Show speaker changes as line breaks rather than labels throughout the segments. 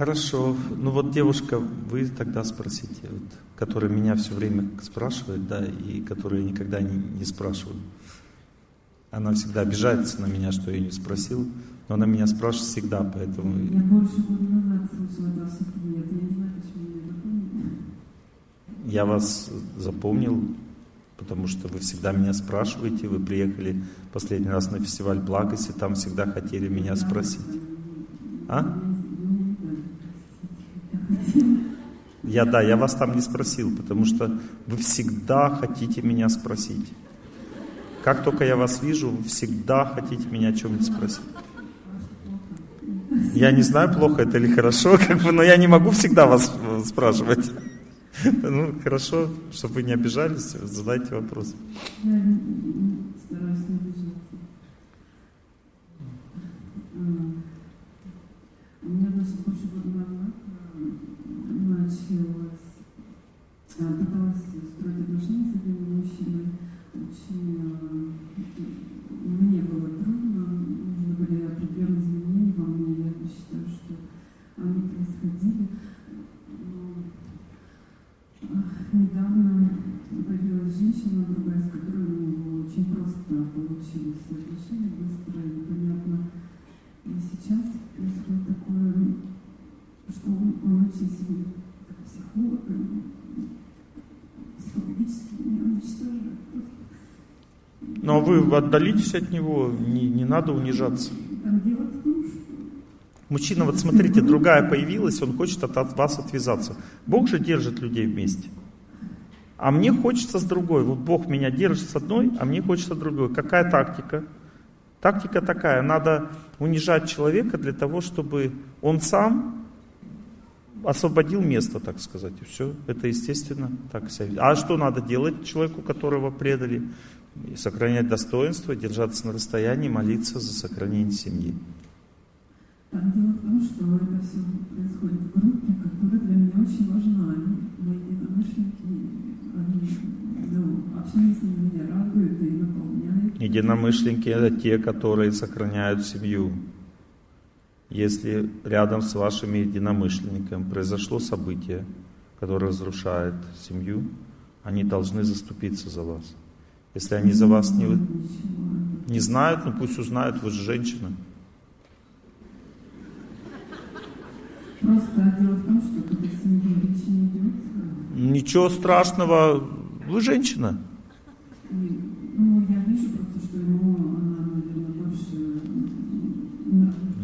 Хорошо. Ну вот девушка, вы тогда спросите, вот, которая меня все время спрашивает, да, и которая никогда не, не спрашивает. Она всегда обижается на меня, что я не спросил, но она меня спрашивает всегда, поэтому...
Я больше слышала от вас я не знаю, почему не запомнила.
Я вас запомнил, потому что вы всегда меня спрашиваете, вы приехали последний раз на фестиваль благости, там всегда хотели меня спросить. А? Я, да, я вас там не спросил, потому что вы всегда хотите меня спросить. Как только я вас вижу, вы всегда хотите меня о чем-нибудь спросить. Я не знаю, плохо это или хорошо, как бы, но я не могу всегда вас спрашивать. Ну, хорошо, чтобы вы не обижались, задайте вопрос.
Я стараюсь не обижаться. У меня даже больше года назад началось, пыталась строить отношения с одним мужчиной. Очень мне было трудно, нужны были определенные изменения во мне. Я считаю, что они происходили. Недавно появилась женщина, другая, с которой у него очень просто получилось отношения, быстро и понятно. И сейчас происходит такое, что он, он очень сильный психолог, психологически меня уничтожает.
Но ну, вы отдалитесь от него, не, не надо унижаться. Мужчина, вот смотрите, другая появилась, он хочет от, вас отвязаться. Бог же держит людей вместе. А мне хочется с другой. Вот Бог меня держит с одной, а мне хочется другой. Какая тактика? Тактика такая, надо унижать человека для того, чтобы он сам освободил место, так сказать, и все. Это естественно так себя. А что надо делать человеку, которого предали? Сохранять достоинство, держаться на расстоянии, молиться за сохранение семьи.
Там дело в том, что это все происходит в группе, которая для меня очень важна. Мои единомышленники, они, ну, общение с ними меня радует и наполняет.
Единомышленники это те, которые сохраняют семью. Если рядом с вашими единомышленниками произошло событие, которое разрушает семью, они должны заступиться за вас. Если они за вас не, не знают, ну пусть узнают, вы же женщина.
Просто дело в том, что когда семьи речи не идет...
Ничего страшного, вы женщина.
Ну, я вижу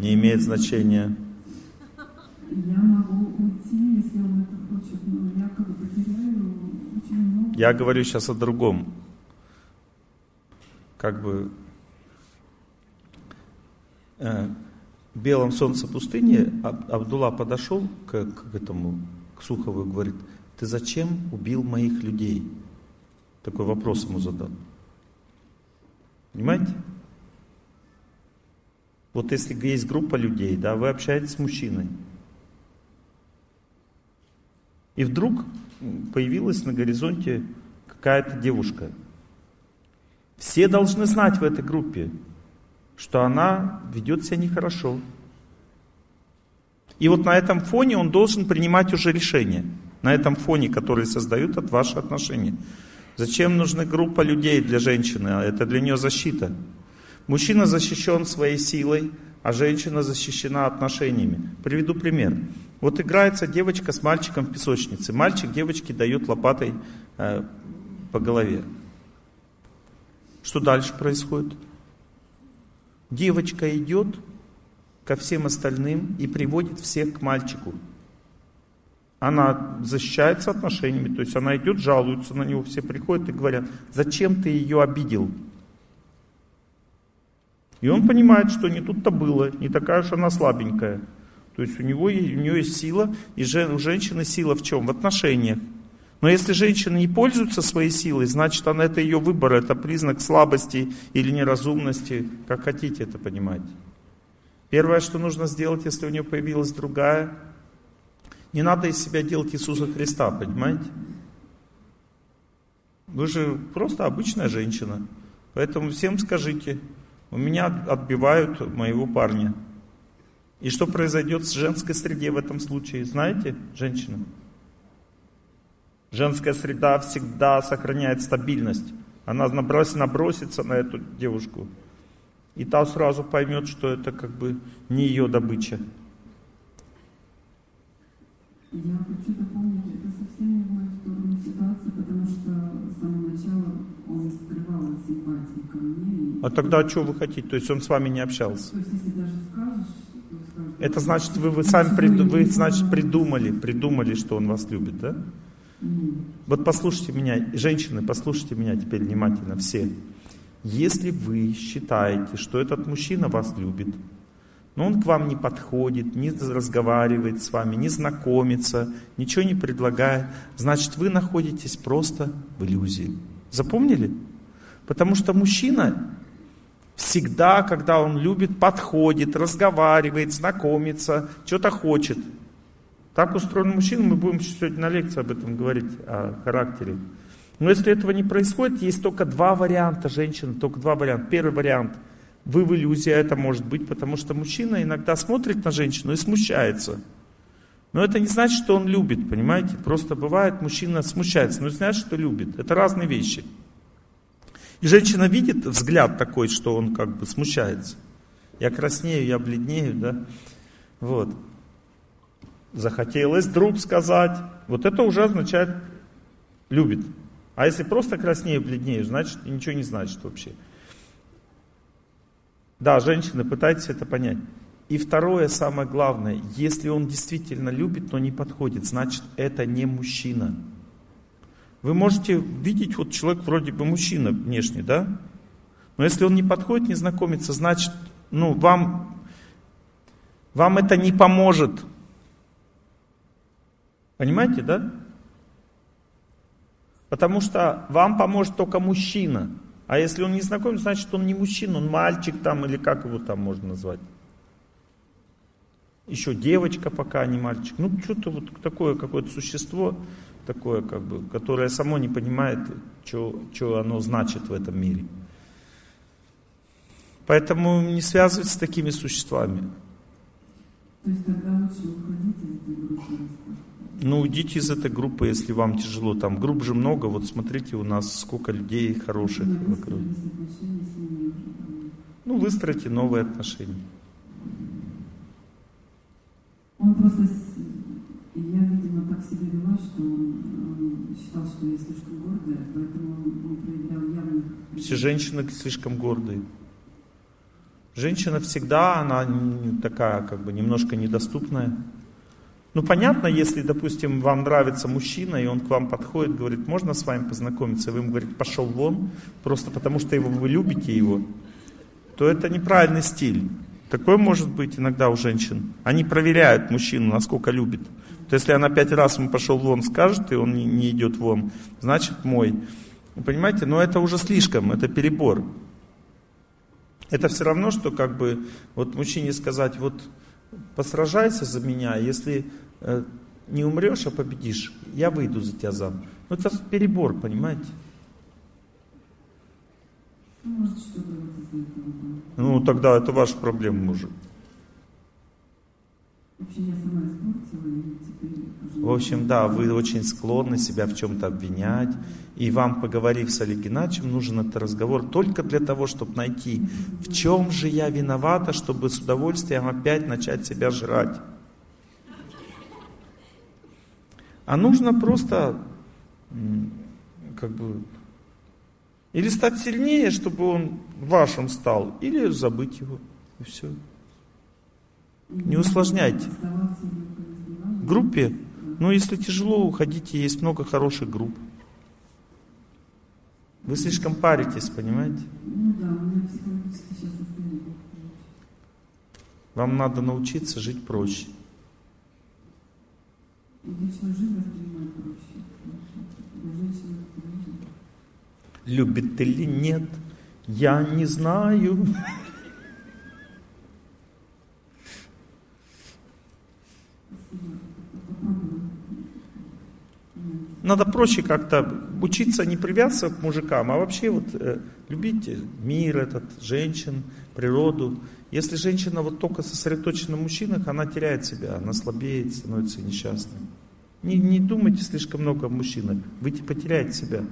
Не имеет значения.
Я могу уйти, если он это хочет, но я как бы потеряю очень много.
Я говорю сейчас о другом. Как бы э, белом солнце пустыни Абдулла подошел к, к этому, к Сухову и говорит, ты зачем убил моих людей? Такой вопрос ему задал. Понимаете? Вот если есть группа людей, да, вы общаетесь с мужчиной, и вдруг появилась на горизонте какая-то девушка. Все должны знать в этой группе, что она ведет себя нехорошо. И вот на этом фоне он должен принимать уже решение. На этом фоне, который создают от ваших отношений. Зачем нужна группа людей для женщины? Это для нее защита. Мужчина защищен своей силой, а женщина защищена отношениями. Приведу пример. Вот играется девочка с мальчиком в песочнице. Мальчик девочке дает лопатой э, по голове. Что дальше происходит? Девочка идет ко всем остальным и приводит всех к мальчику. Она защищается отношениями, то есть она идет, жалуется на него, все приходят и говорят, зачем ты ее обидел? И он понимает, что не тут-то было, не такая уж она слабенькая. То есть у, него, у нее есть сила, и у женщины сила в чем? В отношениях. Но если женщина не пользуется своей силой, значит она, это ее выбор, это признак слабости или неразумности, как хотите это понимать. Первое, что нужно сделать, если у нее появилась другая, не надо из себя делать Иисуса Христа, понимаете? Вы же просто обычная женщина. Поэтому всем скажите, у меня отбивают моего парня. И что произойдет с женской среде в этом случае? Знаете, женщина? Женская среда всегда сохраняет стабильность. Она набросится на эту девушку. И та сразу поймет, что это как бы не ее добыча.
Я хочу дополнить, он скрывал симпатии ко мне.
А тогда что вы хотите? То есть он с вами не общался?
То есть если даже скажешь, то скажешь...
Это значит, вы, вы сами прид, вы, значит, придумали, придумали, что он вас любит, да?
Нет.
Вот послушайте меня, женщины, послушайте меня теперь внимательно все. Если вы считаете, что этот мужчина вас любит, но он к вам не подходит, не разговаривает с вами, не знакомится, ничего не предлагает, значит вы находитесь просто в иллюзии. Запомнили? Потому что мужчина всегда, когда он любит, подходит, разговаривает, знакомится, что-то хочет. Так устроен мужчина, мы будем сегодня на лекции об этом говорить, о характере. Но если этого не происходит, есть только два варианта женщины, только два варианта. Первый вариант – вы в иллюзии, а это может быть, потому что мужчина иногда смотрит на женщину и смущается. Но это не значит, что он любит, понимаете? Просто бывает, мужчина смущается, но не значит, что любит. Это разные вещи. И женщина видит взгляд такой, что он как бы смущается. Я краснею, я бледнею, да? Вот. Захотелось друг сказать. Вот это уже означает любит. А если просто краснею, бледнею, значит ничего не значит вообще. Да, женщины, пытайтесь это понять. И второе, самое главное, если он действительно любит, но не подходит, значит это не мужчина. Вы можете видеть, вот человек вроде бы мужчина внешне, да? Но если он не подходит, не знакомится, значит, ну, вам, вам это не поможет. Понимаете, да? Потому что вам поможет только мужчина. А если он не знакомый, значит он не мужчина, он мальчик там или как его там можно назвать. Еще девочка пока, а не мальчик. Ну, что-то вот такое какое-то существо, такое как бы, которое само не понимает, что оно значит в этом мире. Поэтому не связывать с такими существами.
То есть тогда лучше уходить из группы
ну, уйдите из этой группы, если вам тяжело. Там групп же много. Вот смотрите, у нас сколько людей хороших вокруг. Ну, выстроите новые отношения.
Он просто, я, видимо, так себя вела, что он считал, что я слишком гордая, поэтому он проявлял явных...
Все женщины слишком гордые. Женщина всегда, она такая, как бы, немножко недоступная. Ну, понятно, если, допустим, вам нравится мужчина, и он к вам подходит, говорит, можно с вами познакомиться, и вы ему говорите, пошел вон, просто потому что его, вы любите его, то это неправильный стиль. Такое может быть иногда у женщин. Они проверяют мужчину, насколько любит. То если она пять раз ему пошел вон скажет, и он не, не идет вон, значит мой. Вы понимаете, но это уже слишком, это перебор. Это все равно, что как бы вот мужчине сказать, вот посражайся за меня, если Э, не умрешь, а победишь, я выйду за тебя замуж. Ну это перебор, понимаете? Ну тогда это ваша проблема, мужик. В общем, да, вы очень склонны себя в чем-то обвинять. И вам, поговорив с Олег Геннадьевичем, нужен этот разговор только для того, чтобы найти, в чем же я виновата, чтобы с удовольствием опять начать себя жрать. А нужно просто как бы или стать сильнее, чтобы он вашим стал, или забыть его. И все. Не усложняйте. В группе, ну если тяжело, уходите, есть много хороших групп. Вы слишком паритесь, понимаете? Вам надо научиться жить проще. Любит или нет, я не знаю. надо проще как-то учиться не привязываться к мужикам, а вообще вот э, любить мир этот, женщин, природу. Если женщина вот только сосредоточена на мужчинах, она теряет себя, она слабеет, становится несчастной. Не, не думайте слишком много о мужчинах, вы потеряете себя.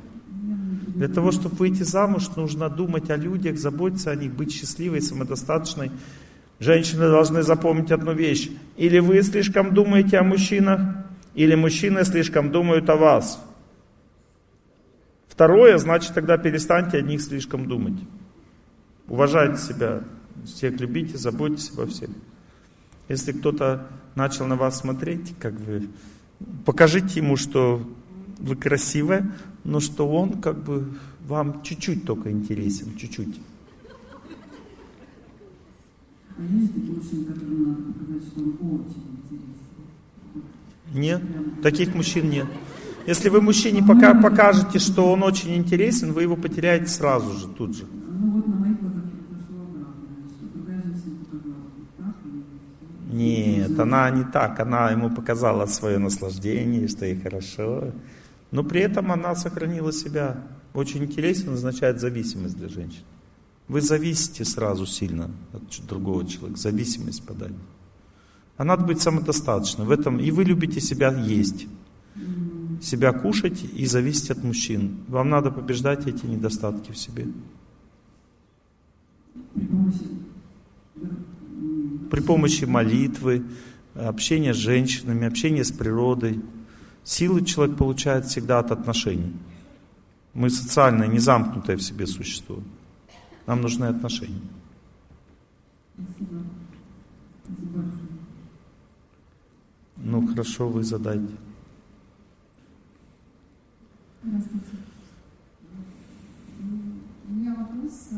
Для того, чтобы выйти замуж, нужно думать о людях, заботиться о них, быть счастливой, самодостаточной. Женщины должны запомнить одну вещь. Или вы слишком думаете о мужчинах, или мужчины слишком думают о вас. Второе, значит, тогда перестаньте о них слишком думать. Уважайте себя, всех любите, заботьтесь обо всех. Если кто-то начал на вас смотреть, как вы, покажите ему, что вы красивая, но что он как бы вам чуть-чуть только интересен, чуть-чуть.
А есть такие мужчины, которым надо показать, что он очень интересен?
Нет, таких мужчин нет. Если вы мужчине пока покажете, что он очень интересен, вы его потеряете сразу же, тут же.
Ну
Нет, она не так. Она ему показала свое наслаждение, что ей хорошо. Но при этом она сохранила себя. Очень интересен означает зависимость для женщин. Вы зависите сразу сильно от другого человека, зависимость подать. А надо быть самодостаточным. В этом и вы любите себя есть, себя кушать и зависеть от мужчин. Вам надо побеждать эти недостатки в себе.
при помощи
молитвы, общения с женщинами, общения с природой. Силы человек получает всегда от отношений. Мы социальное, не замкнутое в себе существо. Нам нужны отношения. Ну хорошо, вы задайте.
У меня вопрос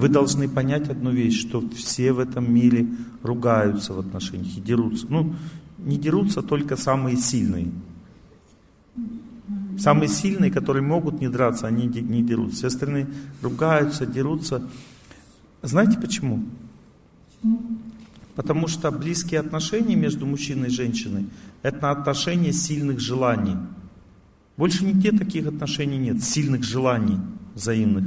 Вы должны понять одну вещь, что все в этом мире ругаются в отношениях и дерутся. Ну, не дерутся только самые сильные. Самые сильные, которые могут не драться, они не дерутся. Все остальные ругаются, дерутся. Знаете почему? Потому что близкие отношения между мужчиной и женщиной – это отношения сильных желаний. Больше нигде таких отношений нет, сильных желаний взаимных.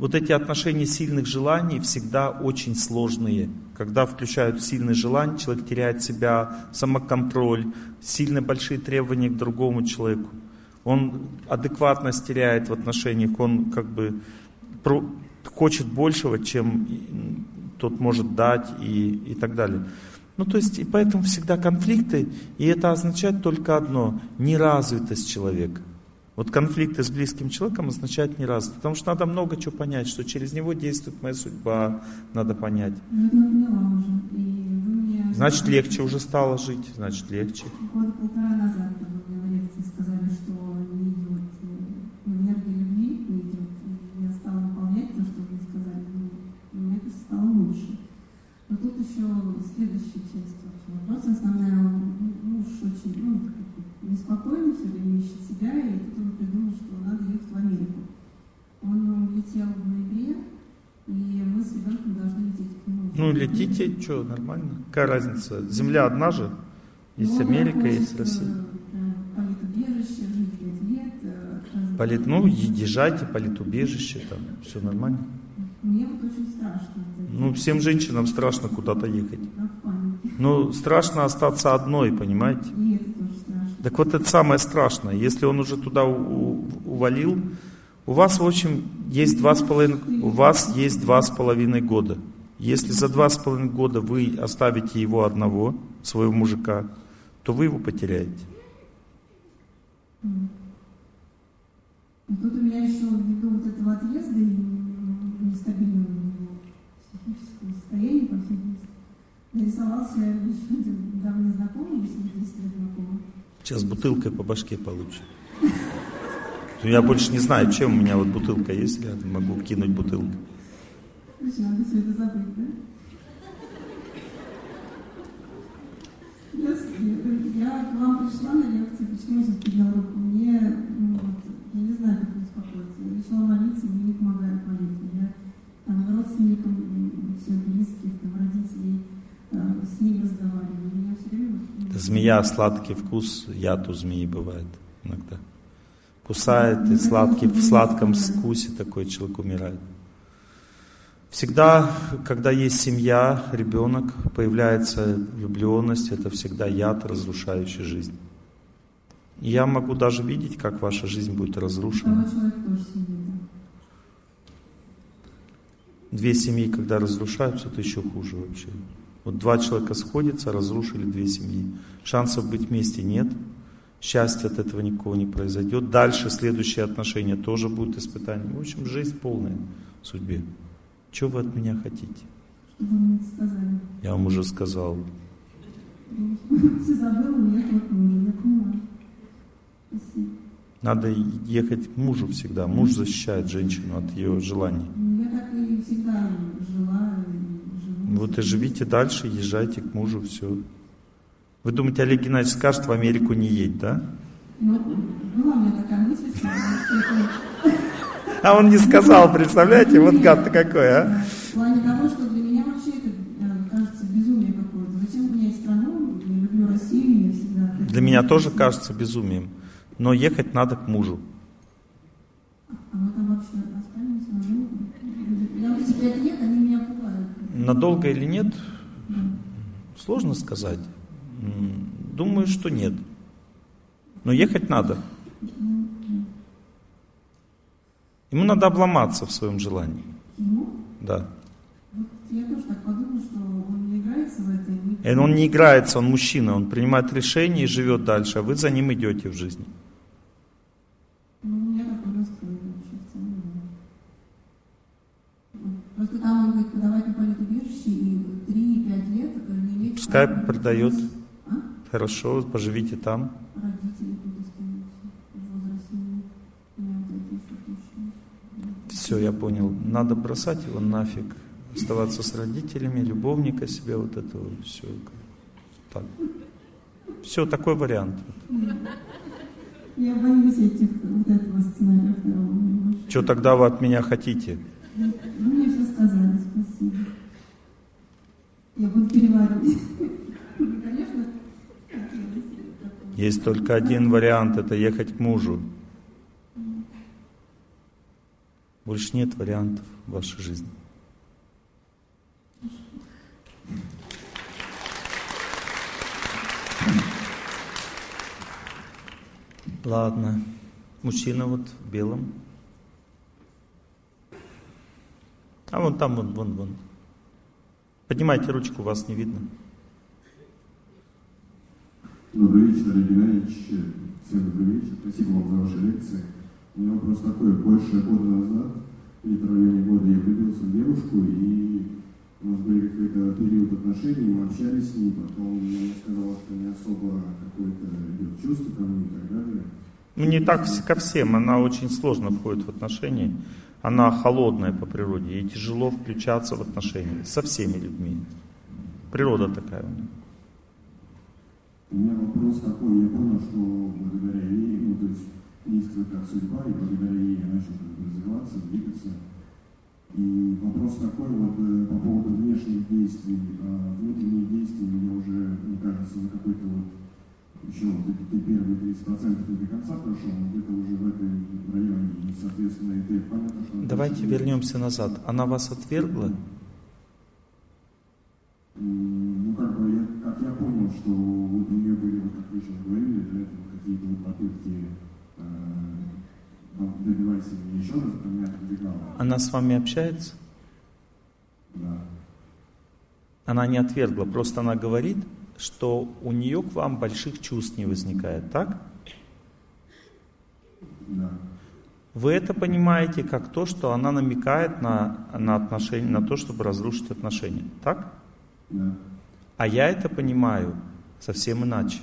Вот эти отношения сильных желаний всегда очень сложные. Когда включают сильные желания, человек теряет себя, самоконтроль, сильно большие требования к другому человеку. Он адекватность теряет в отношениях, он как бы хочет большего, чем тот может дать и, и так далее. Ну, то есть, и поэтому всегда конфликты, и это означает только одно – неразвитость человека. Вот конфликты с близким человеком означают неразвитость, потому что надо много чего понять, что через него действует моя судьба, надо понять.
Ну, это.
Значит, легче уже стало жить, значит, легче.
Года полтора назад вы мне на лекции сказали, что не идет э, энергия любви, не идет. И я стала выполнять то, что вы сказали. И мне кажется, стало лучше. Но тут еще следующая часть вопроса. Основная, муж очень ну, неспокойный, все время ищет себя, и тут он придумал, что надо ехать в Америку. Он улетел в ноябре, и мы с ребенком должны лететь к нему.
Ну, летите, что, нормально. Какая разница? Земля одна же. Есть
Ну, он
Америка, есть Россия.
э, Политубежище, жить лет. э.
Полит, ну, езжайте, политубежище, там, все нормально.
Мне вот очень страшно.
Ну, всем женщинам страшно куда-то ехать. Ну, страшно остаться одной, понимаете?
И это тоже страшно.
Так вот это самое страшное. Если он уже туда увалил, у вас, в общем, есть два с половиной, у вас есть два с половиной года. Если за два с половиной года вы оставите его одного, своего мужика, то вы его потеряете.
И тут у меня еще ввиду вот этого отъезда и нестабильного психического состояния, по всей нарисовался еще давно знакомый, 10 лет.
Сейчас бутылкой по башке получу. Я больше не знаю, чем у меня вот бутылка есть я Могу кинуть бутылку.
Надо все это забыть, да? Я, к вам пришла на лекцию, почему же поднял руку? Мне, ну, вот, я не знаю, как успокоиться. Я решила молиться, мне не помогает молитва.
Я там родственникам, всем близких, там родителей Змея, сладкий вкус, яд у змеи бывает иногда. Кусает и сладкий, в сладком вкусе такой человек умирает. Всегда, когда есть семья, ребенок, появляется влюбленность, это всегда яд, разрушающий жизнь. И я могу даже видеть, как ваша жизнь будет разрушена. Две семьи, когда разрушаются, это еще хуже вообще. Вот два человека сходятся, разрушили две семьи. Шансов быть вместе нет. Счастья от этого никого не произойдет. Дальше следующие отношения тоже будут испытанием. В общем, жизнь полная в судьбе. Что вы от меня хотите? Я вам уже сказал.
Все забыла, я я поняла.
Надо ехать к мужу всегда. Муж защищает женщину от ее желаний.
Я так и всегда жила.
Вот и живите дальше, езжайте к мужу, все. Вы думаете, Олег Геннадьевич скажет, в Америку не едь, да?
Ну, была у меня такая мысль,
а он не сказал, представляете, вот гад-то какой, а?
В плане того, что для меня вообще это э, кажется безумие какое-то. Зачем менять страну? Я люблю Россию, я всегда...
Для меня тоже кажется безумием. Но ехать надо к мужу.
А мы там вообще останемся надолго? Я вот эти пять лет, они меня пугают.
Надолго или нет? Сложно сказать. Думаю, что нет. Но ехать надо. Ему надо обломаться в своем желании.
Ему?
Да.
я тоже так подумала, что он не играется в это.
И он не играется, он мужчина, он принимает решения и живет дальше, а вы за ним идете в жизни.
Ну, там он говорит, подавать на политубежище и 3-5 лет э, не иметь...
Пускай продает. А? Хорошо, поживите там.
Родители тут
Все, я понял. Надо бросать его нафиг. Оставаться с родителями, любовника себе, вот этого все. Так. Все, такой вариант.
Я боюсь этих, вот этого сценария второго.
Что тогда вы от меня хотите?
Все сказали, спасибо. Я буду переваривать.
Есть только один вариант, это ехать к мужу. Больше нет вариантов в вашей жизни. Ладно. Мужчина вот в белом. А вон там, вон, вон, вон. Поднимайте ручку, вас не видно.
Добрый вечер, Геннадьевич. Всем добрый вечер. Спасибо вам за ваши лекции. У меня вопрос такой. Больше года назад, где-то в районе года, я влюбился в девушку, и у нас были какой-то период отношений, мы общались с ней, потом она сказала, что не особо какое-то идет чувство ко мне и так далее.
Ну, не так ко всем, она очень сложно входит в отношения. Она холодная по природе, ей тяжело включаться в отношения со всеми людьми. Природа такая у нее.
У меня вопрос такой, я понял, что благодаря ей, ну, то есть действует как судьба, и благодаря ей я начал развиваться, двигаться. И вопрос такой вот э, по поводу внешних действий. А внутренние действия мне уже, мне кажется, за какой-то вот еще вот эти первые 30% не до конца прошел, но где-то уже в этой районе. И, соответственно, это понятно, что...
Давайте вернемся назад. Она вас отвергла?
Ну, как бы, я, как я понял, что вот у нее были, вот как вы сейчас говорили, для этого какие-то вот попытки добивайся меня еще раз, меня отодвигала.
Она с вами общается?
Да.
Она не отвергла, просто она говорит, что у нее к вам больших чувств не возникает, так?
Да.
Вы это понимаете как то, что она намекает на, на, отношения, на то, чтобы разрушить отношения, так?
Да.
А я это понимаю совсем иначе.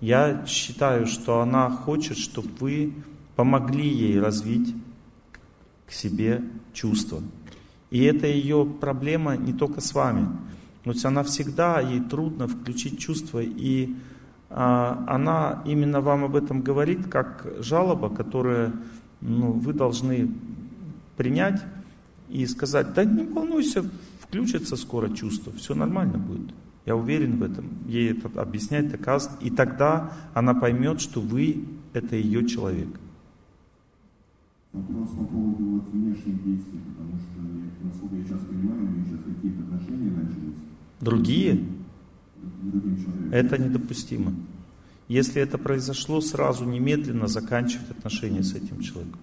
Я считаю, что она хочет, чтобы вы помогли ей развить к себе чувства. И это ее проблема не только с вами. То есть она всегда, ей трудно включить чувства, и а, она именно вам об этом говорит, как жалоба, которую ну, вы должны принять и сказать, да не волнуйся, включится скоро чувство, все нормально будет. Я уверен в этом. Ей это объяснять, доказывать. И тогда она поймет, что вы – это ее человек.
Вопрос по поводу вот внешних действий, потому что, насколько я сейчас понимаю, у них сейчас какие-то отношения начались.
Другие? Это недопустимо. Если это произошло, сразу немедленно заканчивать отношения с этим человеком.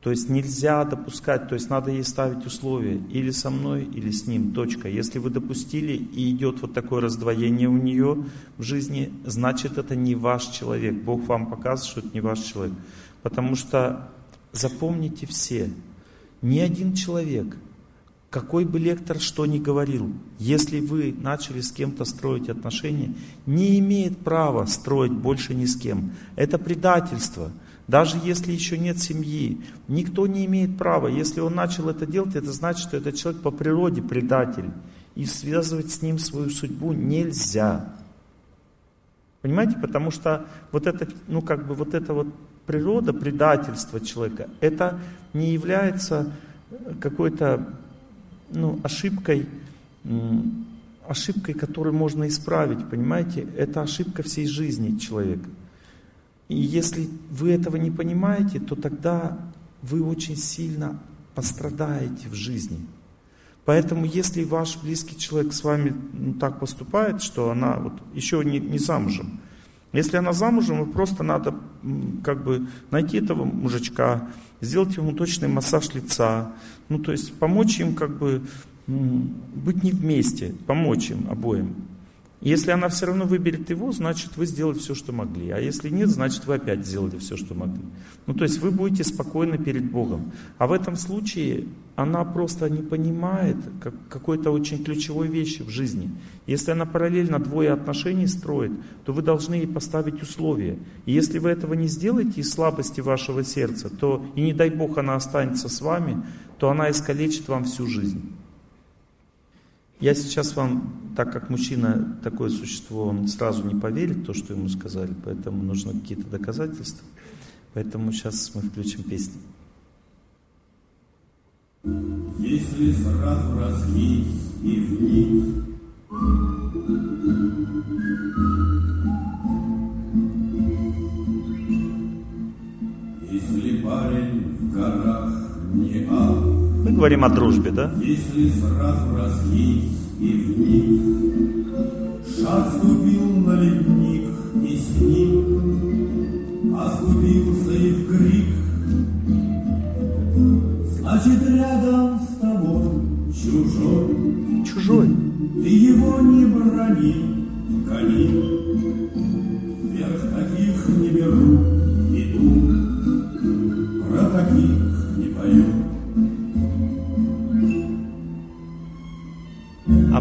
То есть нельзя допускать, то есть надо ей ставить условия, или со мной, или с ним, точка. Если вы допустили и идет вот такое раздвоение у нее в жизни, значит это не ваш человек. Бог вам показывает, что это не ваш человек. Потому что запомните все, ни один человек, какой бы лектор что ни говорил, если вы начали с кем-то строить отношения, не имеет права строить больше ни с кем. Это предательство. Даже если еще нет семьи, никто не имеет права. Если он начал это делать, это значит, что этот человек по природе предатель. И связывать с ним свою судьбу нельзя. Понимаете? Потому что вот это, ну как бы вот эта вот природа предательства человека, это не является какой-то ну, ошибкой, ошибкой, которую можно исправить, понимаете? Это ошибка всей жизни человека. И если вы этого не понимаете, то тогда вы очень сильно пострадаете в жизни. Поэтому если ваш близкий человек с вами ну, так поступает, что она вот еще не, не замужем, если она замужем, вы просто надо как бы найти этого мужичка, сделать ему точный массаж лица, ну то есть помочь им как бы быть не вместе, помочь им обоим. Если она все равно выберет его, значит вы сделали все, что могли. А если нет, значит вы опять сделали все, что могли. Ну то есть вы будете спокойны перед Богом. А в этом случае она просто не понимает как, какой-то очень ключевой вещи в жизни. Если она параллельно двое отношений строит, то вы должны ей поставить условия. И если вы этого не сделаете из слабости вашего сердца, то и не дай Бог она останется с вами, то она искалечит вам всю жизнь. Я сейчас вам, так как мужчина такое существо, он сразу не поверит то, что ему сказали, поэтому нужны какие-то доказательства. Поэтому сейчас мы включим песню.
Если сразу разлить и вниз,
говорим о дружбе, да?
Если сразу разлить и вниз, Шаг ступил на ледник и с ним Оступился и в крик. Значит, рядом с тобой чужой.
Чужой.
Ты его не брони, гони. Вверх таких не беру, иду. Про таких не пою.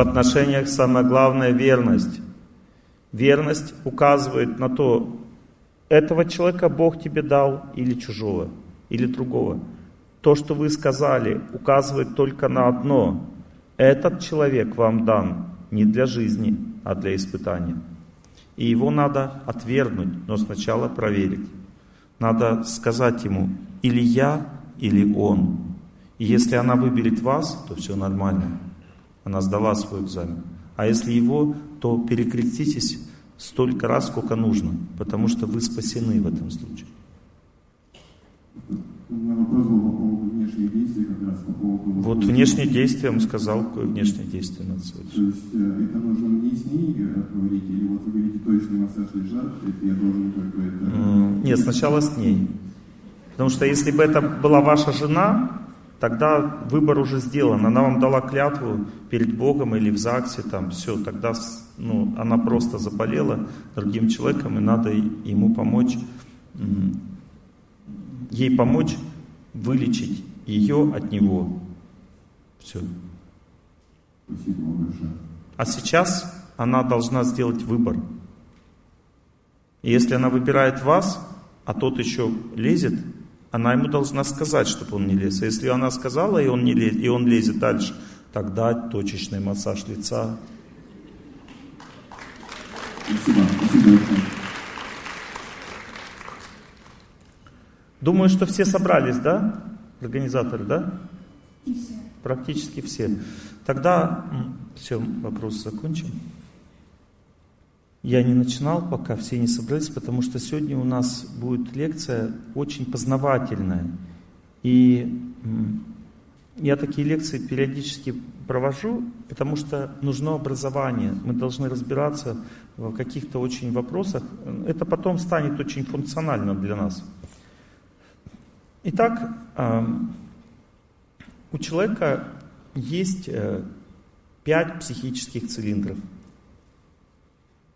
отношениях самое главное верность. Верность указывает на то, этого человека Бог тебе дал или чужого, или другого. То, что вы сказали, указывает только на одно. Этот человек вам дан не для жизни, а для испытания. И его надо отвергнуть, но сначала проверить. Надо сказать ему, или я, или он. И если она выберет вас, то все нормально. Она сдала свой экзамен. А если его, то перекреститесь столько раз, сколько нужно, потому что вы спасены в этом случае.
У меня вопрос был по поводу внешних действий, как раз по поводу...
Вот внешние действия, вам сказал, какое внешнее действие надо совершить.
То есть э, это нужно мне с ней говорить, или вот вы говорите точный массаж лежат, это я должен как бы это...
Нет, сначала с ней. Потому что если бы это была ваша жена, тогда выбор уже сделан. Она вам дала клятву перед Богом или в ЗАГСе, там все, тогда ну, она просто заболела другим человеком, и надо ему помочь, ей помочь вылечить ее от него. Все. А сейчас она должна сделать выбор. И если она выбирает вас, а тот еще лезет, она ему должна сказать, чтобы он не лез. А если она сказала, и он, не лез, и он лезет дальше, тогда точечный массаж лица. Думаю, что все собрались, да? Организаторы, да? Все. Практически все. Тогда все, вопрос закончим. Я не начинал, пока все не собрались, потому что сегодня у нас будет лекция очень познавательная. И я такие лекции периодически провожу, потому что нужно образование. Мы должны разбираться в каких-то очень вопросах. Это потом станет очень функционально для нас. Итак, у человека есть э, пять психических цилиндров –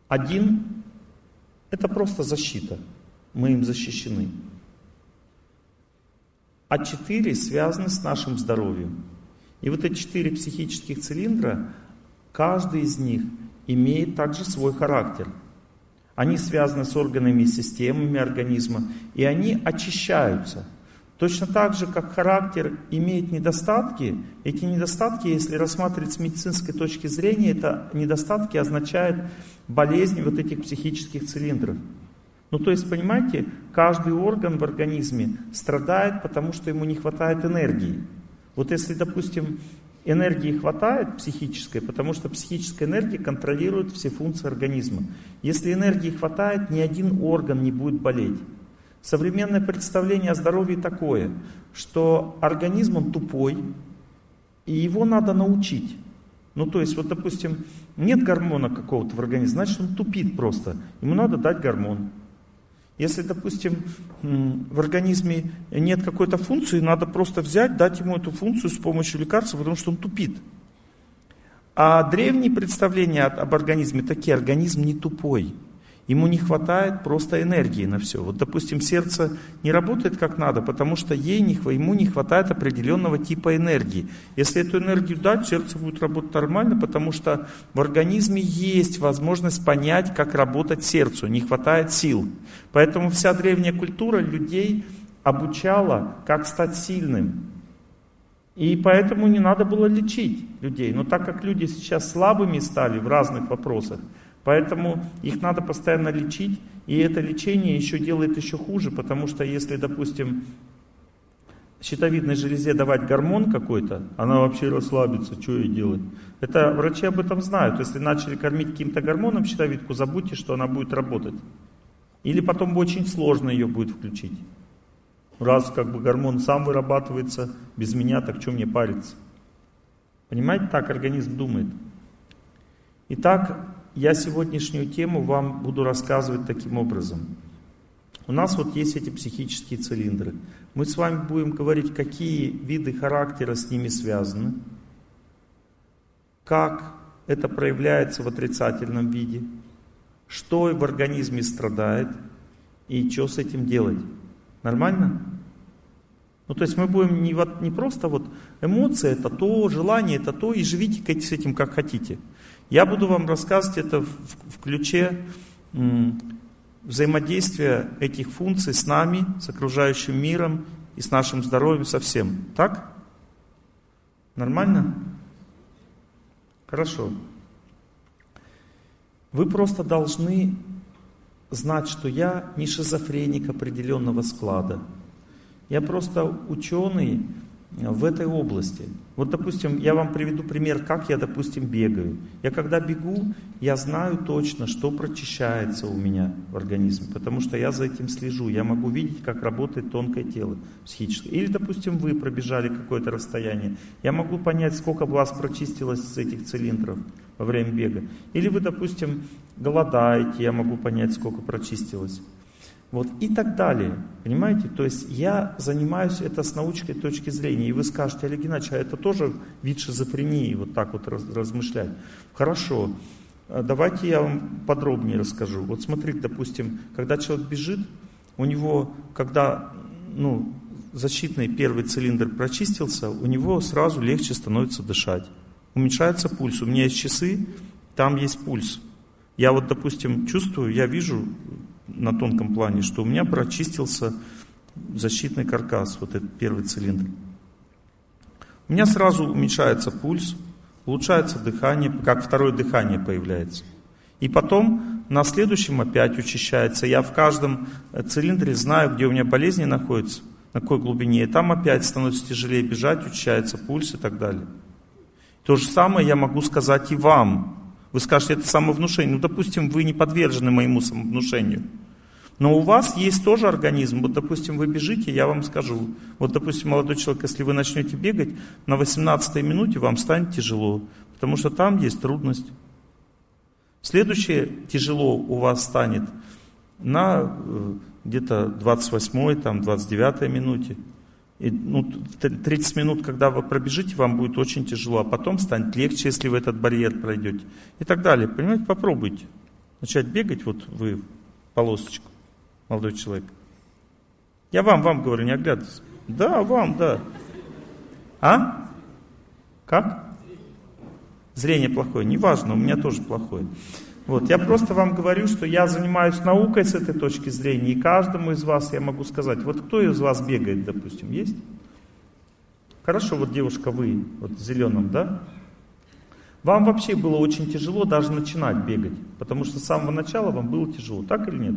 один – это просто защита, мы им защищены. А четыре связаны с нашим здоровьем. И вот эти четыре психических цилиндра, каждый из них имеет также свой характер. Они связаны с органами и системами организма, и они очищаются – Точно так же, как характер имеет недостатки, эти недостатки, если рассматривать с медицинской точки зрения, это недостатки означают болезни вот этих психических цилиндров. Ну то есть, понимаете, каждый орган в организме страдает, потому что ему не хватает энергии. Вот если, допустим, энергии хватает психической, потому что психическая энергия контролирует все функции организма. Если энергии хватает, ни один орган не будет болеть. Современное представление о здоровье такое, что организм он тупой, и его надо научить. Ну, то есть, вот, допустим, нет гормона какого-то в организме, значит, он тупит просто. Ему надо дать гормон. Если, допустим, в организме нет какой-то функции, надо просто взять, дать ему эту функцию с помощью лекарства, потому что он тупит. А древние представления об организме такие, организм не тупой. Ему не хватает просто энергии на все. Вот, допустим, сердце не работает как надо, потому что ей не, ему не хватает определенного типа энергии. Если эту энергию дать, сердце будет работать нормально, потому что в организме есть возможность понять, как работать сердцу, не хватает сил. Поэтому вся древняя культура людей обучала, как стать сильным. И поэтому не надо было лечить людей. Но так как люди сейчас слабыми стали в разных вопросах, Поэтому их надо постоянно лечить, и это лечение еще делает еще хуже, потому что если, допустим, щитовидной железе давать гормон какой-то, она вообще расслабится, что ей делать? Это врачи об этом знают. Если начали кормить каким-то гормоном щитовидку, забудьте, что она будет работать. Или потом очень сложно ее будет включить. Раз как бы гормон сам вырабатывается, без меня, так что мне париться? Понимаете, так организм думает. Итак, я сегодняшнюю тему вам буду рассказывать таким образом. У нас вот есть эти психические цилиндры. Мы с вами будем говорить, какие виды характера с ними связаны, как это проявляется в отрицательном виде, что в организме страдает и что с этим делать. Нормально? Ну, то есть мы будем не, вот, не просто вот эмоции это то, желание это то, и живите с этим как хотите. Я буду вам рассказывать это в, в ключе взаимодействия этих функций с нами, с окружающим миром и с нашим здоровьем совсем. Так? Нормально? Хорошо. Вы просто должны знать, что я не шизофреник определенного склада. Я просто ученый, в этой области. Вот, допустим, я вам приведу пример, как я, допустим, бегаю. Я когда бегу, я знаю точно, что прочищается у меня в организме, потому что я за этим слежу. Я могу видеть, как работает тонкое тело психическое. Или, допустим, вы пробежали какое-то расстояние. Я могу понять, сколько вас прочистилось с этих цилиндров во время бега. Или вы, допустим, голодаете, я могу понять, сколько прочистилось. Вот, и так далее. Понимаете? То есть я занимаюсь это с научной точки зрения. И вы скажете, Олег Геннадьевич, а это тоже вид шизофрении, вот так вот раз, размышлять. Хорошо. А давайте я вам подробнее расскажу. Вот смотрите, допустим, когда человек бежит, у него, когда ну, защитный первый цилиндр прочистился, у него сразу легче становится дышать. Уменьшается пульс. У меня есть часы, там есть пульс. Я вот, допустим, чувствую, я вижу на тонком плане, что у меня прочистился защитный каркас, вот этот первый цилиндр. У меня сразу уменьшается пульс, улучшается дыхание, как второе дыхание появляется. И потом на следующем опять учащается. Я в каждом цилиндре знаю, где у меня болезни находятся, на какой глубине. И там опять становится тяжелее бежать, учащается пульс и так далее. То же самое я могу сказать и вам. Вы скажете, это самовнушение. Ну, допустим, вы не подвержены моему самовнушению. Но у вас есть тоже организм. Вот, допустим, вы бежите, я вам скажу. Вот, допустим, молодой человек, если вы начнете бегать, на 18 минуте вам станет тяжело, потому что там есть трудность. Следующее тяжело у вас станет на э, где-то 28 там, 29 минуте. И, ну, 30 минут, когда вы пробежите, вам будет очень тяжело, а потом станет легче, если вы этот барьер пройдете. И так далее. Понимаете, попробуйте. Начать бегать, вот вы полосочку, молодой человек. Я вам, вам говорю, не оглядывайтесь. Да, вам, да. А? Как? Зрение плохое. Неважно, у меня тоже плохое. Вот, я просто вам говорю, что я занимаюсь наукой с этой точки зрения, и каждому из вас я могу сказать, вот кто из вас бегает, допустим, есть? Хорошо, вот девушка, вы, вот в зеленом, да? Вам вообще было очень тяжело даже начинать бегать, потому что с самого начала вам было тяжело, так или нет?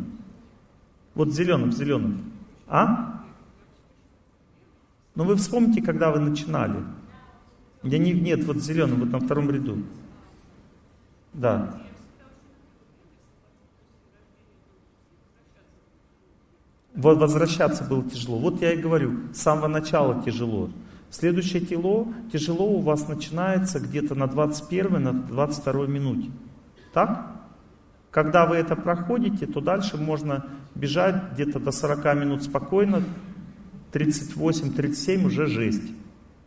Вот в зеленом, в зеленом. А? Но ну, вы вспомните, когда вы начинали. Я не, нет, вот в зеленом, вот на втором ряду. Да. Возвращаться было тяжело. Вот я и говорю, с самого начала тяжело. Следующее тело, тяжело у вас начинается где-то на 21 на 22 минуте. Так? Когда вы это проходите, то дальше можно бежать где-то до 40 минут спокойно, 38-37 уже жесть.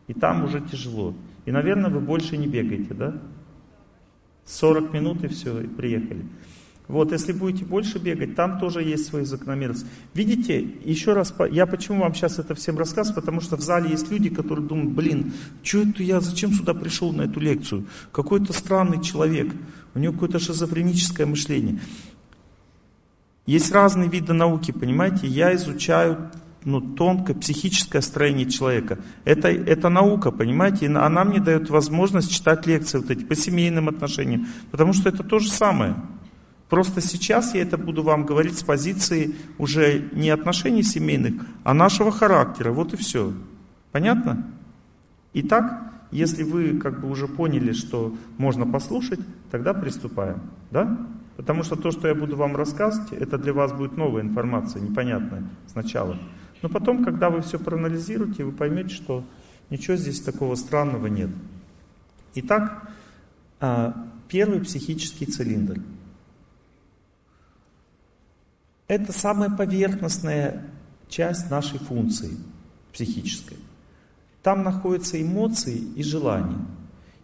И там уже тяжело. И, наверное, вы больше не бегаете, да? 40 минут и все, и приехали. Вот, если будете больше бегать, там тоже есть свои закономерности. Видите, еще раз, я почему вам сейчас это всем рассказываю, потому что в зале есть люди, которые думают, блин, что это я, зачем сюда пришел на эту лекцию? Какой-то странный человек, у него какое-то шизофреническое мышление. Есть разные виды науки, понимаете, я изучаю ну, тонкое психическое строение человека. Это, это наука, понимаете, она мне дает возможность читать лекции вот эти по семейным отношениям, потому что это то же самое. Просто сейчас я это буду вам говорить с позиции уже не отношений семейных, а нашего характера. Вот и все. Понятно? Итак, если вы как бы уже поняли, что можно послушать, тогда приступаем. Да? Потому что то, что я буду вам рассказывать, это для вас будет новая информация, непонятная сначала. Но потом, когда вы все проанализируете, вы поймете, что ничего здесь такого странного нет. Итак, а, первый психический цилиндр – это самая поверхностная часть нашей функции психической. Там находятся эмоции и желания.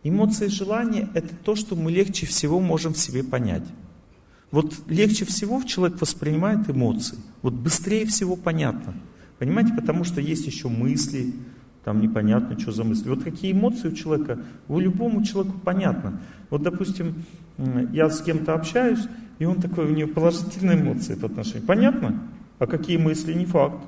Эмоции и желания – это то, что мы легче всего можем в себе понять. Вот легче всего человек воспринимает эмоции. Вот быстрее всего понятно. Понимаете, потому что есть еще мысли, там непонятно, что за мысли. Вот какие эмоции у человека, у любому человеку понятно. Вот, допустим, я с кем-то общаюсь, и он такой, у него положительные эмоции по отношению. Понятно? А какие мысли, не факт.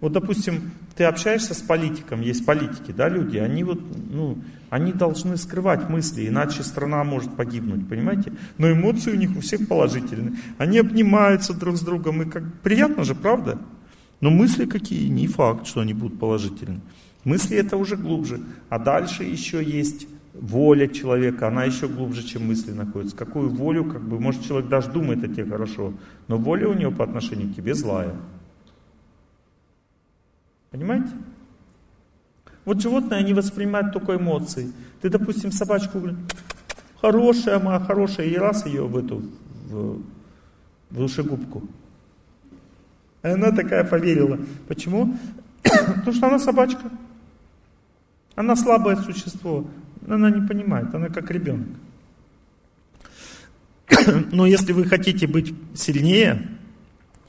Вот, допустим, ты общаешься с политиком, есть политики, да, люди, они вот, ну, они должны скрывать мысли, иначе страна может погибнуть, понимаете? Но эмоции у них у всех положительные. Они обнимаются друг с другом, и как приятно же, правда? Но мысли какие, не факт, что они будут положительны. Мысли это уже глубже. А дальше еще есть воля человека, она еще глубже, чем мысли находится. Какую волю, как бы, может человек даже думает о тебе хорошо, но воля у него по отношению к тебе злая. Понимаете? Вот животные, они воспринимают только эмоции. Ты, допустим, собачку, хорошая моя, хорошая, и раз ее в эту, в, в душегубку. И она такая поверила. Почему? Потому что она собачка. Она слабое существо. Она не понимает, она как ребенок. Но если вы хотите быть сильнее,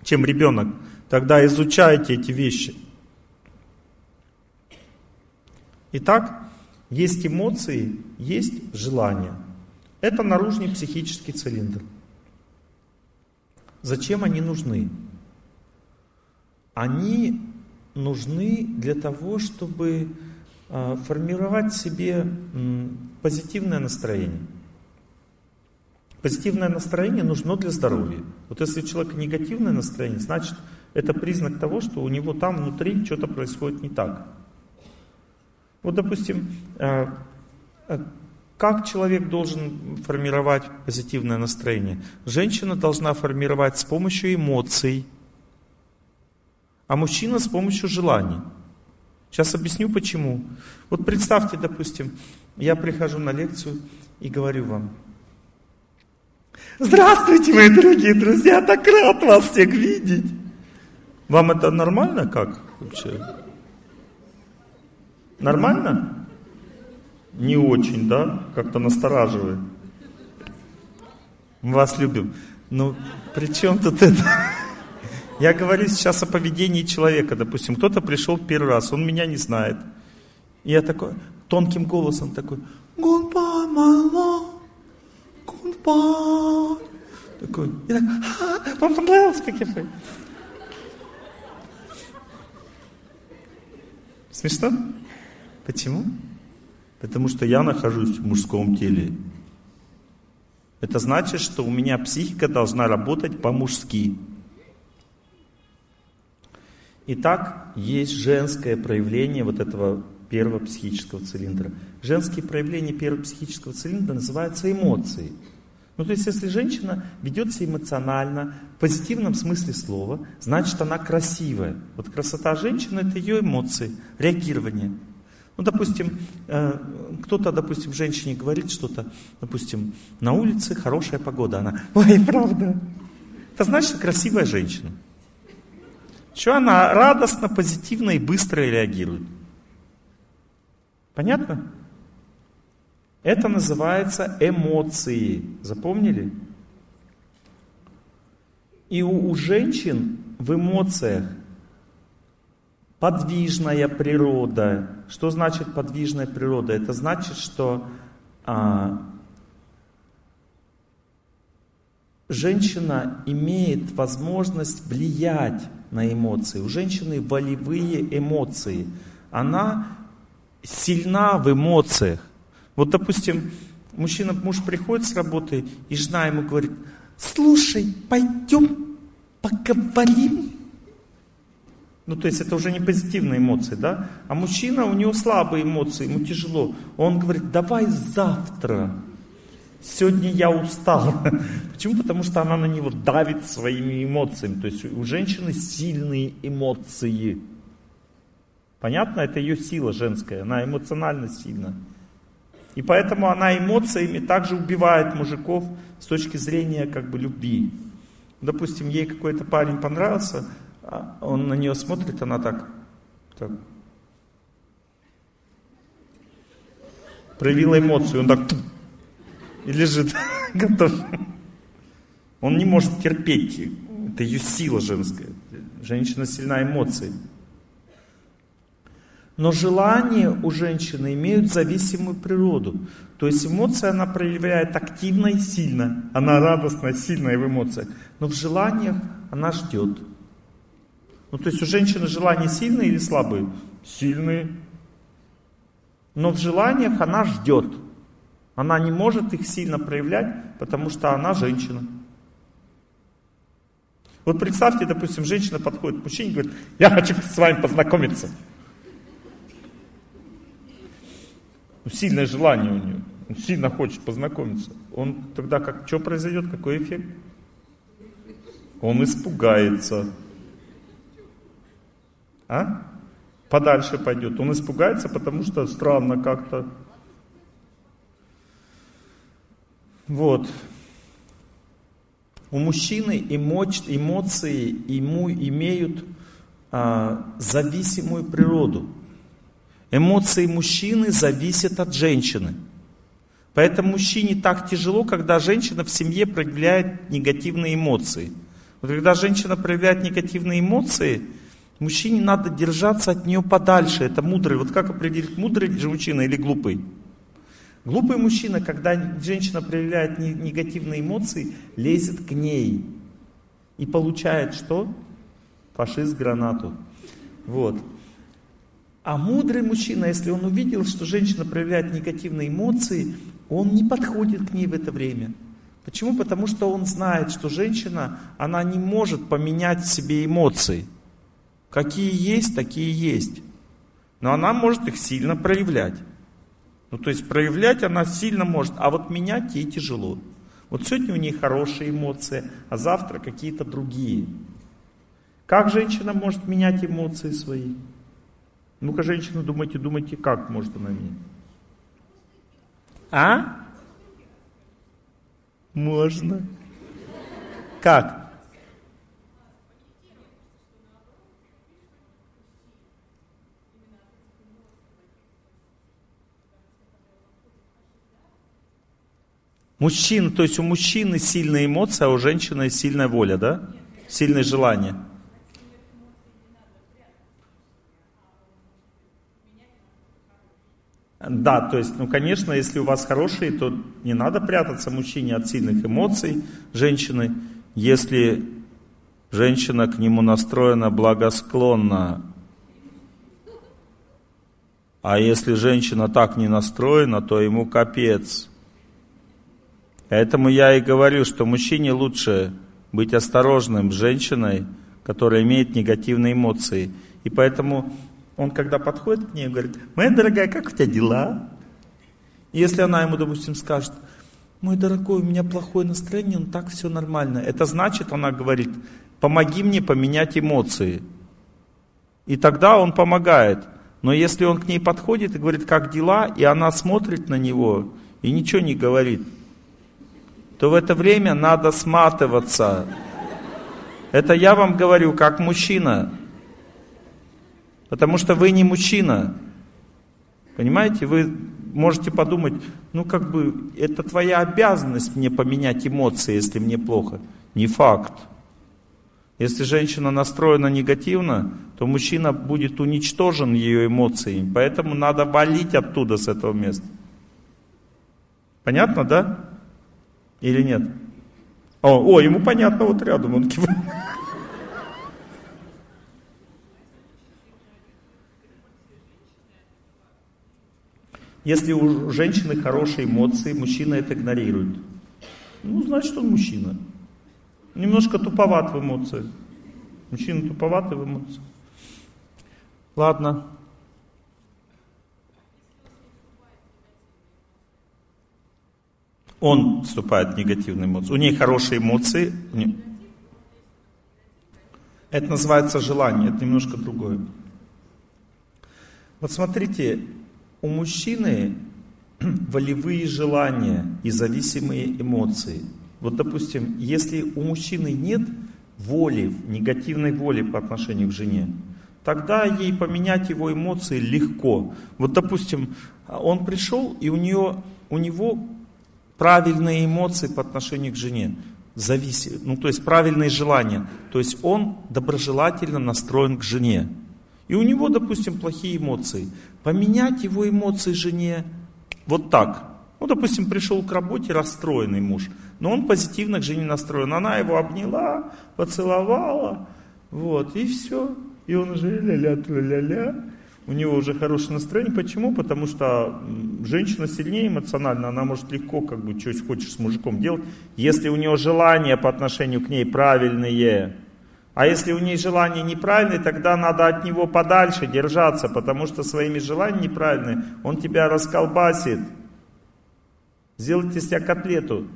чем ребенок, тогда изучайте эти вещи. Итак, есть эмоции, есть желания. Это наружный психический цилиндр. Зачем они нужны? Они нужны для того, чтобы формировать себе позитивное настроение. Позитивное настроение нужно для здоровья. Вот если у человека негативное настроение, значит это признак того, что у него там внутри что-то происходит не так. Вот, допустим, а, а, как человек должен формировать позитивное настроение? Женщина должна формировать с помощью эмоций, а мужчина с помощью желаний. Сейчас объясню почему. Вот представьте, допустим, я прихожу на лекцию и говорю вам, Здравствуйте, мои дорогие друзья, так рад вас всех видеть. Вам это нормально как вообще? Нормально? Не очень, да? Как-то настораживает. Мы вас любим. Ну, при чем тут это? Я говорю сейчас о поведении человека. Допустим, кто-то пришел первый раз, он меня не знает. И я такой, тонким голосом такой, goodbye, my love. Такой, и так, а, вам понравилось, как я пою? Смешно? Почему? Потому что я нахожусь в мужском теле. Это значит, что у меня психика должна работать по-мужски. Итак, есть женское проявление вот этого первого психического цилиндра. Женские проявления первого психического цилиндра называются эмоции. Ну, то есть, если женщина ведет себя эмоционально, в позитивном смысле слова, значит, она красивая. Вот красота женщины – это ее эмоции, реагирование. Ну, допустим, э, кто-то, допустим, женщине говорит что-то, допустим, на улице хорошая погода, она, ой, правда. Это значит, красивая женщина. Что она радостно, позитивно и быстро реагирует. Понятно? Это называется эмоции. Запомнили? И у, у женщин в эмоциях подвижная природа. Что значит подвижная природа? Это значит, что а, женщина имеет возможность влиять на эмоции. У женщины волевые эмоции. Она сильна в эмоциях. Вот, допустим, мужчина, муж приходит с работы, и жена ему говорит, слушай, пойдем поговорим. Ну, то есть это уже не позитивные эмоции, да? А мужчина, у него слабые эмоции, ему тяжело. Он говорит, давай завтра. Сегодня я устал. Почему? Потому что она на него давит своими эмоциями. То есть у женщины сильные эмоции. Понятно? Это ее сила женская. Она эмоционально сильна. И поэтому она эмоциями также убивает мужиков с точки зрения как бы любви. Допустим, ей какой-то парень понравился, а он на нее смотрит, она так, так проявила эмоцию, он так и лежит, готов. Он не может терпеть, это ее сила женская. Женщина сильна эмоциями. Но желания у женщины имеют зависимую природу. То есть эмоции она проявляет активно и сильно. Она радостная, сильная в эмоциях. Но в желаниях она ждет. Ну, то есть у женщины желания сильные или слабые? Сильные. Но в желаниях она ждет. Она не может их сильно проявлять, потому что она женщина. Вот представьте, допустим, женщина подходит к мужчине и говорит, я хочу с вами познакомиться. Ну, сильное желание у нее. Он сильно хочет познакомиться. Он тогда как, что произойдет, какой эффект? Он испугается. А? Подальше пойдет. Он испугается, потому что странно как-то. Вот. У мужчины эмоции ему имеют а, зависимую природу. Эмоции мужчины зависят от женщины. Поэтому мужчине так тяжело, когда женщина в семье проявляет негативные эмоции. Вот когда женщина проявляет негативные эмоции, мужчине надо держаться от нее подальше. Это мудрый. Вот как определить, мудрый же мужчина или глупый? Глупый мужчина, когда женщина проявляет негативные эмоции, лезет к ней и получает что? Фашист гранату. Вот. А мудрый мужчина, если он увидел, что женщина проявляет негативные эмоции, он не подходит к ней в это время. Почему? Потому что он знает, что женщина, она не может поменять в себе эмоции. Какие есть, такие есть. Но она может их сильно проявлять. Ну, то есть проявлять она сильно может, а вот менять ей тяжело. Вот сегодня у нее хорошие эмоции, а завтра какие-то другие. Как женщина может менять эмоции свои? Ну-ка, женщина, думайте, думайте, как может она менять? А? Можно. Как? Мужчина, то есть у мужчины сильная эмоция, а у женщины сильная воля, да? Сильное желание. Да, то есть, ну, конечно, если у вас хорошие, то не надо прятаться мужчине от сильных эмоций женщины. Если женщина к нему настроена благосклонно, а если женщина так не настроена, то ему капец. Поэтому я и говорю, что мужчине лучше быть осторожным с женщиной, которая имеет негативные эмоции. И поэтому он, когда подходит к ней, говорит, моя дорогая, как у тебя дела? И если она ему, допустим, скажет, мой дорогой, у меня плохое настроение, но так все нормально. Это значит, она говорит, помоги мне поменять эмоции. И тогда он помогает. Но если он к ней подходит и говорит, как дела, и она смотрит на него и ничего не говорит, то в это время надо сматываться. Это я вам говорю как мужчина. Потому что вы не мужчина. Понимаете, вы можете подумать, ну как бы это твоя обязанность мне поменять эмоции, если мне плохо. Не факт. Если женщина настроена негативно, то мужчина будет уничтожен ее эмоциями. Поэтому надо валить оттуда, с этого места. Понятно, да? Или нет? О, о ему понятно, вот рядом он кивает. Если у женщины хорошие эмоции, мужчина это игнорирует. Ну, значит, он мужчина. Немножко туповат в эмоциях. Мужчина туповатый в эмоциях. Ладно. Он вступает в негативные эмоции. У нее хорошие эмоции. Это называется желание, это немножко другое. Вот смотрите, у мужчины волевые желания и зависимые эмоции. Вот, допустим, если у мужчины нет воли, негативной воли по отношению к жене, тогда ей поменять его эмоции легко. Вот, допустим, он пришел, и у, нее, у него правильные эмоции по отношению к жене, зависит, ну то есть правильные желания. То есть он доброжелательно настроен к жене. И у него, допустим, плохие эмоции. Поменять его эмоции жене вот так. Ну, допустим, пришел к работе расстроенный муж, но он позитивно к жене настроен. Она его обняла, поцеловала, вот, и все. И он уже ля-ля-ля-ля у него уже хорошее настроение. Почему? Потому что женщина сильнее эмоционально, она может легко, как бы, что хочешь с мужиком делать, если у нее желания по отношению к ней правильные. А если у нее желания неправильные, тогда надо от него подальше держаться, потому что своими желаниями неправильными он тебя расколбасит. Сделайте из себя котлету.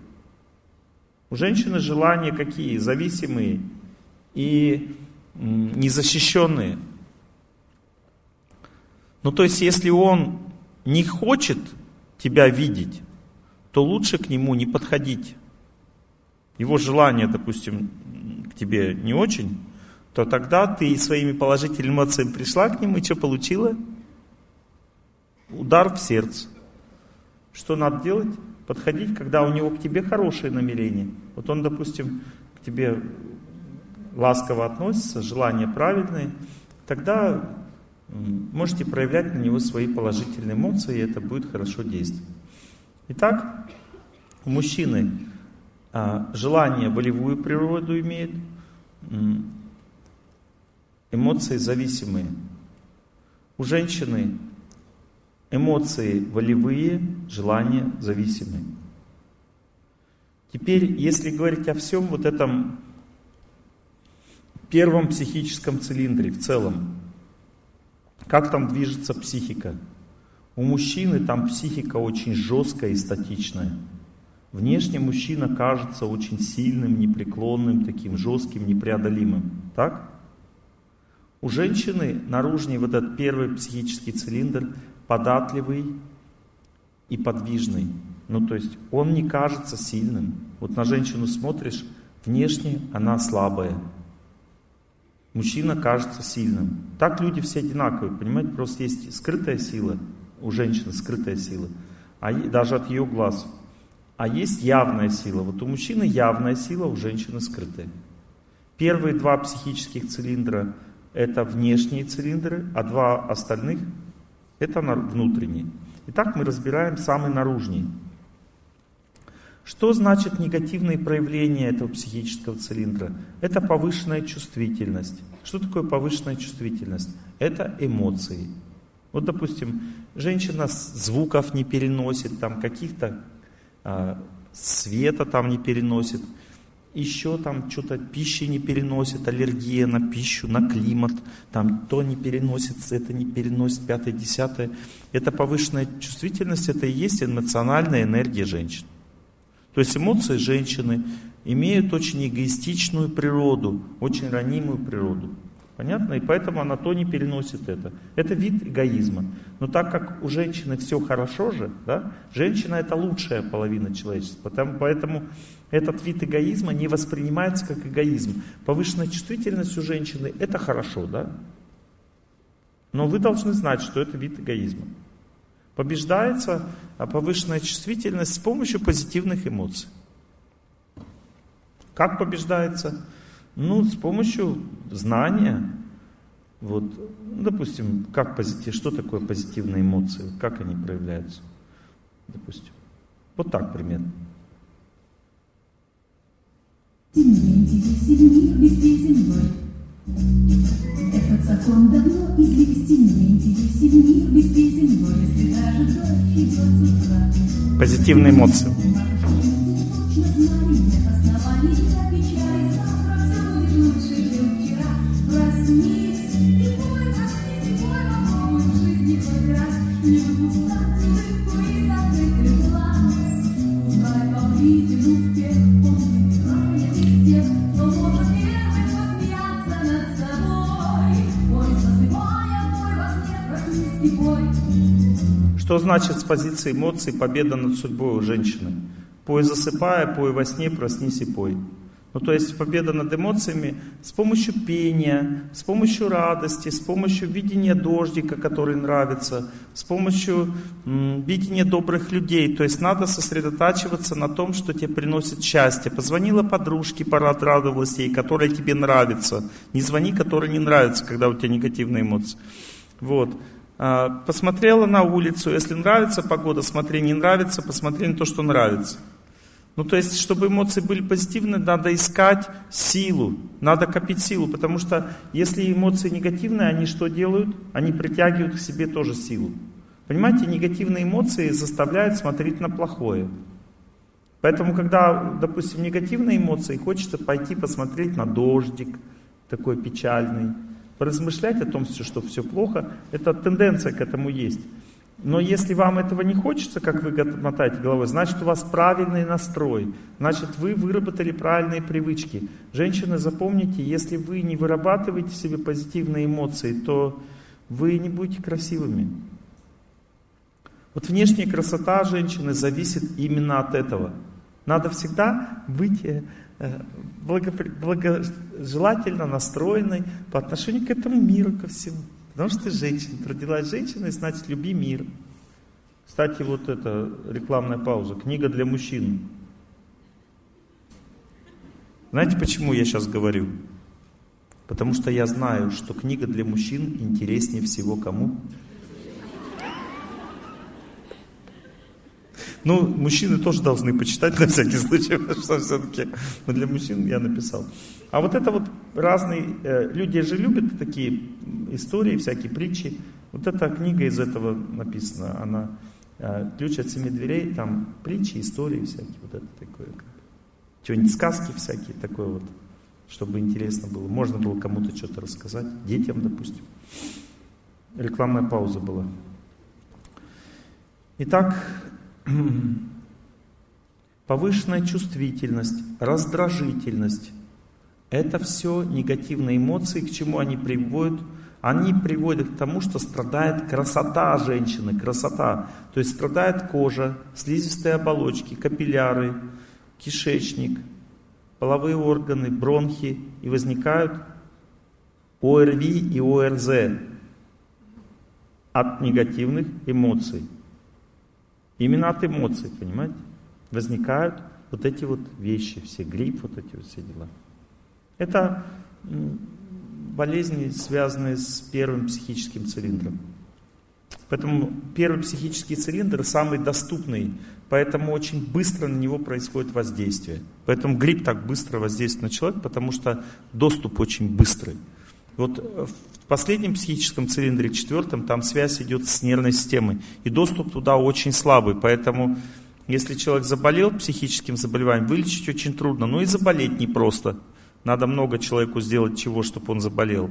У женщины желания какие? Зависимые и незащищенные. Ну то есть, если он не хочет тебя видеть, то лучше к нему не подходить. его желание, допустим, к тебе не очень, то тогда ты своими положительными эмоциями пришла к нему и что получила? Удар в сердце. Что надо делать? Подходить, когда у него к тебе хорошие намерения. Вот он, допустим, к тебе ласково относится, желания правильные, тогда можете проявлять на него свои положительные эмоции, и это будет хорошо действовать. Итак, у мужчины а, желание волевую природу имеет, эмоции зависимые. У женщины эмоции волевые, желания зависимые. Теперь, если говорить о всем вот этом первом психическом цилиндре в целом, как там движется психика? У мужчины там психика очень жесткая и статичная. Внешне мужчина кажется очень сильным, непреклонным, таким жестким, непреодолимым. Так? У женщины наружный вот этот первый психический цилиндр податливый и подвижный. Ну, то есть он не кажется сильным. Вот на женщину смотришь, внешне она слабая. Мужчина кажется сильным. Так люди все одинаковые, понимаете? Просто есть скрытая сила, у женщины скрытая сила, а даже от ее глаз. А есть явная сила. Вот у мужчины явная сила, у женщины скрытая. Первые два психических цилиндра – это внешние цилиндры, а два остальных – это внутренние. Итак, мы разбираем самый наружный. Что значит негативные проявления этого психического цилиндра? Это повышенная чувствительность. Что такое повышенная чувствительность? Это эмоции. Вот, допустим, женщина звуков не переносит, там каких-то а, света там не переносит, еще там что-то пищи не переносит, аллергия на пищу, на климат, там то не переносится, это не переносит, пятое, десятое. Это повышенная чувствительность, это и есть эмоциональная энергия женщин. То есть эмоции женщины имеют очень эгоистичную природу, очень ранимую природу. Понятно? И поэтому она то не переносит это. Это вид эгоизма. Но так как у женщины все хорошо же, да, женщина это лучшая половина человечества. Потому, поэтому этот вид эгоизма не воспринимается как эгоизм. Повышенная чувствительность у женщины это хорошо, да? Но вы должны знать, что это вид эгоизма. Побеждается повышенная чувствительность с помощью позитивных эмоций. Как побеждается? Ну, с помощью знания. Вот, допустим, как позитив, что такое позитивные эмоции, как они проявляются, допустим. Вот так примерно. Этот закон давно известен, интересен мир без песен, но если даже идет. Позитивные эмоции. Что значит с позиции эмоций победа над судьбой у женщины? Пой засыпая, пой во сне, проснись и пой. Ну, то есть победа над эмоциями с помощью пения, с помощью радости, с помощью видения дождика, который нравится, с помощью м, видения добрых людей. То есть надо сосредотачиваться на том, что тебе приносит счастье. Позвонила подружке, порадовалась ей, которая тебе нравится. Не звони, которая не нравится, когда у тебя негативные эмоции. Вот. А, посмотрела на улицу, если нравится погода, смотри, не нравится, посмотри на то, что нравится. Ну, то есть, чтобы эмоции были позитивные, надо искать силу, надо копить силу, потому что если эмоции негативные, они что делают? Они притягивают к себе тоже силу. Понимаете, негативные эмоции заставляют смотреть на плохое. Поэтому, когда, допустим, негативные эмоции, хочется пойти посмотреть на дождик, такой печальный, поразмышлять о том, что все плохо, это тенденция к этому есть. Но если вам этого не хочется, как вы мотаете головой, значит у вас правильный настрой, значит вы выработали правильные привычки. Женщины, запомните, если вы не вырабатываете в себе позитивные эмоции, то вы не будете красивыми. Вот внешняя красота женщины зависит именно от этого. Надо всегда быть благопри... благожелательно настроенной по отношению к этому миру, ко всему. Потому что ты женщина, родилась женщиной, значит, люби мир. Кстати, вот это рекламная пауза. Книга для мужчин. Знаете, почему я сейчас говорю? Потому что я знаю, что книга для мужчин интереснее всего кому? Ну, мужчины тоже должны почитать на всякий случай, потому что все-таки но для мужчин я написал. А вот это вот разные, э, люди же любят такие истории, всякие притчи. Вот эта книга из этого написана, она э, ключ от семи дверей, там притчи, истории всякие, вот это такое. Что-нибудь сказки всякие, такое вот чтобы интересно было. Можно было кому-то что-то рассказать, детям, допустим. Рекламная пауза была. Итак, повышенная чувствительность, раздражительность – это все негативные эмоции. К чему они приводят? Они приводят к тому, что страдает красота женщины, красота. То есть страдает кожа, слизистые оболочки, капилляры, кишечник – половые органы, бронхи, и возникают ОРВИ и ОРЗ от негативных эмоций. Именно от эмоций, понимаете, возникают вот эти вот вещи, все грипп, вот эти вот все дела. Это болезни, связанные с первым психическим цилиндром. Поэтому первый психический цилиндр самый доступный Поэтому очень быстро на него происходит воздействие. Поэтому грипп так быстро воздействует на человека, потому что доступ очень быстрый. Вот в последнем психическом цилиндре, четвертом, там связь идет с нервной системой. И доступ туда очень слабый. Поэтому если человек заболел психическим заболеванием, вылечить очень трудно. Но и заболеть непросто. Надо много человеку сделать чего, чтобы он заболел.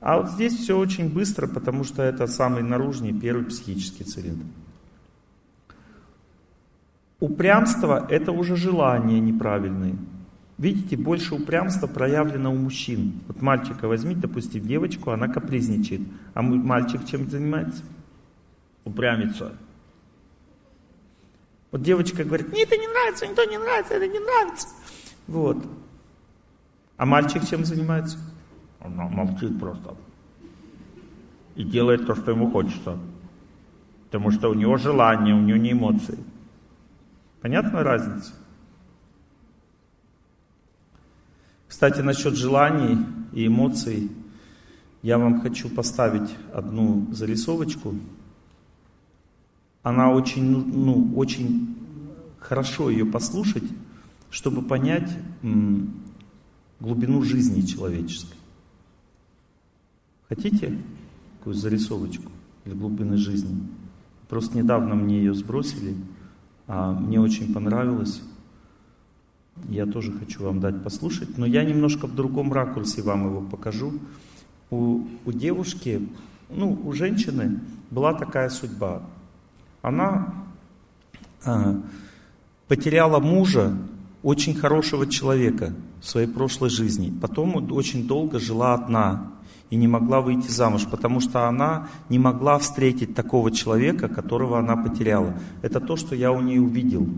А вот здесь все очень быстро, потому что это самый наружный первый психический цилиндр. Упрямство – это уже желания неправильные. Видите, больше упрямства проявлено у мужчин. Вот мальчика возьмите, допустим, девочку, она капризничает. А мальчик чем занимается? Упрямится. Вот девочка говорит, мне это не нравится, мне то не нравится, это не нравится. Вот. А мальчик чем занимается? Он молчит просто. И делает то, что ему хочется. Потому что у него желание, у него не эмоции. Понятна разница? Кстати, насчет желаний и эмоций, я вам хочу поставить одну зарисовочку. Она очень, ну, очень хорошо ее послушать, чтобы понять глубину жизни человеческой. Хотите такую зарисовочку для глубины жизни? Просто недавно мне ее сбросили. А, мне очень понравилось. Я тоже хочу вам дать послушать, но я немножко в другом ракурсе вам его покажу. У, у девушки, ну, у женщины была такая судьба. Она а, потеряла мужа, очень хорошего человека в своей прошлой жизни. Потом очень долго жила одна и не могла выйти замуж, потому что она не могла встретить такого человека, которого она потеряла. Это то, что я у нее увидел.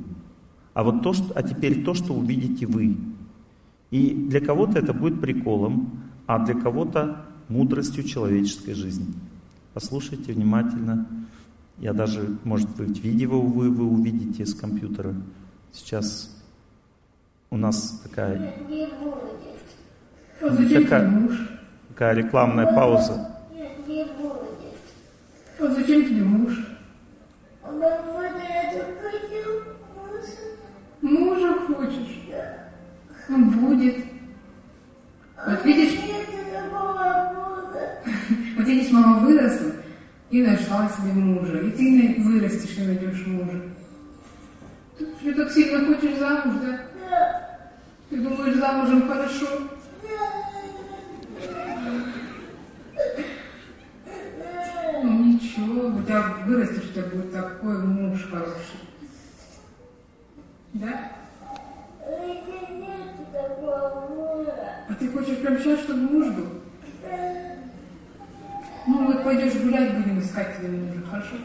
А вот то, что, а теперь то, что увидите вы. И для кого-то это будет приколом, а для кого-то мудростью человеческой жизни. Послушайте внимательно. Я даже, может быть, видео вы, вы увидите с компьютера. Сейчас у нас такая... такая такая рекламная пауза.
Вот зачем тебе муж? Мужа хочешь? Он будет. Вот видишь, вот видишь, мама выросла и нашла себе мужа. И ты вырастешь и найдешь мужа. Ты так сильно хочешь замуж, да? Ты думаешь, замужем хорошо? Ну ничего, у тебя вырастешь, у тебя будет такой муж хороший. Да? А ты хочешь прям сейчас, чтобы муж был? Ну вот пойдешь гулять, будем искать тебе мужа, хорошо?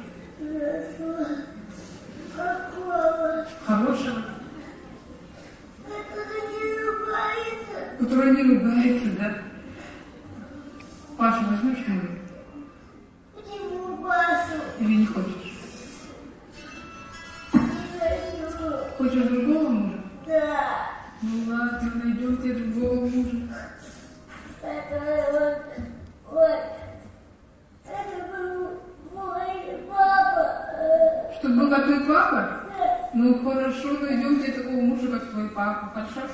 Хорошего. Хорошего?
который не ругается, да? Пашу возьмешь мужа? Или не хочешь? Хочешь другого мужа?
Да.
Ну ладно, найдем тебе другого мужа.
Это вот, вот, это был мой папа.
Чтобы был как твой папа?
да.
Ну хорошо, найдем тебе такого мужа, как твой папа. Хорошо?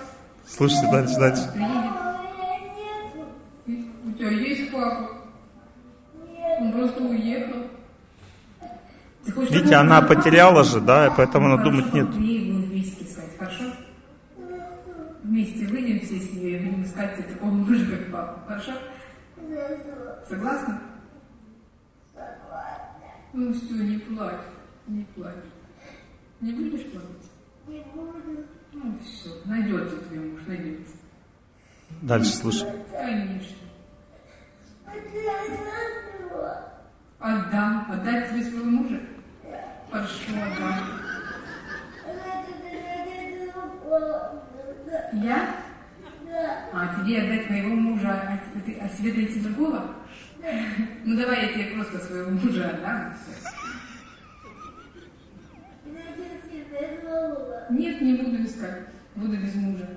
Слушайте дальше, дальше.
Приедет.
У
тебя есть папа?
Нет.
Он просто уехал. Ты хочешь
Видите, она потеряла же, да, и поэтому она думает, нет.
Ей будем вместе искать, хорошо? Вместе выйдем все с нее и будем искать тебе такого мужа, как папа. Хорошо? Согласна? Ну все, не плачь, не плачь. Не будешь плакать?
Не буду.
Ну все, найдется твой муж, найдется.
Дальше, слушай.
Конечно.
А?
Отдам. Отдать тебе своего мужа?
Да.
Я? А тебе отдать моего мужа, а, ты- а себе найти другого? Ну давай я тебе просто своего мужа отдам. Нет, не буду искать. Буду без мужа.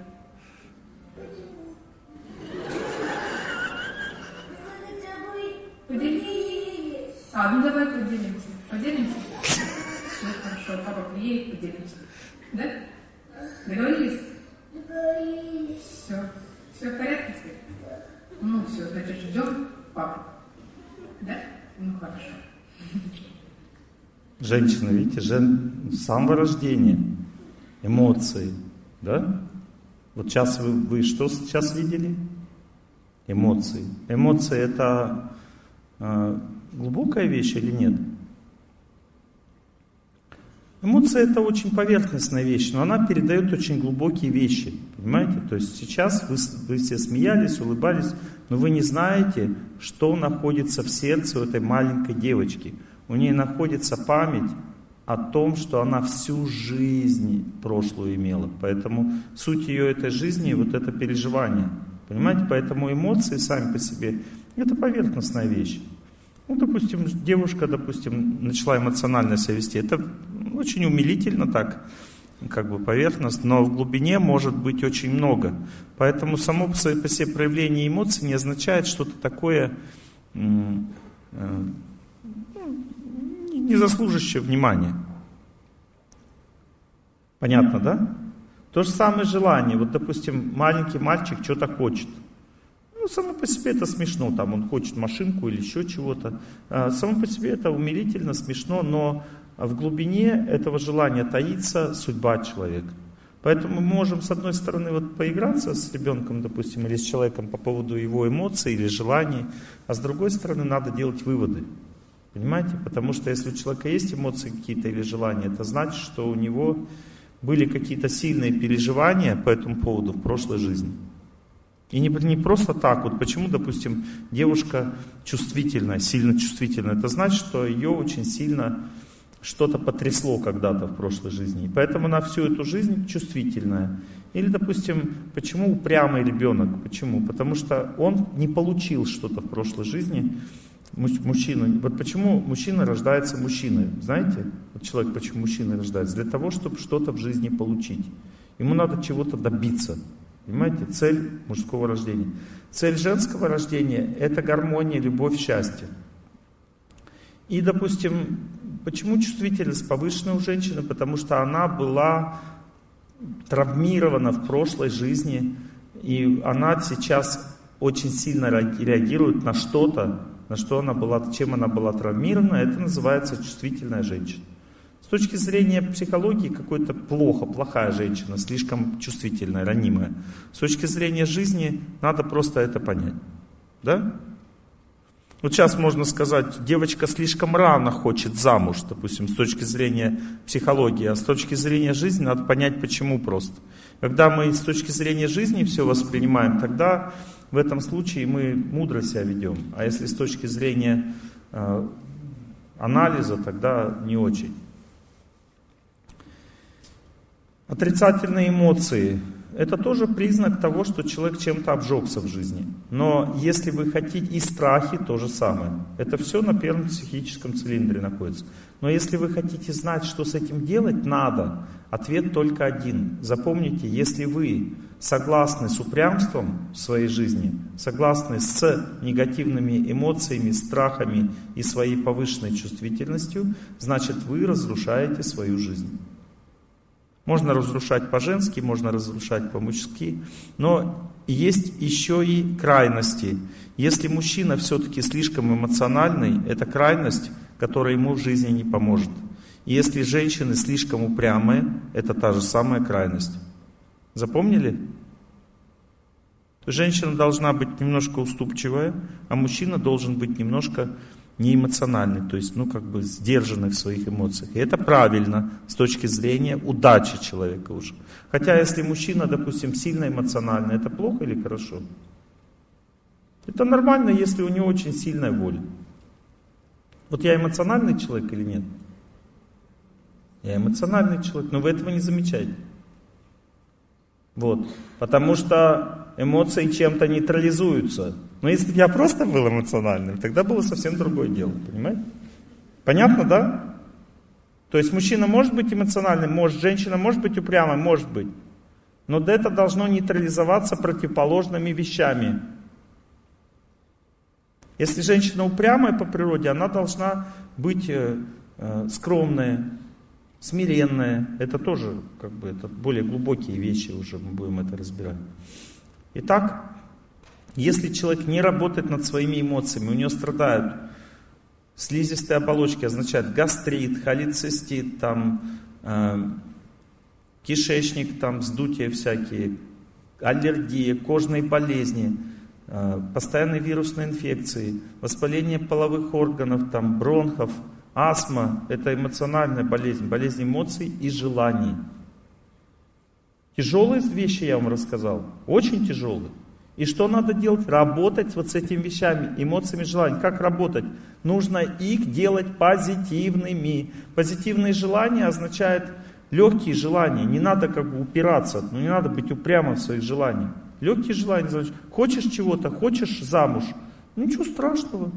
Поделись. А, ну давай поделимся. Поделимся? Приедет, поделимся. Да? Договорились?
Договорились.
Все. Все в порядке теперь? Ну все, значит ждем папу. Да? Ну хорошо.
Женщина, видите, жен... с самого рождения эмоции, да? Вот сейчас вы, вы что сейчас видели? Эмоции. Эмоции это э, глубокая вещь или нет? Эмоция это очень поверхностная вещь, но она передает очень глубокие вещи. Понимаете? То есть сейчас вы, вы все смеялись, улыбались, но вы не знаете, что находится в сердце у этой маленькой девочки. У нее находится память о том, что она всю жизнь прошлую имела. Поэтому суть ее этой жизни вот это переживание. Понимаете? Поэтому эмоции сами по себе это поверхностная вещь. Ну, допустим, девушка, допустим, начала эмоционально себя вести. Это очень умилительно так, как бы поверхность, но в глубине может быть очень много. Поэтому само по себе проявление эмоций не означает что-то такое э, ну, не- заслуживающее внимания. Понятно, да? То же самое желание. Вот, допустим, маленький мальчик что-то хочет. Ну, само по себе это смешно, там он хочет машинку или еще чего-то. А, Само по себе это умилительно, смешно, но в глубине этого желания таится судьба человека. Поэтому мы можем, с одной стороны, вот поиграться с ребенком, допустим, или с человеком по поводу его эмоций или желаний, а с другой стороны, надо делать выводы. Понимаете? Потому что если у человека есть эмоции какие-то или желания, это значит, что у него были какие-то сильные переживания по этому поводу в прошлой жизни. И не, не просто так, вот почему, допустим, девушка чувствительная, сильно чувствительная, это значит, что ее очень сильно что-то потрясло когда-то в прошлой жизни. И поэтому она всю эту жизнь чувствительная. Или, допустим, почему упрямый ребенок? Почему? Потому что он не получил что-то в прошлой жизни, Муж- мужчина. Вот почему мужчина рождается мужчиной? Знаете, вот человек почему мужчина рождается? Для того, чтобы что-то в жизни получить. Ему надо чего-то добиться. Понимаете? Цель мужского рождения. Цель женского рождения – это гармония, любовь, счастье. И, допустим, почему чувствительность повышена у женщины? Потому что она была травмирована в прошлой жизни, и она сейчас очень сильно ре- реагирует на что-то, на что она была, чем она была травмирована, это называется чувствительная женщина. С точки зрения психологии какой-то плохо, плохая женщина, слишком чувствительная, ранимая. С точки зрения жизни надо просто это понять. Да? Вот сейчас можно сказать, девочка слишком рано хочет замуж, допустим, с точки зрения психологии, а с точки зрения жизни надо понять, почему просто. Когда мы с точки зрения жизни все воспринимаем, тогда в этом случае мы мудро себя ведем. А если с точки зрения э, анализа, тогда не очень. Отрицательные эмоции это тоже признак того, что человек чем-то обжегся в жизни. Но если вы хотите, и страхи то же самое. Это все на первом психическом цилиндре находится. Но если вы хотите знать, что с этим делать, надо. Ответ только один. Запомните, если вы согласны с упрямством в своей жизни, согласны с негативными эмоциями, страхами и своей повышенной чувствительностью, значит вы разрушаете свою жизнь. Можно разрушать по-женски, можно разрушать по-мужски, но есть еще и крайности. Если мужчина все-таки слишком эмоциональный, это крайность, которая ему в жизни не поможет. Если женщины слишком упрямые, это та же самая крайность. Запомнили? Женщина должна быть немножко уступчивая, а мужчина должен быть немножко неэмоциональный, то есть, ну, как бы сдержанный в своих эмоциях. И это правильно с точки зрения удачи человека уже. Хотя, если мужчина, допустим, сильно эмоциональный, это плохо или хорошо? Это нормально, если у него очень сильная воля. Вот я эмоциональный человек или нет? Я эмоциональный человек, но вы этого не замечаете. Вот. Потому что эмоции чем-то нейтрализуются. Но если бы я просто был эмоциональным, тогда было совсем другое дело, понимаете? Понятно, да? То есть мужчина может быть эмоциональным, может, женщина может быть упрямой, может быть. Но это должно нейтрализоваться противоположными вещами. Если женщина упрямая по природе, она должна быть э, э, скромная, смиренная. Это тоже как бы это более глубокие вещи уже мы будем это разбирать. Итак, если человек не работает над своими эмоциями, у него страдают слизистые оболочки, означает гастрит, холецистит, там, э, кишечник, там, вздутия всякие, аллергия, кожные болезни, э, постоянные вирусные инфекции, воспаление половых органов, там, бронхов, астма – это эмоциональная болезнь, болезнь эмоций и желаний. Тяжелые вещи я вам рассказал, очень тяжелые. И что надо делать? Работать вот с этими вещами, эмоциями, желаниями. Как работать? Нужно их делать позитивными. Позитивные желания означают легкие желания. Не надо как бы упираться, ну не надо быть упрямым в своих желаниях. Легкие желания, значит, хочешь чего-то, хочешь замуж. Ничего страшного.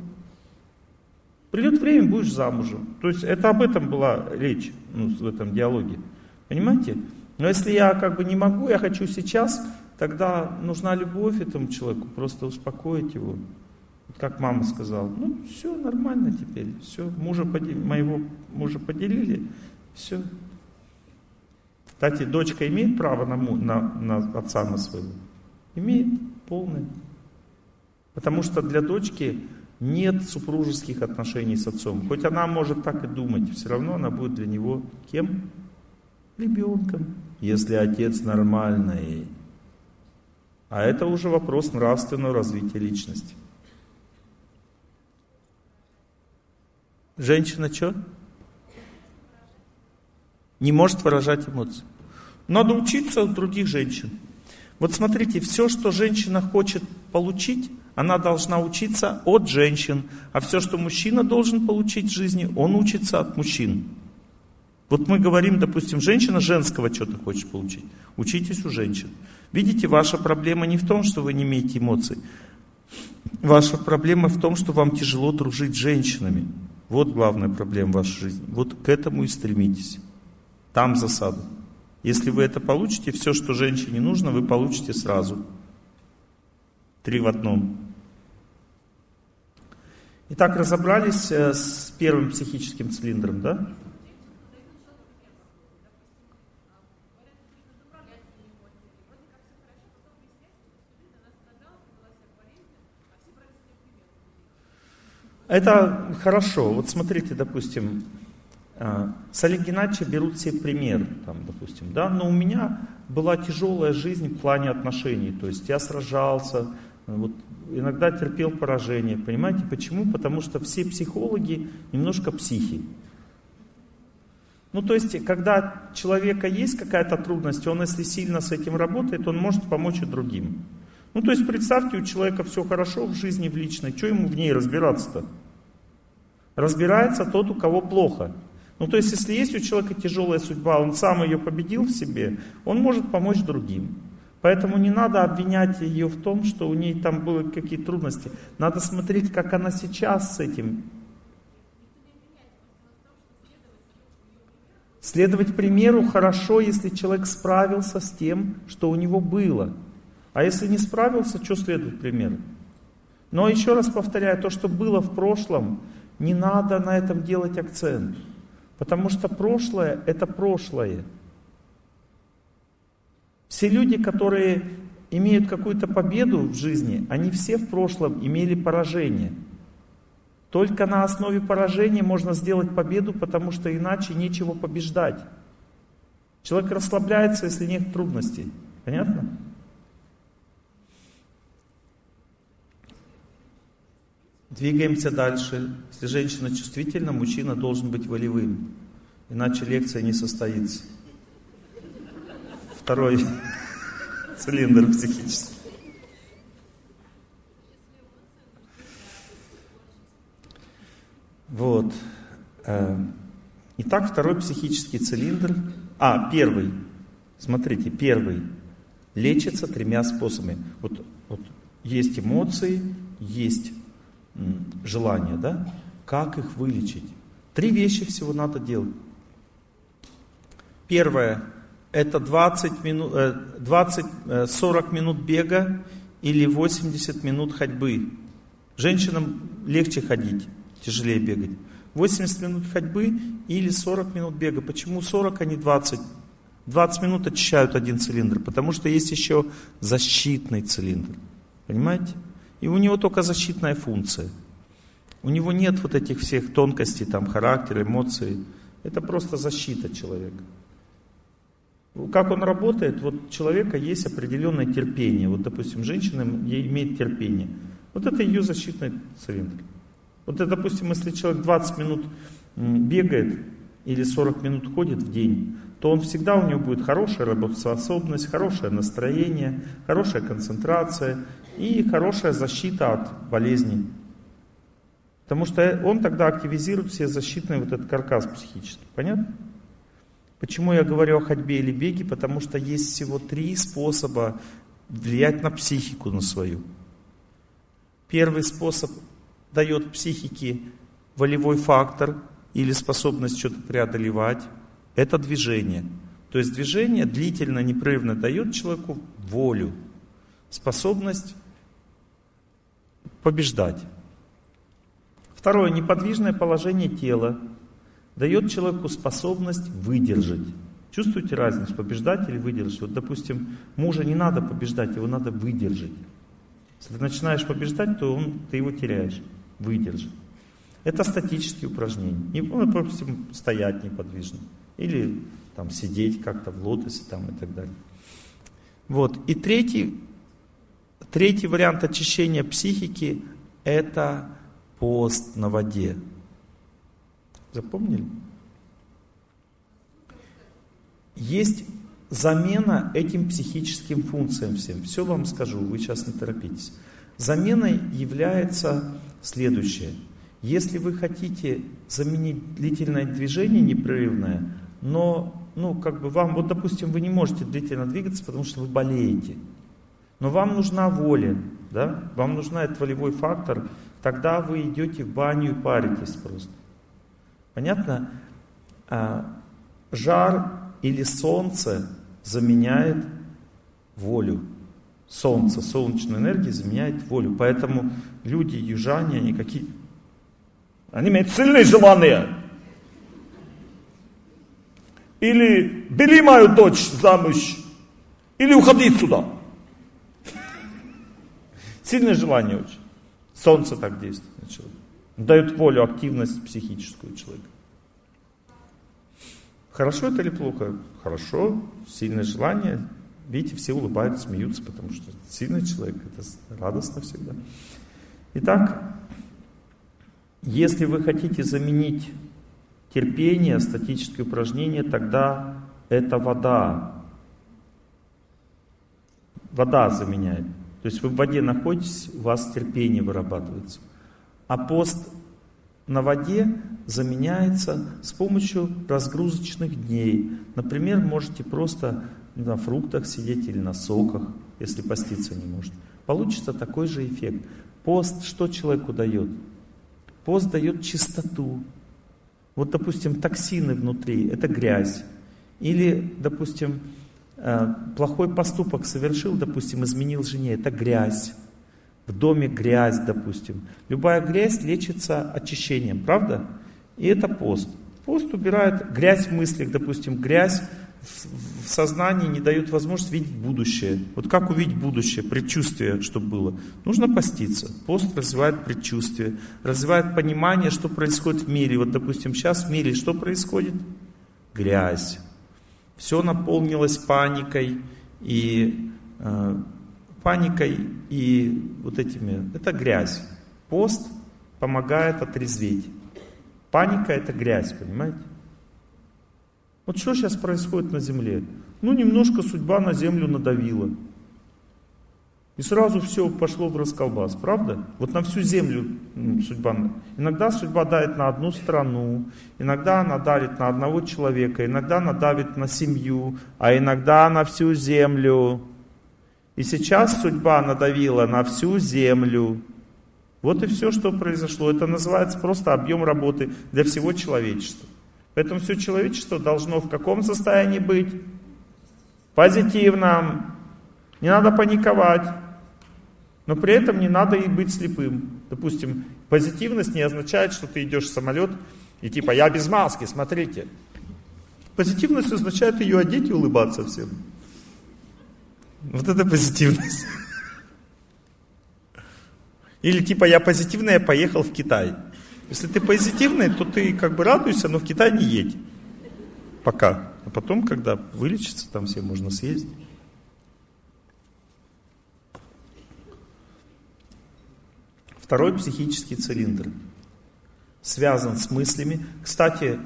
Придет время, будешь замужем. То есть это об этом была речь ну, в этом диалоге. Понимаете? Но если я как бы не могу, я хочу сейчас, тогда нужна любовь этому человеку, просто успокоить его. Как мама сказала, ну все нормально теперь, все, мужа поделили, моего мужа поделили, все. Кстати, дочка имеет право на, на, на отца на своего? Имеет полное. Потому что для дочки нет супружеских отношений с отцом. Хоть она может так и думать, все равно она будет для него кем? Ребенком если отец нормальный. А это уже вопрос нравственного развития личности. Женщина что? Не может выражать эмоции. Надо учиться у других женщин. Вот смотрите, все, что женщина хочет получить, она должна учиться от женщин. А все, что мужчина должен получить в жизни, он учится от мужчин. Вот мы говорим, допустим, женщина женского что-то хочет получить. Учитесь у женщин. Видите, ваша проблема не в том, что вы не имеете эмоций. Ваша проблема в том, что вам тяжело дружить с женщинами. Вот главная проблема в вашей жизни. Вот к этому и стремитесь. Там засада. Если вы это получите, все, что женщине нужно, вы получите сразу. Три в одном. Итак, разобрались э, с первым психическим цилиндром, да? Это хорошо. Вот смотрите, допустим, а, с Геннадьевича берут себе пример, там, допустим, да, но у меня была тяжелая жизнь в плане отношений, то есть я сражался, вот, иногда терпел поражение, понимаете, почему? Потому что все психологи немножко психи. Ну, то есть, когда у человека есть какая-то трудность, он, если сильно с этим работает, он может помочь и другим. Ну, то есть, представьте, у человека все хорошо в жизни, в личной, что ему в ней разбираться-то? Разбирается тот, у кого плохо. Ну, то есть, если есть у человека тяжелая судьба, он сам ее победил в себе, он может помочь другим. Поэтому не надо обвинять ее в том, что у ней там были какие-то трудности. Надо смотреть, как она сейчас с этим. Следовать примеру хорошо, если человек справился с тем, что у него было. А если не справился, что следует примеру? Но еще раз повторяю, то, что было в прошлом, не надо на этом делать акцент. Потому что прошлое – это прошлое. Все люди, которые имеют какую-то победу в жизни, они все в прошлом имели поражение. Только на основе поражения можно сделать победу, потому что иначе нечего побеждать. Человек расслабляется, если нет трудностей. Понятно? Двигаемся дальше. Если женщина чувствительна, мужчина должен быть волевым. Иначе лекция не состоится. Второй цилиндр психический. Вот. Э, итак, второй психический цилиндр. А, первый. Смотрите, первый. Лечится тремя способами. Вот, вот есть эмоции, есть желания, да? Как их вылечить? Три вещи всего надо делать. Первое, это 20 минут, 20, 40 минут бега или 80 минут ходьбы. Женщинам легче ходить, тяжелее бегать. 80 минут ходьбы или 40 минут бега. Почему 40, а не 20? 20 минут очищают один цилиндр, потому что есть еще защитный цилиндр. Понимаете? И у него только защитная функция. У него нет вот этих всех тонкостей, там, характера, эмоций. Это просто защита человека. Как он работает? Вот у человека есть определенное терпение. Вот, допустим, женщина имеет терпение. Вот это ее защитный цилиндр. Вот, это, допустим, если человек 20 минут бегает или 40 минут ходит в день, то он всегда у него будет хорошая работоспособность, хорошее настроение, хорошая концентрация и хорошая защита от болезней. Потому что он тогда активизирует все защитный вот этот каркас психический. Понятно? Почему я говорю о ходьбе или беге? Потому что есть всего три способа влиять на психику на свою. Первый способ дает психике волевой фактор или способность что-то преодолевать. Это движение. То есть движение длительно, непрерывно дает человеку волю, способность побеждать. Второе, неподвижное положение тела дает человеку способность выдержать. Чувствуете разницу, побеждать или выдержать? Вот, допустим, мужа не надо побеждать, его надо выдержать. Если ты начинаешь побеждать, то он, ты его теряешь. Выдержать. Это статические упражнения. И, ну, допустим, стоять неподвижно. Или там, сидеть как-то в лотосе там, и так далее. Вот. И третий, третий вариант очищения психики – это пост на воде. Запомнили? Есть замена этим психическим функциям всем. Все вам скажу, вы сейчас не торопитесь. Заменой является следующее. Если вы хотите заменить длительное движение непрерывное, но, ну, как бы вам, вот, допустим, вы не можете длительно двигаться, потому что вы болеете, но вам нужна воля, да, вам нужна этот волевой фактор, тогда вы идете в баню и паритесь просто. Понятно? А, жар или солнце заменяет волю. Солнце, солнечная энергия заменяет волю. Поэтому люди, южане, они какие? Они имеют сильные желания. Или бери мою дочь замуж, или уходи сюда. Сильное желание очень. Солнце так действует. Дает волю, активность психическую человека. Хорошо это или плохо? Хорошо, сильное желание. Видите, все улыбаются, смеются, потому что сильный человек, это радостно всегда. Итак, если вы хотите заменить терпение, статическое упражнение, тогда это вода. Вода заменяет. То есть вы в воде находитесь, у вас терпение вырабатывается. А пост на воде заменяется с помощью разгрузочных дней. Например, можете просто на фруктах сидеть или на соках, если поститься не может. Получится такой же эффект. Пост что человеку дает? Пост дает чистоту. Вот, допустим, токсины внутри – это грязь. Или, допустим, э, плохой поступок совершил, допустим, изменил жене – это грязь. В доме грязь, допустим. Любая грязь лечится очищением, правда? И это пост. Пост убирает грязь в мыслях, допустим, грязь в сознании не дает возможность видеть будущее. Вот как увидеть будущее, предчувствие, что было? Нужно поститься. Пост развивает предчувствие, развивает понимание, что происходит в мире. Вот, допустим, сейчас в мире что происходит? Грязь. Все наполнилось паникой и э, паникой и вот этими. Это грязь. Пост помогает отрезветь. Паника это грязь, понимаете? Вот что сейчас происходит на земле? Ну, немножко судьба на землю надавила. И сразу все пошло в расколбас, правда? Вот на всю землю судьба. Иногда судьба давит на одну страну, иногда она давит на одного человека, иногда она давит на семью, а иногда на всю землю. И сейчас судьба надавила на всю землю. Вот и все, что произошло. Это называется просто объем работы для всего человечества. Поэтому все человечество должно в каком состоянии быть? Позитивном. Не надо паниковать. Но при этом не надо и быть слепым. Допустим, позитивность не означает, что ты идешь в самолет и типа я без маски, смотрите. Позитивность означает ее одеть и улыбаться всем. Вот это позитивность. Или типа я позитивный, я поехал в Китай. Если ты позитивный, то ты как бы радуйся, но в Китай не едь. Пока. А потом, когда вылечится, там все можно съездить. Второй психический цилиндр связан с мыслями. Кстати,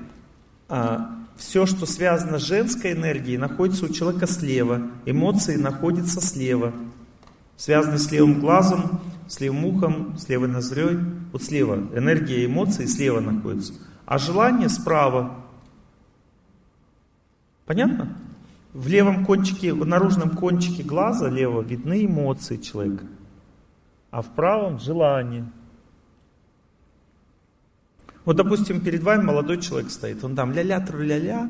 а, все, что связано с женской энергией, находится у человека слева. Эмоции находятся слева. Связаны с левым глазом, с левым ухом, с левой ноздрёй. Вот слева. Энергия эмоций слева находится. А желание справа. Понятно? В левом кончике, в наружном кончике глаза лево видны эмоции человека. А в правом желание. Вот, допустим, перед вами молодой человек стоит, он там ля-ля, тру-ля-ля,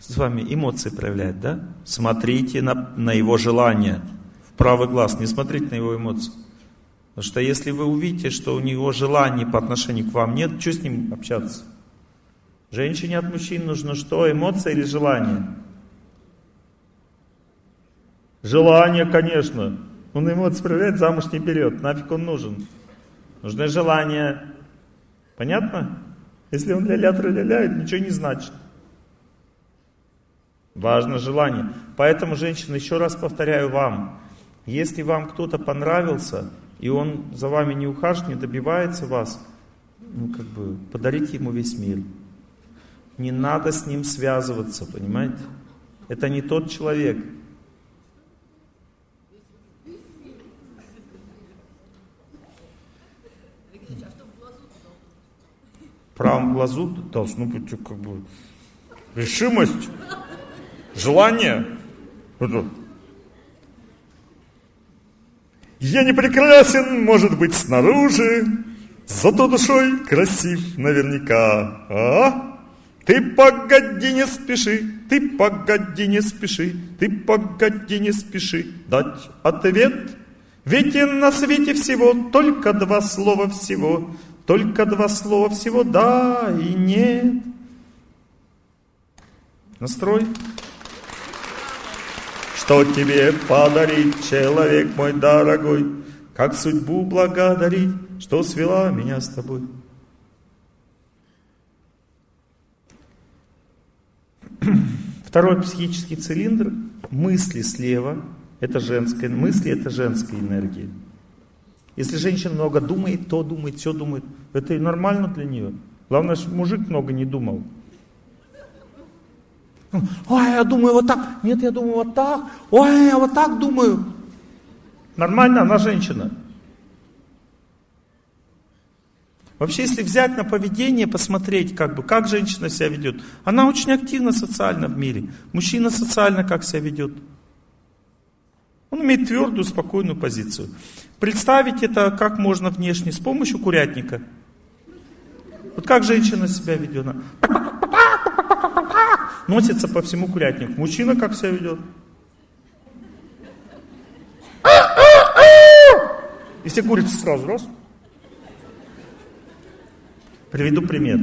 с вами эмоции проявляет, да? Смотрите на, на его желание в правый глаз, не смотрите на его эмоции. Потому что если вы увидите, что у него желаний по отношению к вам нет, что с ним общаться? Женщине от мужчин нужно что? Эмоция или желание? Желание, конечно. Он эмоции проявляет, замуж не берет. Нафиг он нужен? Нужно желание. Понятно? Если он ля-ля ля ничего не значит. Важно желание. Поэтому, женщины, еще раз повторяю вам, если вам кто-то понравился, и он за вами не ухаживает, не добивается вас, ну, как бы, подарите ему весь мир. Не надо с ним связываться, понимаете? Это не тот человек. Правом глазу должно быть как бы решимость, желание. Я не прекрасен, может быть, снаружи, Зато душой красив наверняка. А? Ты погоди, не спеши, ты погоди, не спеши, ты погоди, не спеши дать ответ. Ведь и на свете всего только два слова всего, только два слова всего да и нет. Настрой. Что тебе подарить, человек мой дорогой? Как судьбу благодарить, что свела меня с тобой? Второй психический цилиндр, мысли слева, это женская, мысли это женская энергия. Если женщина много думает, то думает, все думает, это и нормально для нее. Главное, чтобы мужик много не думал. Ой, я думаю вот так. Нет, я думаю вот так. Ой, я вот так думаю. Нормально, она женщина. Вообще, если взять на поведение, посмотреть, как бы, как женщина себя ведет, она очень активна социально в мире. Мужчина социально как себя ведет. Он имеет твердую, спокойную позицию. Представить это как можно внешне, с помощью курятника. Вот как женщина себя ведет? Она носится по всему курятнику. Мужчина как себя ведет? И все курицы сразу раз. Приведу пример.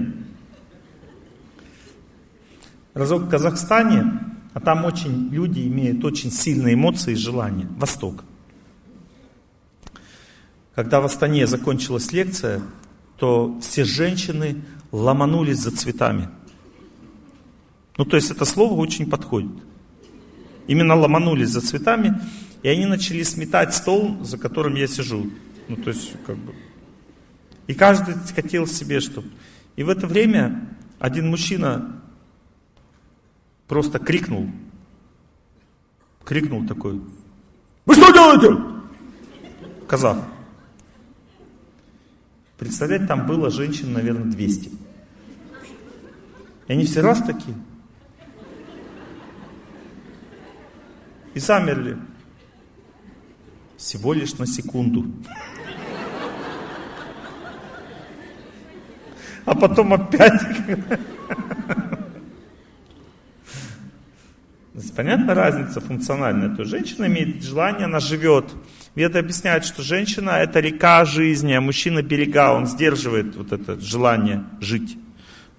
Разок в Казахстане, а там очень люди имеют очень сильные эмоции и желания. Восток. Когда в Астане закончилась лекция, то все женщины ломанулись за цветами. Ну, то есть это слово очень подходит. Именно ломанулись за цветами, и они начали сметать стол, за которым я сижу. Ну, то есть, как бы... И каждый хотел себе, чтобы... И в это время один мужчина просто крикнул. Крикнул такой. Вы что делаете? Казах. Представлять, там было женщин, наверное, 200. И они все раз такие. И замерли. Всего лишь на секунду. А потом опять. Понятна разница функциональная? То есть женщина имеет желание, она живет. Веды объясняют, что женщина это река жизни, а мужчина берега, он сдерживает вот это желание жить.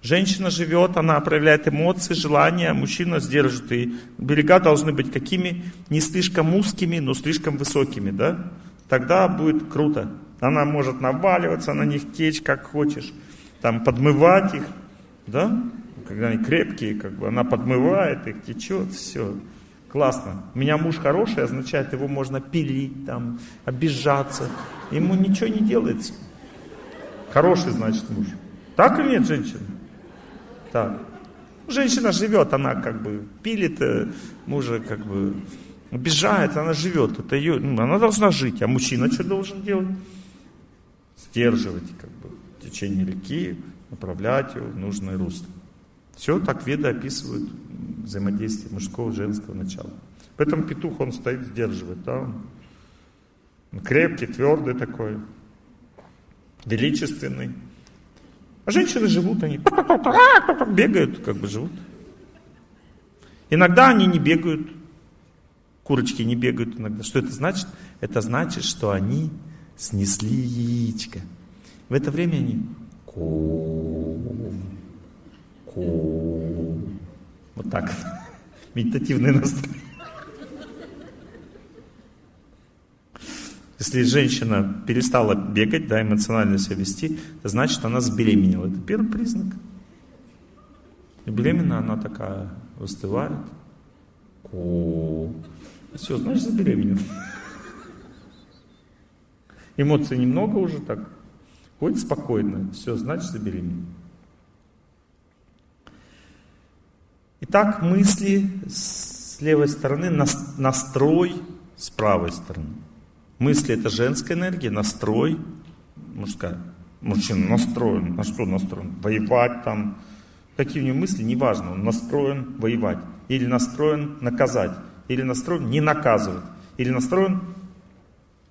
Женщина живет, она проявляет эмоции, желания, мужчина сдержит. И берега должны быть какими? Не слишком узкими, но слишком высокими, да? Тогда будет круто. Она может наваливаться на них, течь как хочешь, там подмывать их, да? Когда они крепкие, как бы она подмывает их, течет, все. Классно. У меня муж хороший, означает, его можно пилить, там, обижаться. Ему ничего не делается. Хороший, значит, муж. Так или нет, женщина? Так. Женщина живет, она как бы пилит э, мужа, как бы обижает, она живет. Это ее, ну, она должна жить. А мужчина что должен делать? Сдерживать как бы, течение реки, направлять его в нужное русло. Все так веды описывают взаимодействие мужского и женского начала. Поэтому петух, он стоит, сдерживает. Да? Он крепкий, твердый такой, величественный. А женщины живут, они бегают, как бы живут. Иногда они не бегают, курочки не бегают иногда. Что это значит? Это значит, что они снесли яичко. В это время они ку, вот так, медитативный настрой. Если женщина перестала бегать, да, эмоционально себя вести, это значит, она забеременела. Это первый признак. И беременна она такая, выстывает. Ку. Все, значит, забеременела. Эмоций немного уже так. Ходит спокойно. Все, значит, забеременела. Итак, мысли с левой стороны, настрой с правой стороны. Мысли это женская энергия, настрой мужская. Мужчина настроен, на что настроен? Воевать там. Какие у него мысли, неважно, он настроен воевать. Или настроен наказать. Или настроен не наказывать. Или настроен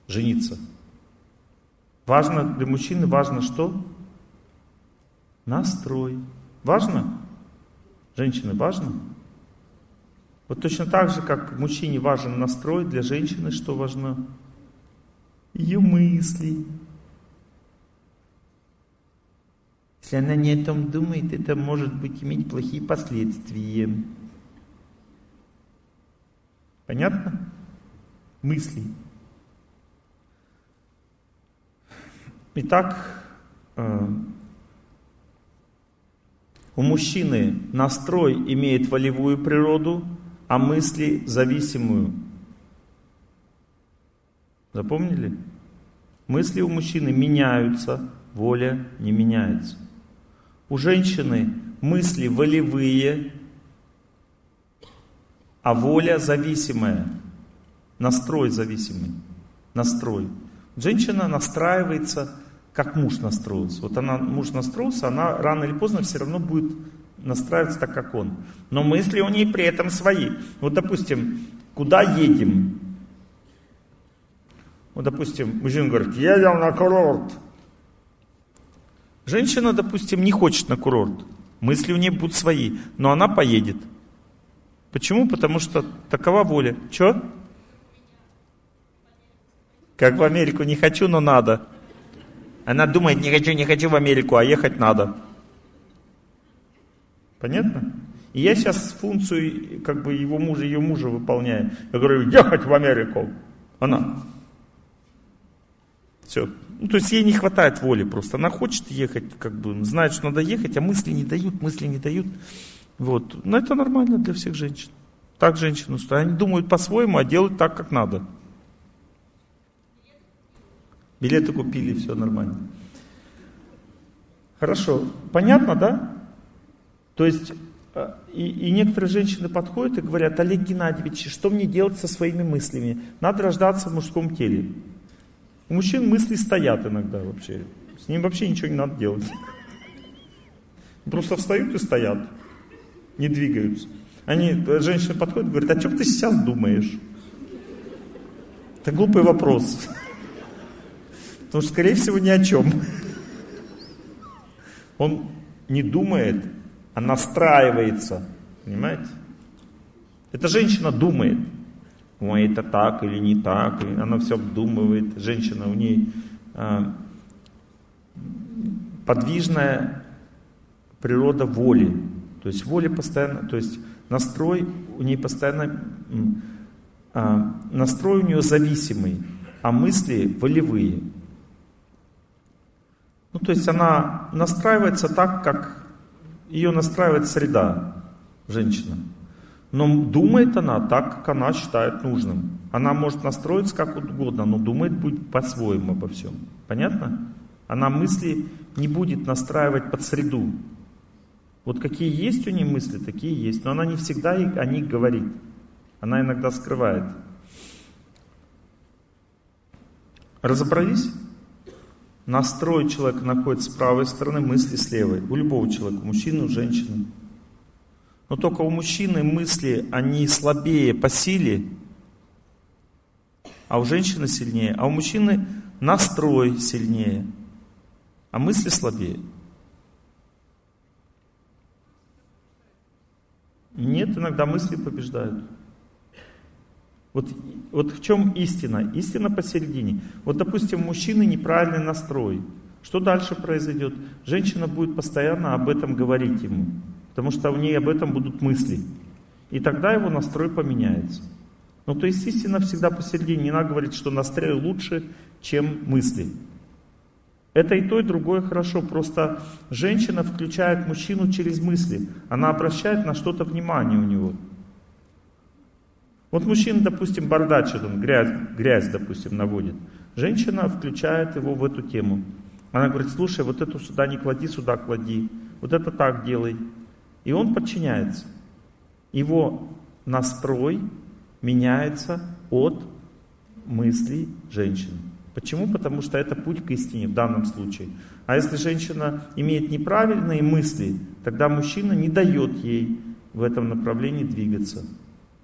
жениться. Важно для мужчины, важно что? Настрой. Важно? Женщины важно? Вот точно так же, как мужчине важен настрой, для женщины что важно? ее мысли. Если она не о том думает, это может быть иметь плохие последствия. Понятно? Мысли. Итак, э, у мужчины настрой имеет волевую природу, а мысли зависимую. Запомнили? Мысли у мужчины меняются, воля не меняется. У женщины мысли волевые, а воля зависимая, настрой зависимый, настрой. Женщина настраивается, как муж настроился. Вот она, муж настроился, она рано или поздно все равно будет настраиваться так, как он. Но мысли у нее при этом свои. Вот, допустим, куда едем? Вот, допустим, мужчина говорит, едем на курорт. Женщина, допустим, не хочет на курорт. Мысли у нее будут свои, но она поедет. Почему? Потому что такова воля. Че? Как в Америку не хочу, но надо. Она думает, не хочу, не хочу в Америку, а ехать надо. Понятно? И я сейчас функцию как бы его мужа, ее мужа выполняю. Я говорю, ехать в Америку. Она. Все. Ну, то есть ей не хватает воли просто. Она хочет ехать, как бы, знает, что надо ехать, а мысли не дают, мысли не дают. Вот. Но это нормально для всех женщин. Так женщины устроены. Они думают по-своему, а делают так, как надо. Билеты купили, все нормально. Хорошо. Понятно, да? То есть, э, и, и некоторые женщины подходят и говорят, Олег Геннадьевич, что мне делать со своими мыслями? Надо рождаться в мужском теле. У мужчин мысли стоят иногда вообще. С ним вообще ничего не надо делать. Просто встают и стоят. Не двигаются. Они, женщины подходят и говорят, о чем ты сейчас думаешь? Это глупый вопрос. Потому что, скорее всего, ни о чем. Он не думает, а настраивается. Понимаете? Эта женщина думает. Ой, это так или не так. И она все обдумывает. Женщина у ней э, подвижная природа воли. То есть воля постоянно, то есть настрой у нее постоянно, э, настрой у нее зависимый, а мысли волевые. Ну, то есть она настраивается так, как ее настраивает среда, женщина. Но думает она так, как она считает нужным. Она может настроиться как угодно, но думает будет по-своему обо всем. Понятно? Она мысли не будет настраивать под среду. Вот какие есть у нее мысли, такие есть. Но она не всегда о них говорит. Она иногда скрывает. Разобрались? Настрой человека находится с правой стороны, мысли с левой. У любого человека, мужчины, у женщины. Но только у мужчины мысли, они слабее по силе, а у женщины сильнее. А у мужчины настрой сильнее, а мысли слабее. Нет, иногда мысли побеждают. Вот, вот в чем истина? Истина посередине. Вот, допустим, мужчины неправильный настрой. Что дальше произойдет? Женщина будет постоянно об этом говорить ему, потому что в ней об этом будут мысли. И тогда его настрой поменяется. Ну, то есть истина всегда посередине. Не надо говорить, что настрой лучше, чем мысли. Это и то, и другое хорошо. Просто женщина включает мужчину через мысли. Она обращает на что-то внимание у него. Вот мужчина, допустим, бардачит, он грязь, грязь, допустим, наводит. Женщина включает его в эту тему. Она говорит, слушай, вот эту сюда не клади, сюда клади. Вот это так делай. И он подчиняется. Его настрой меняется от мыслей женщины. Почему? Потому что это путь к истине в данном случае. А если женщина имеет неправильные мысли, тогда мужчина не дает ей в этом направлении двигаться.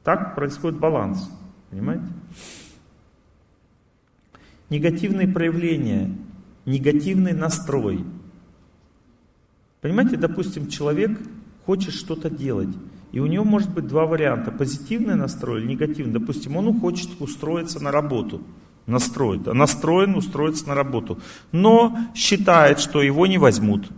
Так происходит баланс. Понимаете? Негативные проявления, негативный настрой. Понимаете, допустим, человек хочет что-то делать. И у него может быть два варианта. Позитивный настрой или негативный. Допустим, он хочет устроиться на работу. Настроить, настроен устроиться на работу. Но считает, что его не возьмут.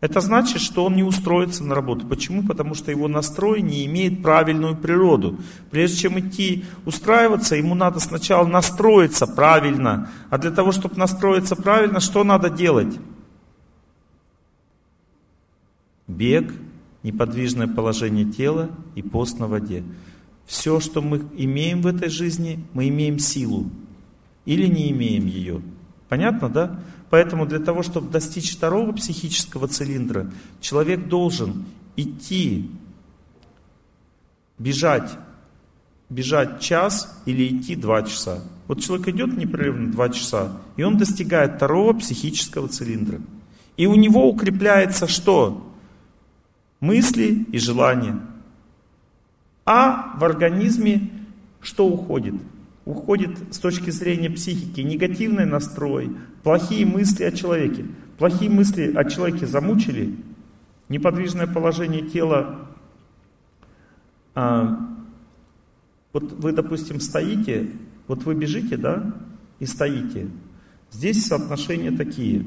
Это значит, что он не устроится на работу. Почему? Потому что его настрой не имеет правильную природу. Прежде чем идти устраиваться, ему надо сначала настроиться правильно. А для того, чтобы настроиться правильно, что надо делать? Бег, неподвижное положение тела и пост на воде. Все, что мы имеем в этой жизни, мы имеем силу. Или не имеем ее. Понятно, да? Поэтому для того, чтобы достичь второго психического цилиндра, человек должен идти, бежать бежать час или идти два часа. Вот человек идет непрерывно два часа, и он достигает второго психического цилиндра. И у него укрепляется что? Мысли и желания. А в организме что уходит? Уходит с точки зрения психики негативный настрой, плохие мысли о человеке. Плохие мысли о человеке замучили, неподвижное положение тела. А, вот вы, допустим, стоите, вот вы бежите, да, и стоите. Здесь соотношения такие.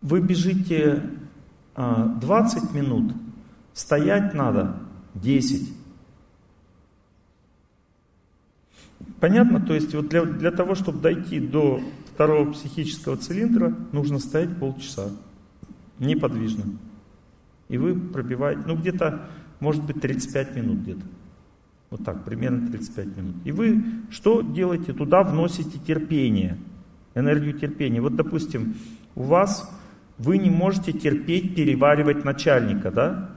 Вы бежите 20 а, минут, стоять надо 10. Понятно? То есть вот для, для того, чтобы дойти до второго психического цилиндра, нужно стоять полчаса неподвижно. И вы пробиваете, ну где-то, может быть, 35 минут где-то. Вот так, примерно 35 минут. И вы что делаете? Туда вносите терпение, энергию терпения. Вот, допустим, у вас, вы не можете терпеть переваривать начальника, да?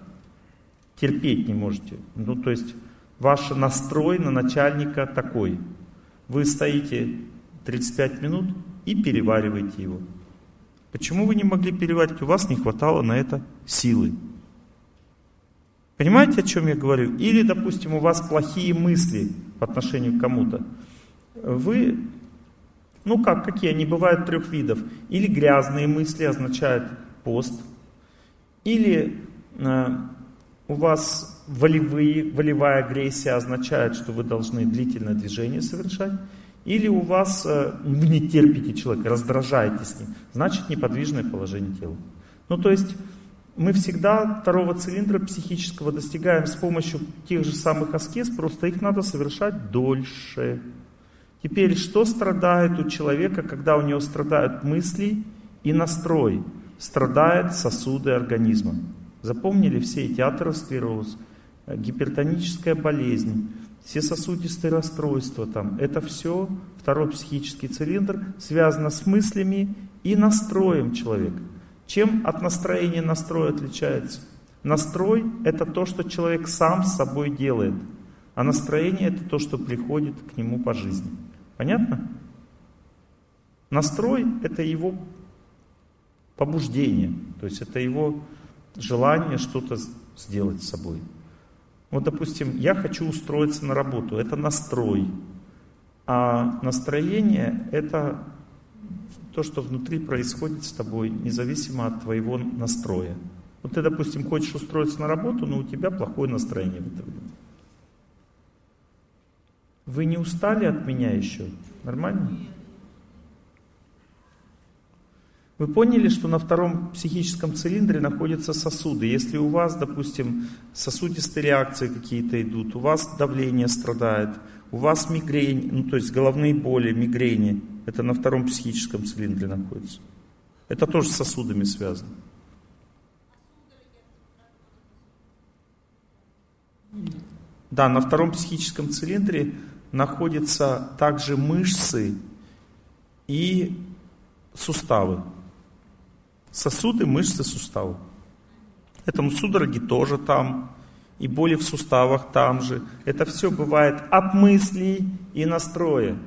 Терпеть не можете. Ну, то есть, ваш настрой на начальника такой. Вы стоите 35 минут и перевариваете его. Почему вы не могли переварить? У вас не хватало на это силы. Понимаете, о чем я говорю? Или, допустим, у вас плохие мысли по отношению к кому-то. Вы, ну как, какие они бывают трех видов. Или грязные мысли означают пост. Или э, у вас волевые, волевая агрессия означает, что вы должны длительное движение совершать. Или у вас э, вы не терпите человека, раздражаете с ним, значит неподвижное положение тела. Ну то есть мы всегда второго цилиндра психического достигаем с помощью тех же самых аскез, просто их надо совершать дольше. Теперь, что страдает у человека, когда у него страдают мысли и настрой? Страдают сосуды организма. Запомнили все эти атеросклероз, гипертоническая болезнь, все сосудистые расстройства там, это все, второй психический цилиндр, связано с мыслями и настроем человека. Чем от настроения настрой отличается? Настрой – это то, что человек сам с собой делает, а настроение – это то, что приходит к нему по жизни. Понятно? Настрой – это его побуждение, то есть это его желание что-то сделать с собой. Вот, допустим, я хочу устроиться на работу, это настрой. А настроение – это то, что внутри происходит с тобой, независимо от твоего настроя. Вот ты, допустим, хочешь устроиться на работу, но у тебя плохое настроение в это время. Вы не устали от меня еще? Нормально? Вы поняли, что на втором психическом цилиндре находятся сосуды. Если у вас, допустим, сосудистые реакции какие-то идут, у вас давление страдает, у вас мигрень, ну то есть головные боли, мигрени, это на втором психическом цилиндре находится. Это тоже с сосудами связано. Да, на втором психическом цилиндре находятся также мышцы и суставы. Сосуды, мышцы, суставы. Поэтому судороги тоже там, и боли в суставах там же. Это все бывает от мыслей и настроя.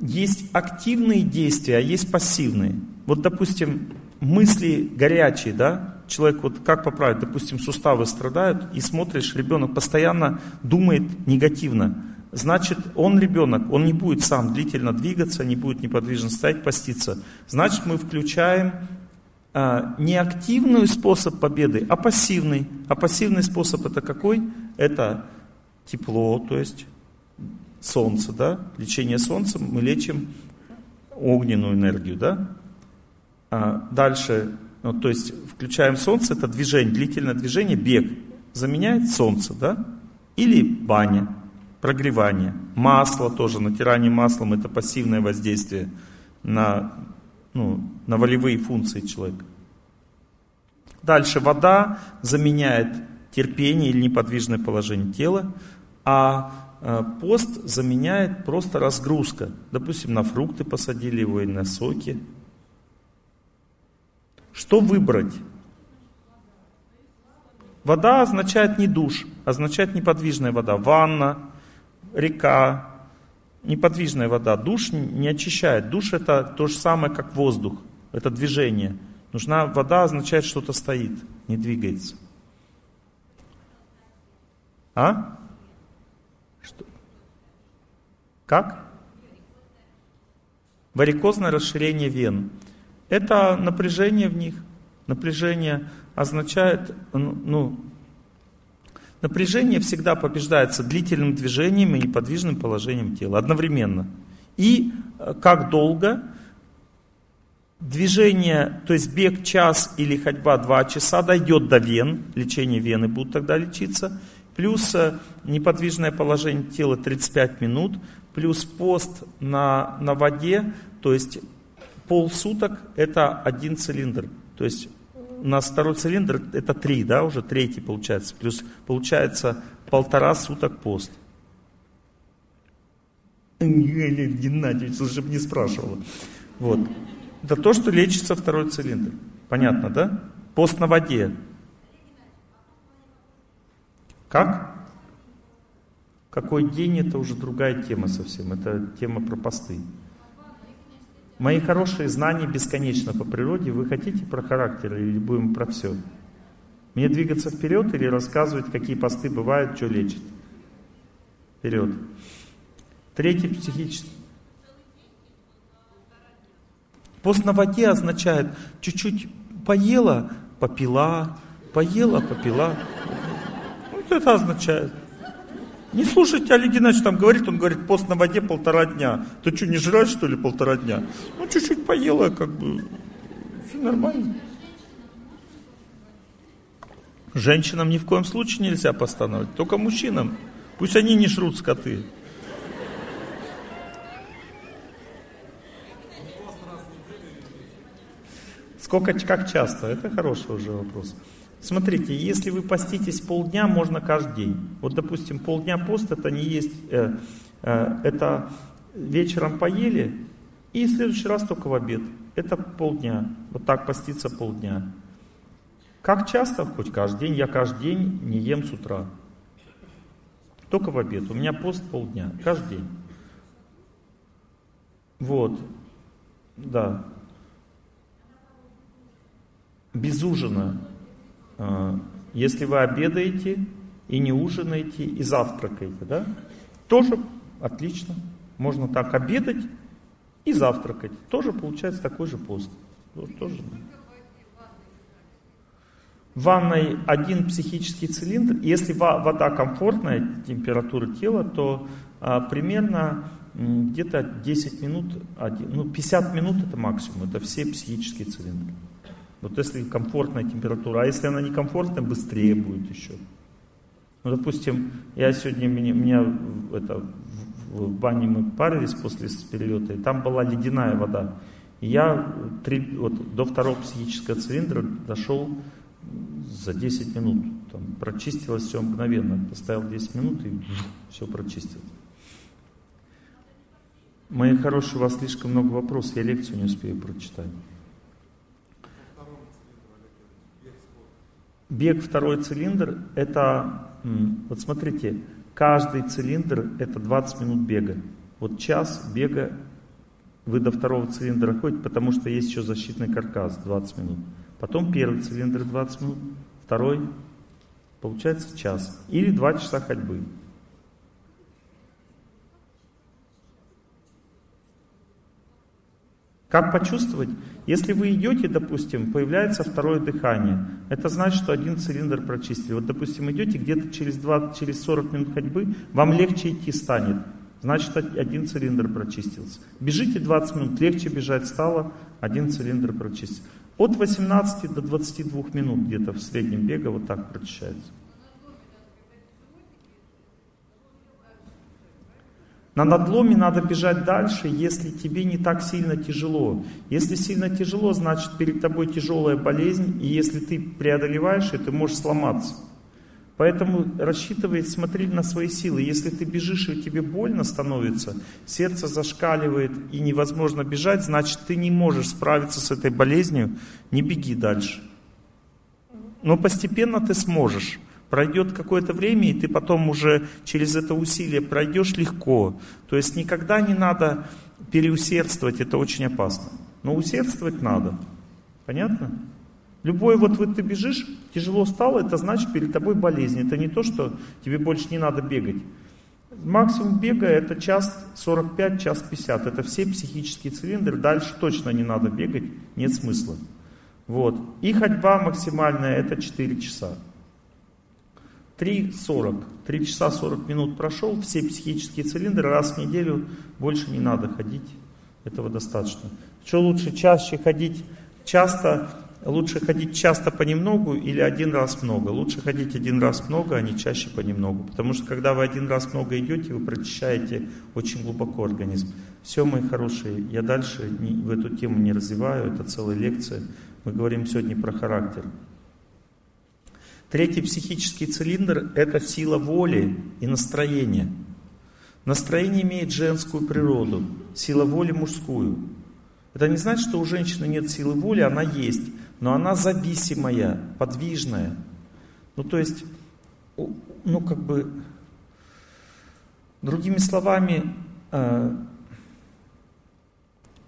Есть активные действия, а есть пассивные. Вот, допустим, мысли горячие, да? Человек вот как поправить, допустим, суставы страдают, и смотришь, ребенок постоянно думает негативно значит, он ребенок, он не будет сам длительно двигаться, не будет неподвижно стоять, поститься. Значит, мы включаем а, не активный способ победы, а пассивный. А пассивный способ это какой? Это тепло, то есть солнце, да? Лечение солнцем мы лечим огненную энергию, да? А дальше, ну, то есть включаем солнце, это движение, длительное движение, бег, заменяет солнце, да? Или баня прогревание. Масло тоже, натирание маслом это пассивное воздействие на, ну, на волевые функции человека. Дальше вода заменяет терпение или неподвижное положение тела, а э, пост заменяет просто разгрузка. Допустим, на фрукты посадили его и на соки. Что выбрать? Вода означает не душ, означает неподвижная вода. Ванна, река, неподвижная вода. Душ не очищает. Душ это то же самое, как воздух. Это движение. Нужна вода означает, что-то стоит, не двигается. А? Что? Как? Варикозное расширение вен. Это напряжение в них. Напряжение означает, ну, напряжение всегда побеждается длительным движением и неподвижным положением тела одновременно. И э, как долго движение, то есть бег час или ходьба два часа дойдет до вен, лечение вены будут тогда лечиться, плюс э, неподвижное положение тела 35 минут, плюс пост на, на воде, то есть полсуток это один цилиндр. То есть у нас второй цилиндр это три, да, уже третий получается. Плюс получается полтора суток пост. Леонид Геннадьевич, лучше бы не спрашивала. Вот. Это то, что лечится второй цилиндр. Понятно, да? Пост на воде. Как? Какой день, это уже другая тема совсем. Это тема про посты. Мои хорошие знания бесконечно по природе. Вы хотите про характер или будем про все? Мне двигаться вперед или рассказывать, какие посты бывают, что лечит? Вперед. Третий психический. Пост на воде означает чуть-чуть поела, попила, поела, попила. Вот это означает. Не слушайте, Олег Геннадьевич там говорит, он говорит, пост на воде полтора дня. Ты что, не жрать, что ли, полтора дня? Ну, чуть-чуть поела, как бы, все нормально. Женщинам ни в коем случае нельзя постановить, только мужчинам. Пусть они не жрут скоты. Сколько, как часто? Это хороший уже вопрос. Смотрите, если вы поститесь полдня, можно каждый день. Вот, допустим, полдня пост это не есть, э, э, это вечером поели, и в следующий раз только в обед. Это полдня. Вот так поститься полдня. Как часто? Хоть каждый день. Я каждый день не ем с утра. Только в обед. У меня пост полдня. Каждый день. Вот. Да. Без ужина. А, если вы обедаете и не ужинаете, и завтракаете, да, тоже отлично. Можно так обедать и завтракать. Тоже получается такой же пост. Тоже. В ванной один психический цилиндр. Если вода комфортная, температура тела, то а, примерно где-то 10 минут, один, ну 50 минут это максимум, это все психические цилиндры. Вот если комфортная температура, а если она некомфортная, быстрее будет еще. Ну, допустим, я сегодня, меня, меня это, в, в бане мы парились после перелета, и там была ледяная вода. И я три, вот, до второго психического цилиндра дошел за 10 минут. Там, прочистилось все мгновенно. Поставил 10 минут и все прочистил. Мои хорошие, у вас слишком много вопросов, я лекцию не успею прочитать. Бег второй цилиндр, это, вот смотрите, каждый цилиндр это 20 минут бега. Вот час бега вы до второго цилиндра ходите, потому что есть еще защитный каркас 20 минут. Потом первый цилиндр 20 минут, второй, получается час. Или 2 часа ходьбы. Как почувствовать? Если вы идете, допустим, появляется второе дыхание, это значит, что один цилиндр прочистили. Вот, допустим, идете где-то через, 20, через 40 минут ходьбы, вам легче идти станет. Значит, один цилиндр прочистился. Бежите 20 минут, легче бежать стало, один цилиндр прочистился. От 18 до 22 минут где-то в среднем бега вот так прочищается. На надломе надо бежать дальше, если тебе не так сильно тяжело. Если сильно тяжело, значит перед тобой тяжелая болезнь, и если ты преодолеваешь это, ты можешь сломаться. Поэтому рассчитывай, смотри на свои силы. Если ты бежишь и тебе больно становится, сердце зашкаливает и невозможно бежать, значит ты не можешь справиться с этой болезнью, не беги дальше. но постепенно ты сможешь. Пройдет какое-то время, и ты потом уже через это усилие пройдешь легко. То есть никогда не надо переусердствовать, это очень опасно. Но усердствовать надо. Понятно? Любой вот, вот ты бежишь, тяжело стало, это значит перед тобой болезнь. Это не то, что тебе больше не надо бегать. Максимум бега это час 45, час 50. Это все психические цилиндры. Дальше точно не надо бегать, нет смысла. Вот. И ходьба максимальная это 4 часа. 3.40. 3 часа 40 минут прошел, все психические цилиндры, раз в неделю больше не надо ходить. Этого достаточно. Что лучше чаще ходить часто, лучше ходить часто понемногу или один раз много? Лучше ходить один раз много, а не чаще понемногу. Потому что когда вы один раз много идете, вы прочищаете очень глубоко организм. Все, мои хорошие, я дальше не, в эту тему не развиваю, это целая лекция. Мы говорим сегодня про характер. Третий психический цилиндр – это сила воли и настроения. Настроение имеет женскую природу, сила воли мужскую. Это не значит, что у женщины нет силы воли, она есть, но она зависимая, подвижная. Ну то есть, ну как бы, другими словами, э,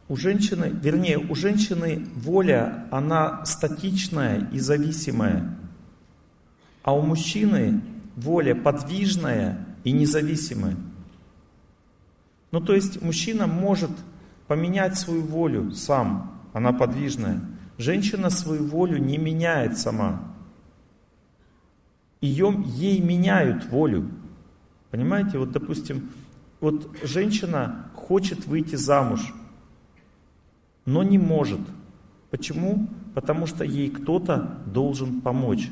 у женщины, вернее, у женщины воля, она статичная и зависимая. А у мужчины воля подвижная и независимая. Ну то есть мужчина может поменять свою волю сам, она подвижная. Женщина свою волю не меняет сама. Ее, ей меняют волю. Понимаете, вот допустим, вот женщина хочет выйти замуж, но не может. Почему? Потому что ей кто-то должен помочь.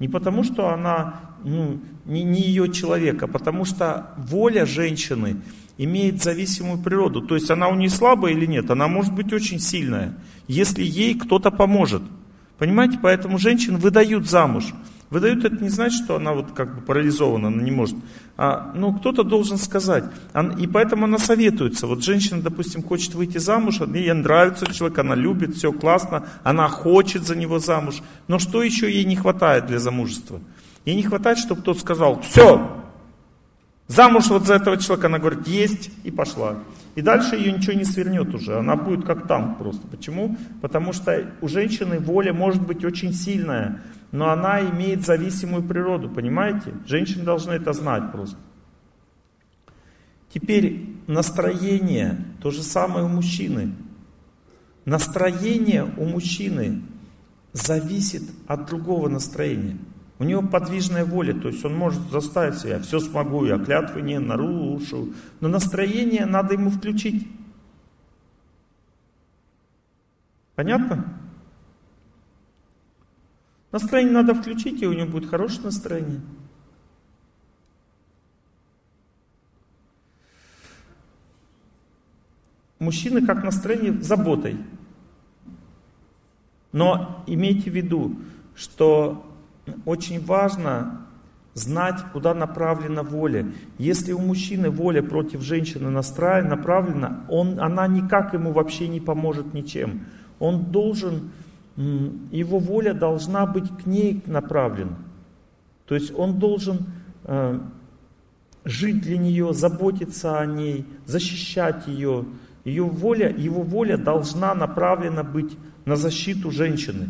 Не потому, что она ну, не, не ее человек, а потому что воля женщины имеет зависимую природу. То есть она у нее слабая или нет, она может быть очень сильная, если ей кто-то поможет. Понимаете, поэтому женщин выдают замуж. Выдают это не значит, что она вот как бы парализована, она не может. А, ну, кто-то должен сказать. И поэтому она советуется. Вот женщина, допустим, хочет выйти замуж, ей нравится человек, она любит, все классно, она хочет за него замуж. Но что еще ей не хватает для замужества? Ей не хватает, чтобы кто-то сказал, все, замуж вот за этого человека, она говорит, есть, и пошла. И дальше ее ничего не свернет уже, она будет как танк просто. Почему? Потому что у женщины воля может быть очень сильная, но она имеет зависимую природу, понимаете? Женщины должны это знать просто. Теперь настроение, то же самое у мужчины. Настроение у мужчины зависит от другого настроения. У него подвижная воля, то есть он может заставить себя, все смогу, я клятвы не нарушу. Но настроение надо ему включить. Понятно? Настроение надо включить, и у него будет хорошее настроение. Мужчины как настроение заботой. Но имейте в виду, что очень важно знать, куда направлена воля. Если у мужчины воля против женщины настроена, направлена, он, она никак ему вообще не поможет ничем. Он должен его воля должна быть к ней направлена. То есть он должен э, жить для нее, заботиться о ней, защищать ее. Ее воля, его воля должна направлена быть на защиту женщины.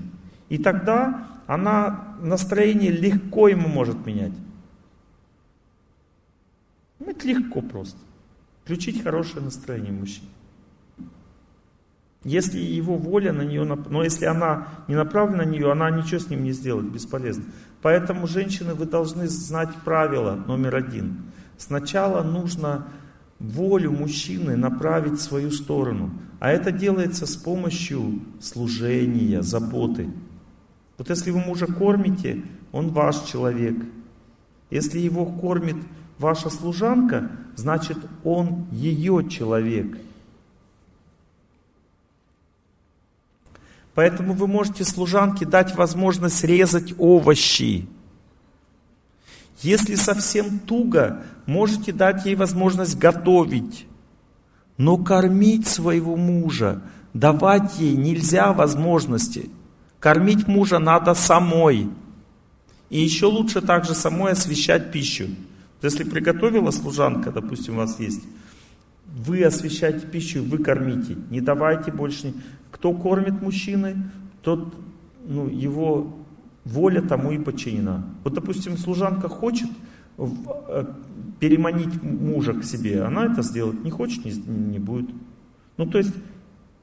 И тогда она настроение легко ему может менять. Ну, это легко просто. Включить хорошее настроение мужчине. Если его воля на нее, но если она не направлена на нее, она ничего с ним не сделает, бесполезно. Поэтому, женщины, вы должны знать правило номер один. Сначала нужно волю мужчины направить в свою сторону. А это делается с помощью служения, заботы. Вот если вы мужа кормите, он ваш человек. Если его кормит ваша служанка, значит он ее человек – Поэтому вы можете служанке дать возможность резать овощи. Если совсем туго, можете дать ей возможность готовить. Но кормить своего мужа, давать ей нельзя возможности. Кормить мужа надо самой. И еще лучше также самой освещать пищу. Если приготовила служанка, допустим, у вас есть, вы освещаете пищу, вы кормите. Не давайте больше. Кто кормит мужчины, тот, ну, его воля тому и подчинена. Вот, допустим, служанка хочет э, переманить мужа к себе, она это сделать не хочет, не, не будет. Ну, то есть,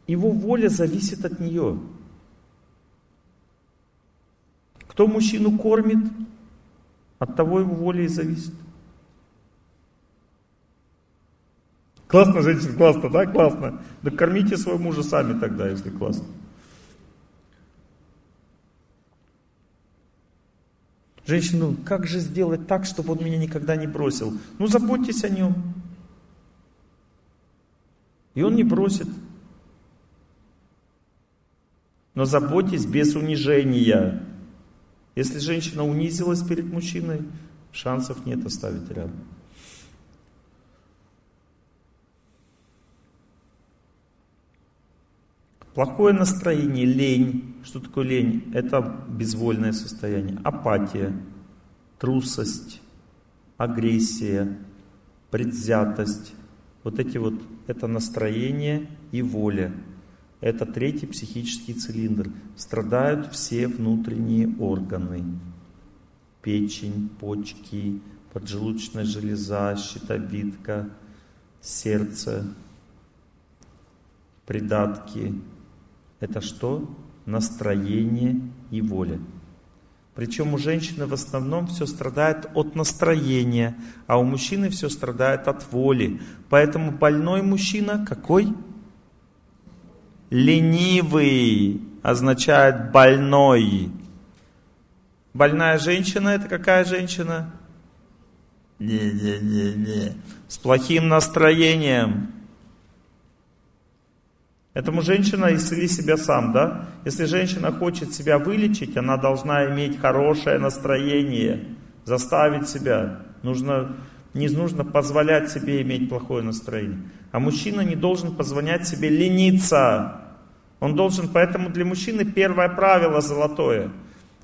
его воля зависит от нее. Кто мужчину кормит, от того его воля и зависит. Классно, женщина, классно, да, классно. Да кормите своего мужа сами тогда, если классно. Женщину, как же сделать так, чтобы он меня никогда не бросил? Ну, заботьтесь о нем. И он не бросит. Но заботьтесь без унижения. Если женщина унизилась перед мужчиной, шансов нет оставить рядом. Плохое настроение, лень. Что такое лень? Это безвольное состояние. Апатия, трусость, агрессия, предвзятость. Вот эти вот, это настроение и воля. Это третий психический цилиндр. Страдают все внутренние органы. Печень, почки, поджелудочная железа, щитовидка, сердце, придатки. Это что? Настроение и воля. Причем у женщины в основном все страдает от настроения, а у мужчины все страдает от воли. Поэтому больной мужчина какой? Ленивый означает больной. Больная женщина это какая женщина? Не-не-не-не. С плохим настроением. Этому женщина исцели себя сам, да? Если женщина хочет себя вылечить, она должна иметь хорошее настроение, заставить себя. Нужно, не нужно позволять себе иметь плохое настроение. А мужчина не должен позволять себе лениться. Он должен, поэтому для мужчины первое правило золотое.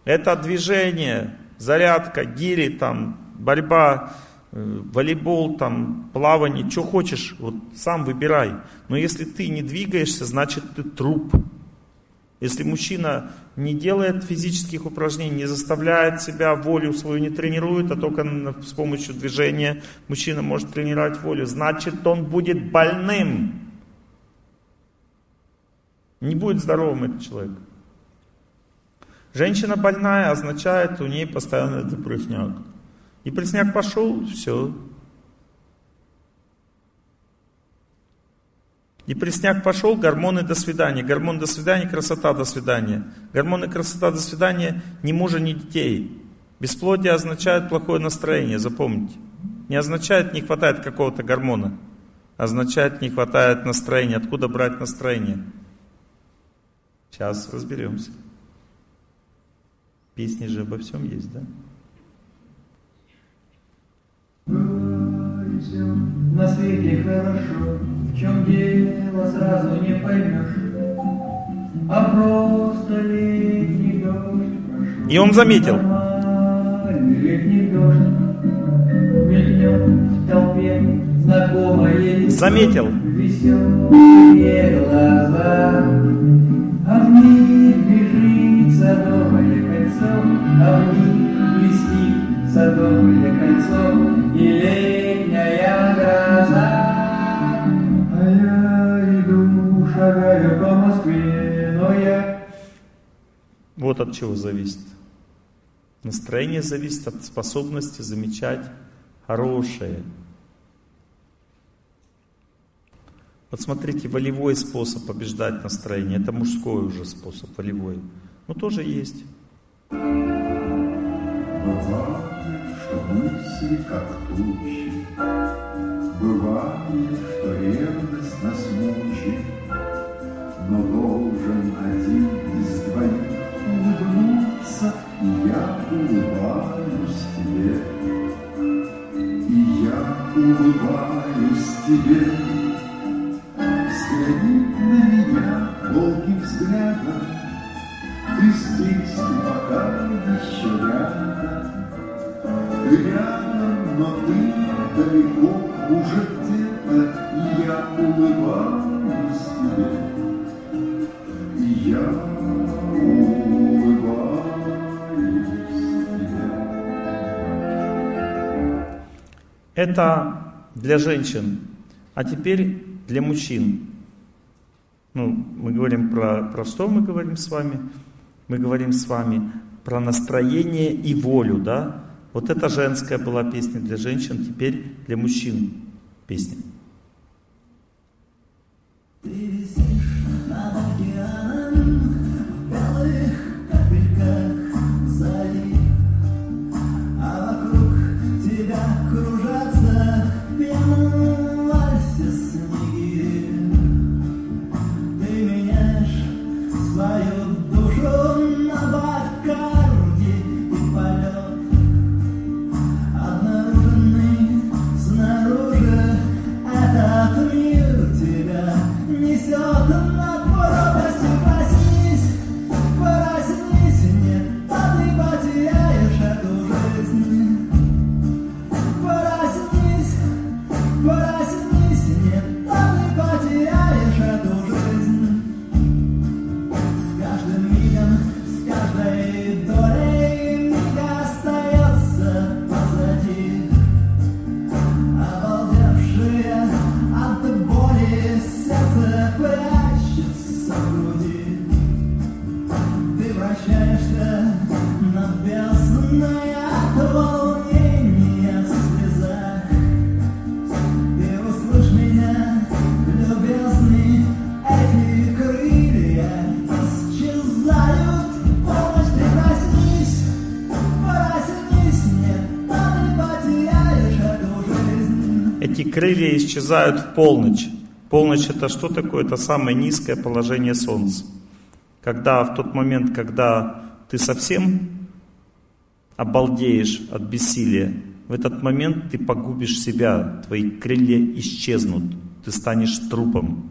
Это движение, зарядка, гири, там, борьба, волейбол, там, плавание, что хочешь, вот сам выбирай. Но если ты не двигаешься, значит ты труп. Если мужчина не делает физических упражнений, не заставляет себя волю свою не тренирует, а только с помощью движения мужчина может тренировать волю, значит он будет больным. Не будет здоровым этот человек. Женщина больная означает, у ней постоянно депрессняк. Депрессняк пошел, все. Депрессняк пошел, гормоны до свидания. Гормон до свидания, красота до свидания. Гормоны красота до свидания, ни мужа, ни детей. Бесплодие означает плохое настроение, запомните. Не означает не хватает какого-то гормона. Означает не хватает настроения. Откуда брать настроение? Сейчас разберемся. Песни же обо всем есть, да?
На свете хорошо, в чем дело сразу не поймешь, а просто летний дождь
И он заметил.
Летний дождь мелькнет в толпе. Знакомое
Заметил.
Веселые глаза а в них бежит садовое кольцо, а в них садовое кольцо и летняя гроза. А я иду, шагаю по Москве, но я...
Вот от чего зависит. Настроение зависит от способности замечать хорошее, Вот смотрите, волевой способ побеждать настроение, это мужской уже способ, волевой. Ну тоже есть.
Мысли как тучи, Бывает, что ревность нас мучит, Но должен один из двоих улыбнуться, И я улыбаюсь тебе, И я улыбаюсь тебе. Взгляни на меня долгим взглядом, Ты здесь ты пока еще рядом, рядом, но ты далеко уже где-то, и я улыбаюсь тебе, и я.
Это для женщин. А теперь для мужчин. Ну, мы говорим про, про что мы говорим с вами? Мы говорим с вами про настроение и волю, да? Вот это женская была песня для женщин, теперь для мужчин песня.
Крылья исчезают в полночь.
Полночь это что такое? Это самое низкое положение Солнца. Когда в тот момент, когда ты совсем обалдеешь от бессилия, в этот момент ты погубишь себя, твои крылья исчезнут, ты станешь трупом.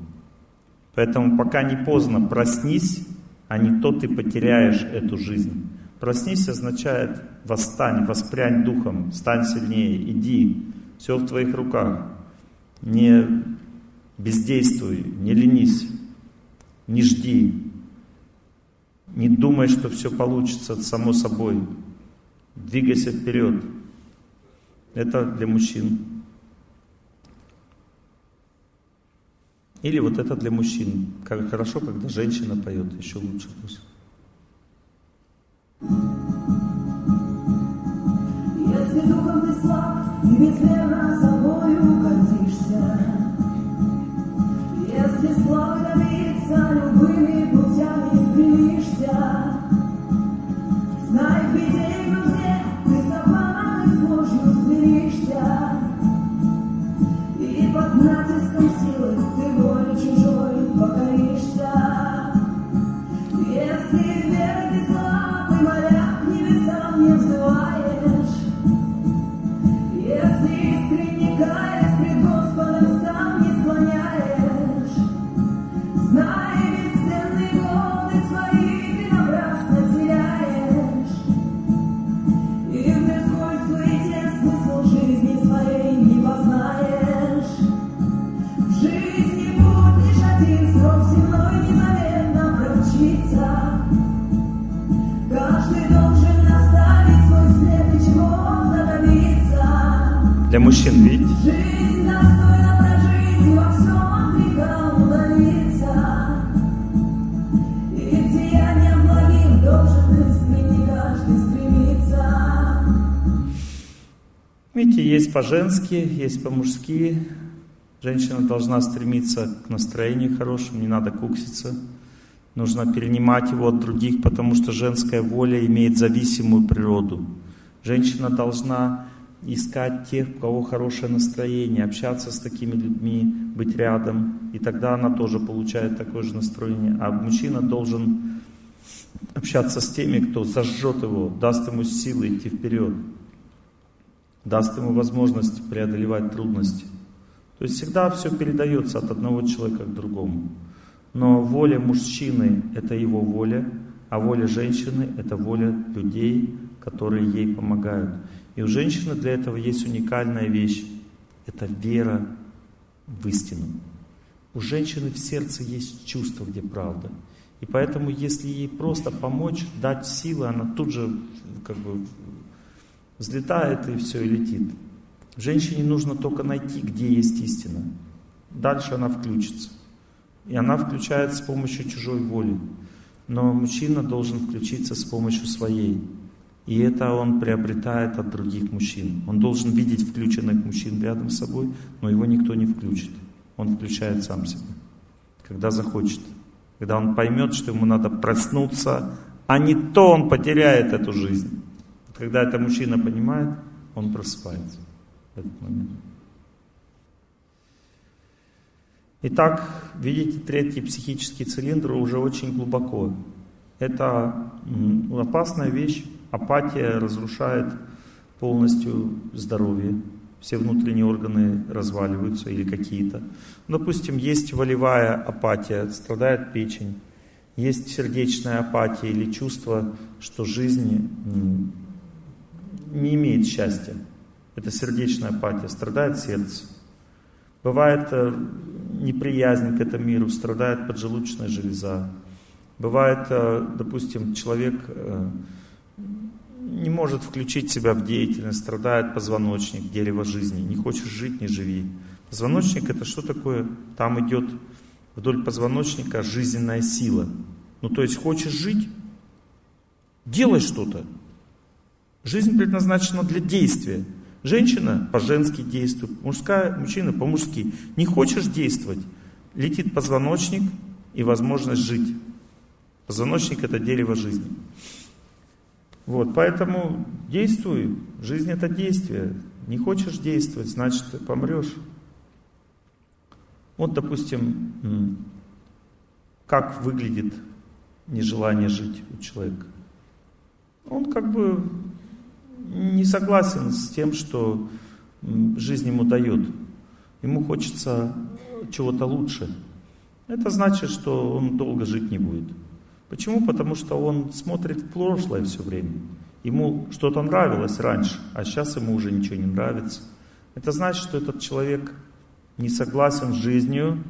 Поэтому пока не поздно, проснись, а не то ты потеряешь эту жизнь. Проснись означает восстань, воспрянь духом, стань сильнее, иди, все в твоих руках. Не бездействуй, не ленись, не жди, не думай, что все получится само собой. Двигайся вперед. Это для мужчин. Или вот это для мужчин. Как хорошо, когда женщина поет, еще лучше пусть.
Если духом ты слаб и безмерно собою гордишься, Если славы добиться любыми путями стремишься, Знай, искренне каждый стремиться.
Видите, есть по-женски, есть по-мужски. Женщина должна стремиться к настроению хорошему, не надо кукситься. Нужно перенимать его от других, потому что женская воля имеет зависимую природу. Женщина должна искать тех, у кого хорошее настроение, общаться с такими людьми, быть рядом, и тогда она тоже получает такое же настроение. А мужчина должен общаться с теми, кто зажжет его, даст ему силы идти вперед, даст ему возможность преодолевать трудности. То есть всегда все передается от одного человека к другому. Но воля мужчины – это его воля, А воля женщины – это воля людей, которые ей помогают. И у женщины для этого есть уникальная вещь. Это вера в истину. У женщины в сердце есть чувство, где правда. И поэтому, если ей просто помочь, дать силы, она тут же как бы взлетает и все, и летит. Женщине нужно только найти, где есть истина. Дальше она включится. И она включается с помощью чужой воли. Но мужчина должен включиться с помощью своей. И это он приобретает от других мужчин. Он должен видеть включенных мужчин рядом с собой, но его никто не включит. Он включает сам себя, когда захочет. Когда он поймет, что ему надо проснуться, а не то он потеряет эту жизнь. Когда это мужчина понимает, он просыпается в этот момент. Итак, видите, третий психический цилиндр уже очень глубоко. Это опасная вещь. Апатия разрушает полностью здоровье. Все внутренние органы разваливаются или какие-то. Допустим, есть волевая апатия, страдает печень. Есть сердечная апатия или чувство, что жизнь не имеет счастья. Это сердечная апатия, страдает сердце. Бывает э, неприязнь к этому миру, страдает поджелудочная железа. Бывает, э, допустим, человек э, не может включить себя в деятельность, страдает позвоночник, дерево жизни. Не хочешь жить, не живи. Позвоночник это что такое? Там идет вдоль позвоночника жизненная сила. Ну то есть хочешь жить, делай что-то. Жизнь предназначена для действия. Женщина по-женски действует, мужская, мужчина по-мужски. Не хочешь действовать, летит позвоночник и возможность жить. Позвоночник это дерево жизни. Вот, поэтому действуй. Жизнь это действие. Не хочешь действовать, значит помрешь. Вот, допустим, как выглядит нежелание жить у человека. Он как бы не согласен с тем, что жизнь ему дает. Ему хочется чего-то лучше. Это значит, что он долго жить не будет. Почему? Потому что он смотрит в прошлое все время. Ему что-то нравилось раньше, а сейчас ему уже ничего не нравится. Это значит, что этот человек не согласен с жизнью,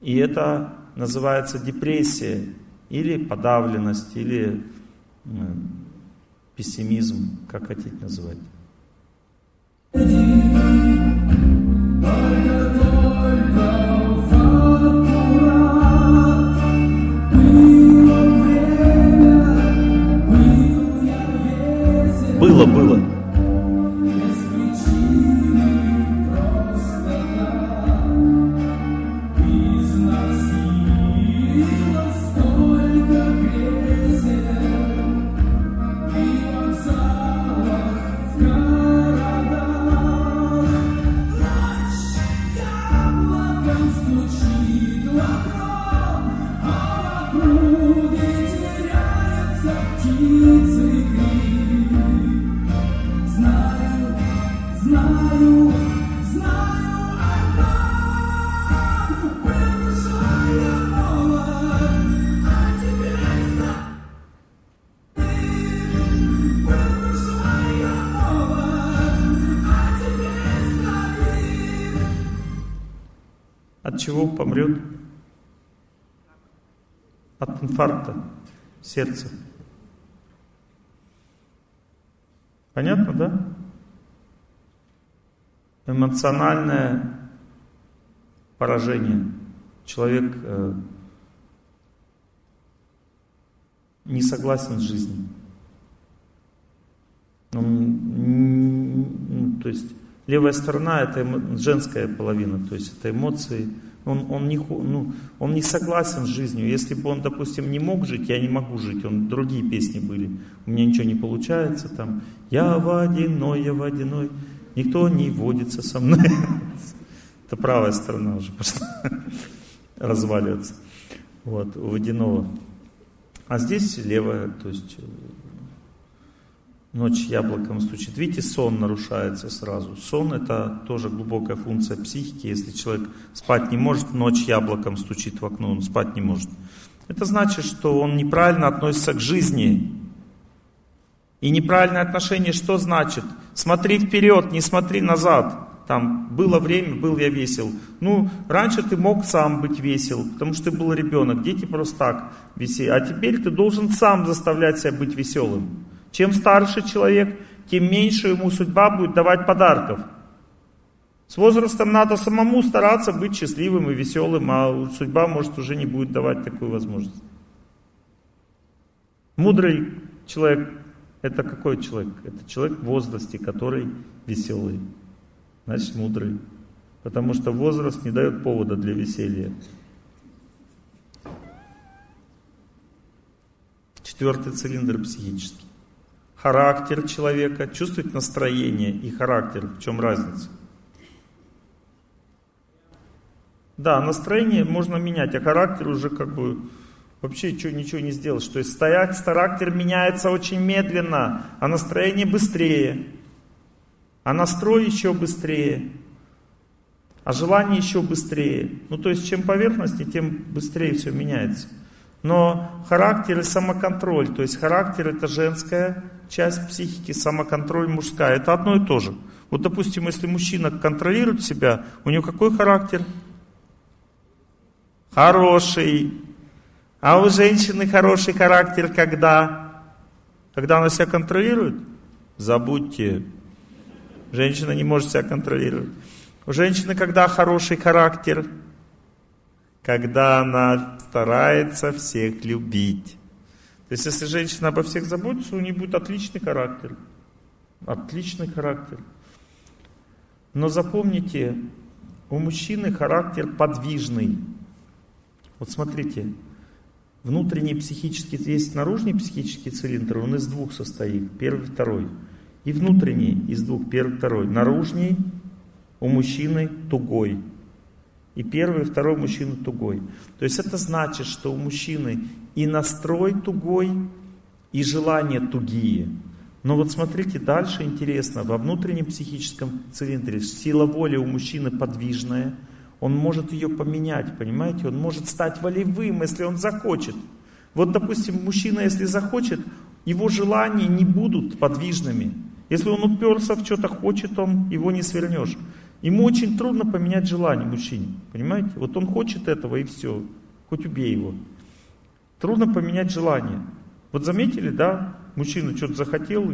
и это называется депрессия, или подавленность, или пессимизм, как хотите называть. Было, было. Чего помрет? От инфаркта сердца. Понятно, да? Эмоциональное поражение. Человек э, не согласен с жизнью. Он, то есть левая сторона это женская половина, то есть это эмоции, он, он, не, ну, он не согласен с жизнью. Если бы он, допустим, не мог жить, я не могу жить. Он, другие песни были. У меня ничего не получается. Там, я водяной, я водяной. Никто не водится со мной. Это правая сторона уже пошла разваливаться. Вот, у водяного. А здесь левая, то есть Ночь яблоком стучит. Видите, сон нарушается сразу. Сон это тоже глубокая функция психики. Если человек спать не может, ночь яблоком стучит в окно, он спать не может. это значит, что он неправильно относится к жизни. И неправильное отношение что значит? Смотри вперед, не смотри назад. Там было время, был я весел. Ну, раньше ты мог сам быть весел, потому что ты был ребенок. Дети просто так весели. А теперь ты должен сам заставлять себя быть веселым. Чем старше человек, тем меньше ему судьба будет давать подарков. С возрастом надо самому стараться быть счастливым и веселым, а судьба может уже не будет давать такую возможность. Мудрый человек – это какой человек? Это человек в возрасте, который веселый. Значит, мудрый. Потому что возраст не дает повода для веселья. Четвертый цилиндр психический. Характер человека, чувствовать настроение и характер. В чем разница? Да, настроение можно менять, а характер уже как бы вообще ничего, ничего не сделаешь. То есть стоять, характер меняется очень медленно, а настроение быстрее. А настрой еще быстрее. А желание еще быстрее. Ну то есть чем поверхности, тем быстрее все меняется. Но характер и самоконтроль, то есть характер это женская часть психики, самоконтроль мужская, это одно и то же. Вот допустим, если мужчина контролирует себя, у него какой характер? Хороший. А у женщины хороший характер когда? Когда она себя контролирует? Забудьте. Женщина не может себя контролировать. У женщины когда хороший характер? Когда она старается всех любить. То есть, если женщина обо всех заботится, у нее будет отличный характер. Отличный характер. Но запомните, у мужчины характер подвижный. Вот смотрите, внутренний психический, есть наружный психический цилиндр, он из двух состоит, первый, второй. И внутренний из двух, первый, второй. Наружный у мужчины тугой. И первый, и второй мужчина тугой. То есть это значит, что у мужчины и настрой тугой, и желания тугие. Но вот смотрите, дальше интересно, во внутреннем психическом цилиндре сила воли у мужчины подвижная – он может ее поменять, понимаете? Он может стать волевым, если он захочет. Вот, допустим, мужчина, если захочет, его желания не будут подвижными. Если он уперся в что-то хочет, он его не свернешь. Ему очень трудно поменять желание мужчине, понимаете? Вот он хочет этого и все, хоть убей его. Трудно поменять желание. Вот заметили, да, мужчина что-то захотел,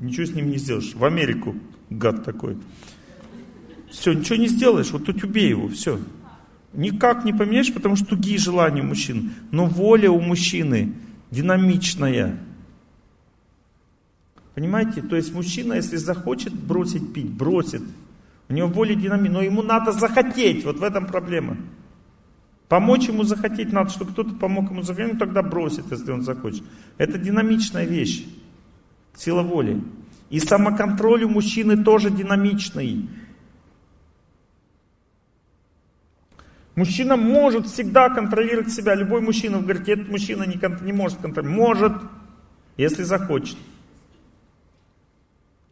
ничего с ним не сделаешь. В Америку, гад такой. Все, ничего не сделаешь, вот тут убей его, все. Никак не поменяешь, потому что тугие желания у мужчин. Но воля у мужчины динамичная. Понимаете? То есть мужчина, если захочет бросить пить, бросит. У него воля динамичная, но ему надо захотеть, вот в этом проблема. Помочь ему захотеть надо, чтобы кто-то помог ему захотеть, ну тогда бросит, если он захочет. Это динамичная вещь, сила воли. И самоконтроль у мужчины тоже динамичный. Мужчина может всегда контролировать себя. Любой мужчина, вы говорите, этот мужчина не, не может контролировать. Может, если захочет.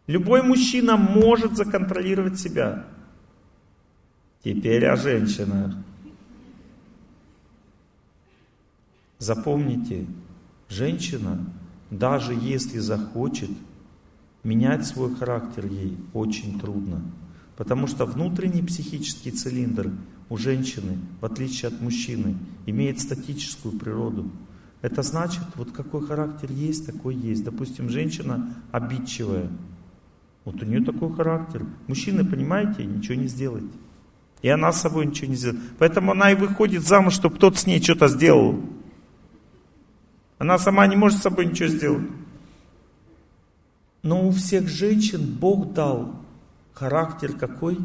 Любой мужчина может законтролировать себя. Теперь о женщинах. Запомните, женщина, даже если захочет, менять свой характер ей очень трудно. Потому что внутренний психический цилиндр у женщины, в отличие от мужчины, имеет статическую природу. Это значит, вот какой характер есть, такой есть. Допустим, женщина обидчивая. Вот у нее такой характер. Мужчина, понимаете, ничего не сделает. И она с собой ничего не сделает. Поэтому она и выходит замуж, чтобы кто-то с ней что-то сделал. Она сама не может с собой ничего сделать. Но у всех женщин Бог дал характер какой?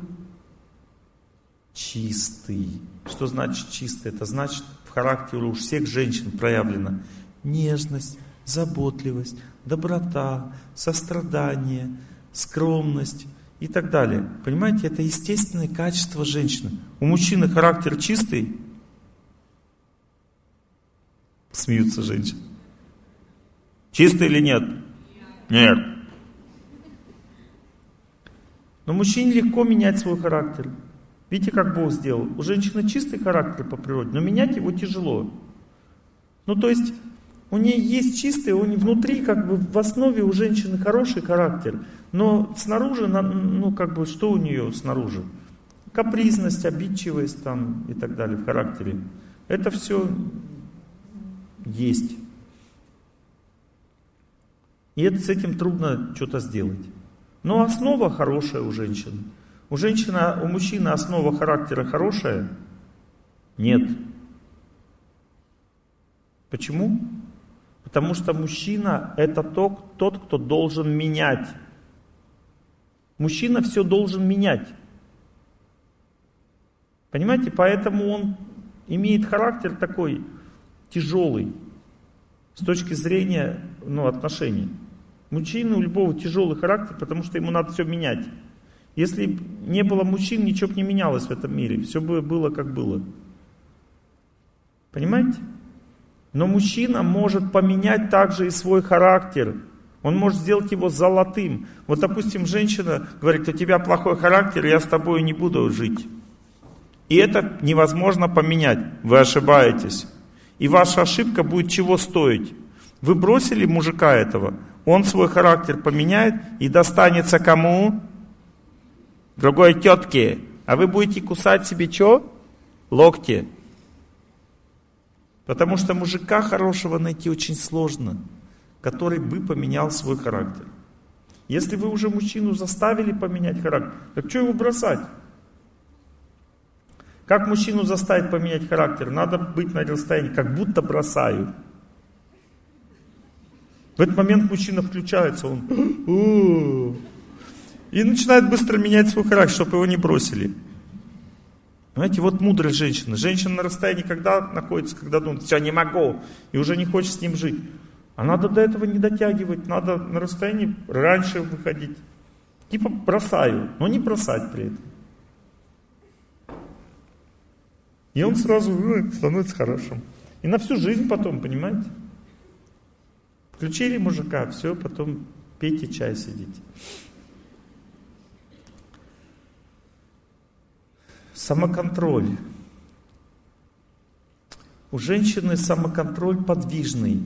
чистый. Что значит чистый? Это значит в характере у всех женщин проявлена нежность, заботливость, доброта, сострадание, скромность и так далее. Понимаете, это естественное качество женщины. У мужчины характер чистый. Смеются женщины. Чистый или нет? Нет. Но мужчине легко менять свой характер. Видите, как Бог сделал? У женщины чистый характер по природе, но менять его тяжело. Ну, то есть, у нее есть чистый, у нее внутри, как бы, в основе у женщины хороший характер, но снаружи, ну, как бы, что у нее снаружи? Капризность, обидчивость там и так далее в характере. Это все есть. И это, с этим трудно что-то сделать. Но основа хорошая у женщины. У женщины, у мужчины основа характера хорошая? Нет. Почему? Потому что мужчина это тот, тот, кто должен менять. Мужчина все должен менять. Понимаете, поэтому он имеет характер такой тяжелый с точки зрения ну, отношений. Мужчина у любого тяжелый характер, потому что ему надо все менять. Если не было мужчин, ничего бы не менялось в этом мире. Все бы было как было. Понимаете? Но мужчина может поменять также и свой характер. Он может сделать его золотым. Вот, допустим, женщина говорит, у тебя плохой характер, я с тобой не буду жить. И это невозможно поменять. Вы ошибаетесь. И ваша ошибка будет чего стоить? Вы бросили мужика этого, он свой характер поменяет и достанется кому? Другой тетке. А вы будете кусать себе что? Локти. Потому что мужика хорошего найти очень сложно, который бы поменял свой характер. Если вы уже мужчину заставили поменять характер, так что его бросать? Как мужчину заставить поменять характер? Надо быть на расстоянии, как будто бросаю. В этот момент мужчина включается, он и начинает быстро менять свой характер, чтобы его не бросили. Понимаете, вот мудрая женщина. Женщина на расстоянии когда находится, когда думает, все, не могу, и уже не хочет с ним жить. А надо до этого не дотягивать, надо на расстоянии раньше выходить. Типа бросаю, но не бросать при этом. И он сразу ну, становится хорошим. И на всю жизнь потом, понимаете? Включили мужика, все, потом пейте чай, сидите. Самоконтроль. У женщины самоконтроль подвижный,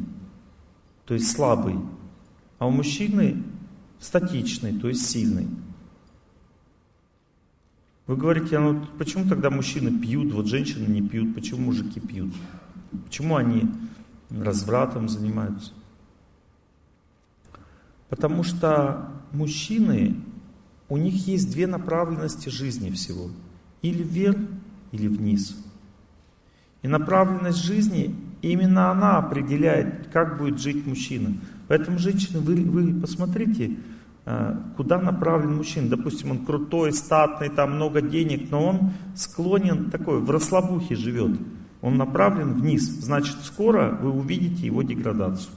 то есть слабый, а у мужчины статичный, то есть сильный. Вы говорите, а ну почему тогда мужчины пьют, вот женщины не пьют, почему мужики пьют? Почему они развратом занимаются? Потому что мужчины, у них есть две направленности жизни всего. Или вверх, или вниз. И направленность жизни, именно она определяет, как будет жить мужчина. Поэтому, женщины, вы, вы посмотрите, Э, куда направлен мужчина. Допустим, он крутой, статный, там много денег, но он склонен такой, в расслабухе живет. Он направлен вниз. Значит, скоро вы увидите его деградацию.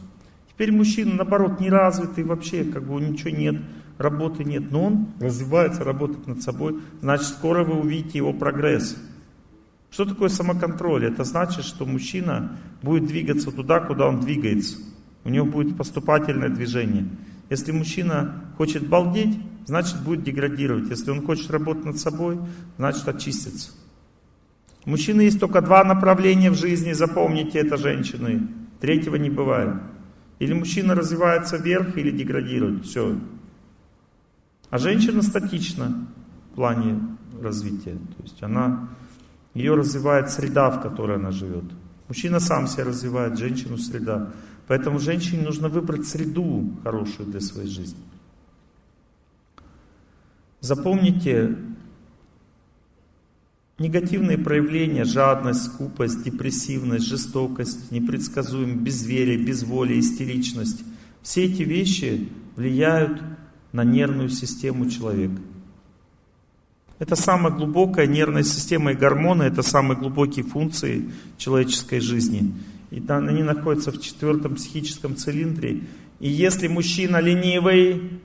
Теперь мужчина, наоборот, неразвитый вообще, как бы ничего нет, работы нет, но он развивается, работает над собой. Значит, скоро вы увидите его прогресс. Что такое самоконтроль? Это значит, что мужчина будет двигаться туда, куда он двигается. У него будет поступательное движение. Если мужчина хочет балдеть, значит будет деградировать. Если он хочет работать над собой, значит очистится. У мужчины есть только два направления в жизни, запомните это, женщины. Третьего не бывает. Или мужчина развивается вверх, или деградирует. Все. А женщина статична в плане развития. То есть она, ее развивает среда, в которой она живет. Мужчина сам себя развивает, женщину среда. Поэтому женщине нужно выбрать среду хорошую для своей жизни. Запомните, негативные проявления, жадность, скупость, депрессивность, жестокость, непредсказуемость, безверие, безволие, истеричность, все эти вещи влияют на нервную систему человека. Это самая глубокая нервная система и гормоны, это самые глубокие функции человеческой жизни и там они находятся в четвертом психическом цилиндре. И если мужчина ленивый,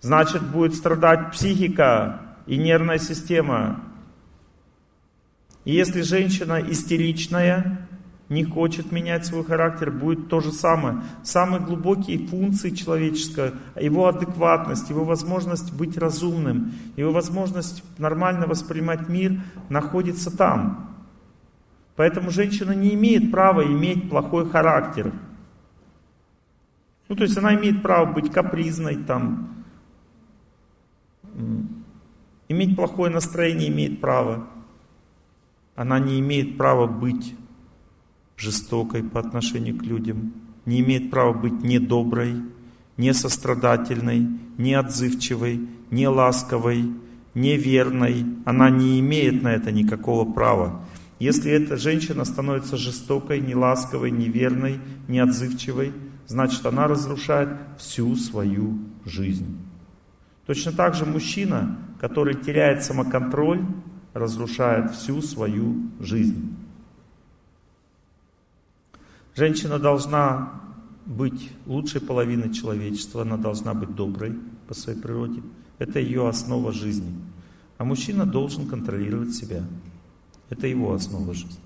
значит будет страдать психика и нервная система. И если женщина истеричная, не хочет менять свой характер, будет то же самое. Самые глубокие функции человеческого, его адекватность, его возможность быть разумным, его возможность нормально воспринимать мир находится там. Поэтому женщина не имеет права иметь плохой характер. Ну, то есть она имеет право быть капризной, там, иметь плохое настроение имеет право. Она не имеет права быть жестокой по отношению к людям, не имеет права быть недоброй, не сострадательной, не отзывчивой, не ласковой, неверной. Она не имеет на это никакого права. Если эта женщина становится жестокой, неласковой, неверной, неотзывчивой, значит она разрушает всю свою жизнь. Точно так же мужчина, который теряет самоконтроль, разрушает всю свою жизнь. Женщина должна быть лучшей половиной человечества, она должна быть доброй по своей природе. Это ее основа жизни. А мужчина должен контролировать себя. Это его основа жизни.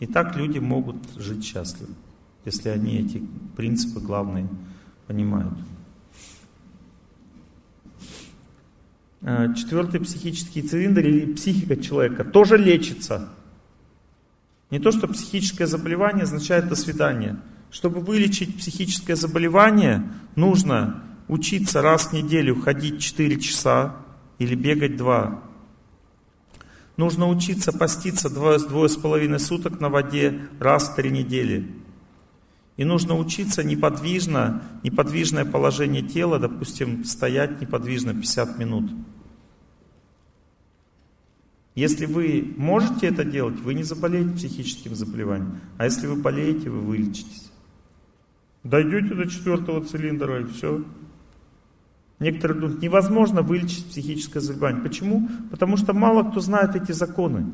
И так люди могут жить счастливо, если они эти принципы главные понимают. А, четвертый психический цилиндр или психика человека тоже лечится. Не то, что психическое заболевание означает «до свидания». Чтобы вылечить психическое заболевание, нужно учиться раз в неделю ходить 4 часа или бегать 2. Нужно учиться поститься двое, двое с половиной суток на воде раз в три недели. И нужно учиться неподвижно, неподвижное положение тела, допустим, стоять неподвижно 50 минут. Если вы можете это делать, вы не заболеете психическим заболеванием. А если вы болеете, вы вылечитесь. Дойдете до четвертого цилиндра и все. Некоторые думают, невозможно вылечить психическое заболевание. Почему? Потому что мало кто знает эти законы.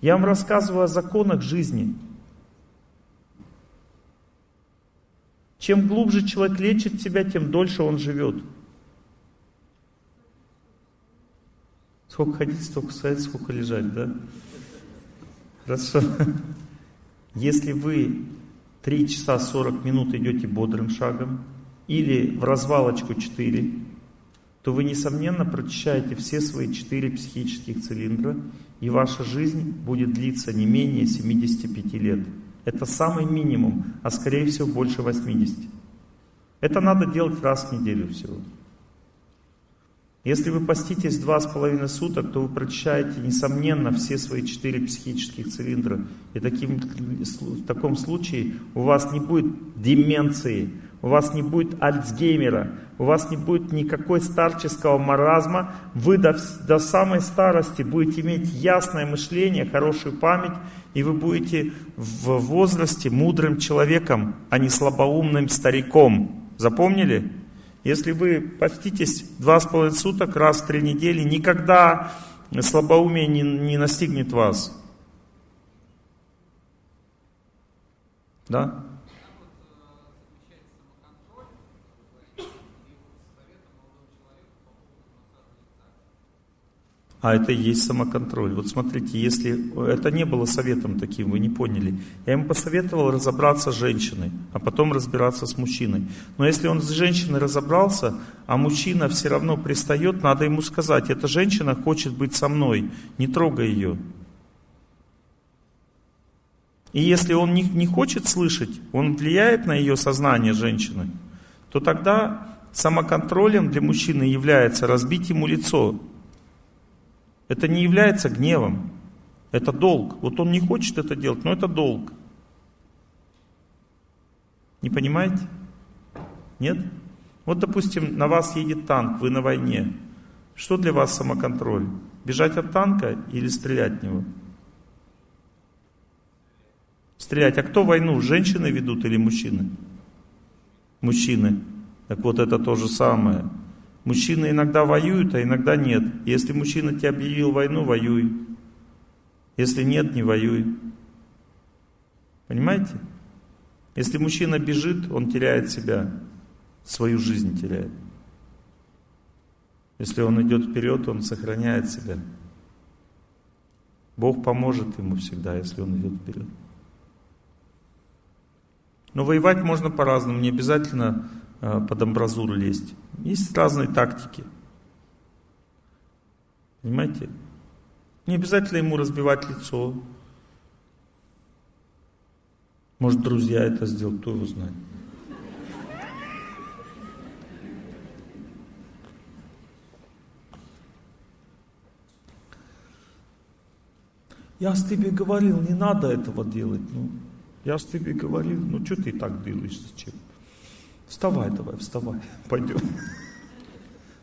Я вам рассказываю о законах жизни. Чем глубже человек лечит себя, тем дольше он живет. Сколько ходить, столько стоять, сколько лежать, да? Хорошо. Если вы 3 часа 40 минут идете бодрым шагом, или в развалочку 4, то вы, несомненно, прочищаете все свои 4 психических цилиндра, и ваша жизнь будет длиться не менее 75 лет. Это самый минимум, а скорее всего больше 80. Это надо делать раз в неделю всего. Если вы поститесь два с половиной суток, то вы прочищаете, несомненно, все свои четыре психических цилиндра. И таким, в таком случае у вас не будет деменции, у вас не будет альцгеймера, у вас не будет никакой старческого маразма. Вы до, до самой старости будете иметь ясное мышление, хорошую память, и вы будете в возрасте мудрым человеком, а не слабоумным стариком. Запомнили? Если вы поститесь два с половиной суток, раз в три недели, никогда слабоумие не, не настигнет вас. Да? А это и есть самоконтроль. Вот смотрите, если это не было советом таким, вы не поняли. Я ему посоветовал разобраться с женщиной, а потом разбираться с мужчиной. Но если он с женщиной разобрался, а мужчина все равно пристает, надо ему сказать, эта женщина хочет быть со мной, не трогай ее. И если он не, не хочет слышать, он влияет на ее сознание женщины, то тогда самоконтролем для мужчины является разбить ему лицо, это не является гневом. Это долг. Вот он не хочет это делать, но это долг. Не понимаете? Нет? Вот, допустим, на вас едет танк, вы на войне. Что для вас самоконтроль? Бежать от танка или стрелять в него? Стрелять. А кто войну? Женщины ведут или мужчины? Мужчины. Так вот это то же самое. Мужчины иногда воюют, а иногда нет. Если мужчина тебе объявил войну, воюй. Если нет, не воюй. Понимаете? Если мужчина бежит, он теряет себя, свою жизнь теряет. Если он идет вперед, он сохраняет себя. Бог поможет ему всегда, если он идет вперед. Но воевать можно по-разному, не обязательно Э, под амбразуру лезть. Есть разные тактики. Понимаете? Не обязательно ему разбивать лицо. Может, друзья это сделают, кто его знает. Я с тебе говорил, не надо этого делать. Ну, я с тебе говорил, ну что ты так делаешь, зачем? Вставай давай, вставай, пойдем.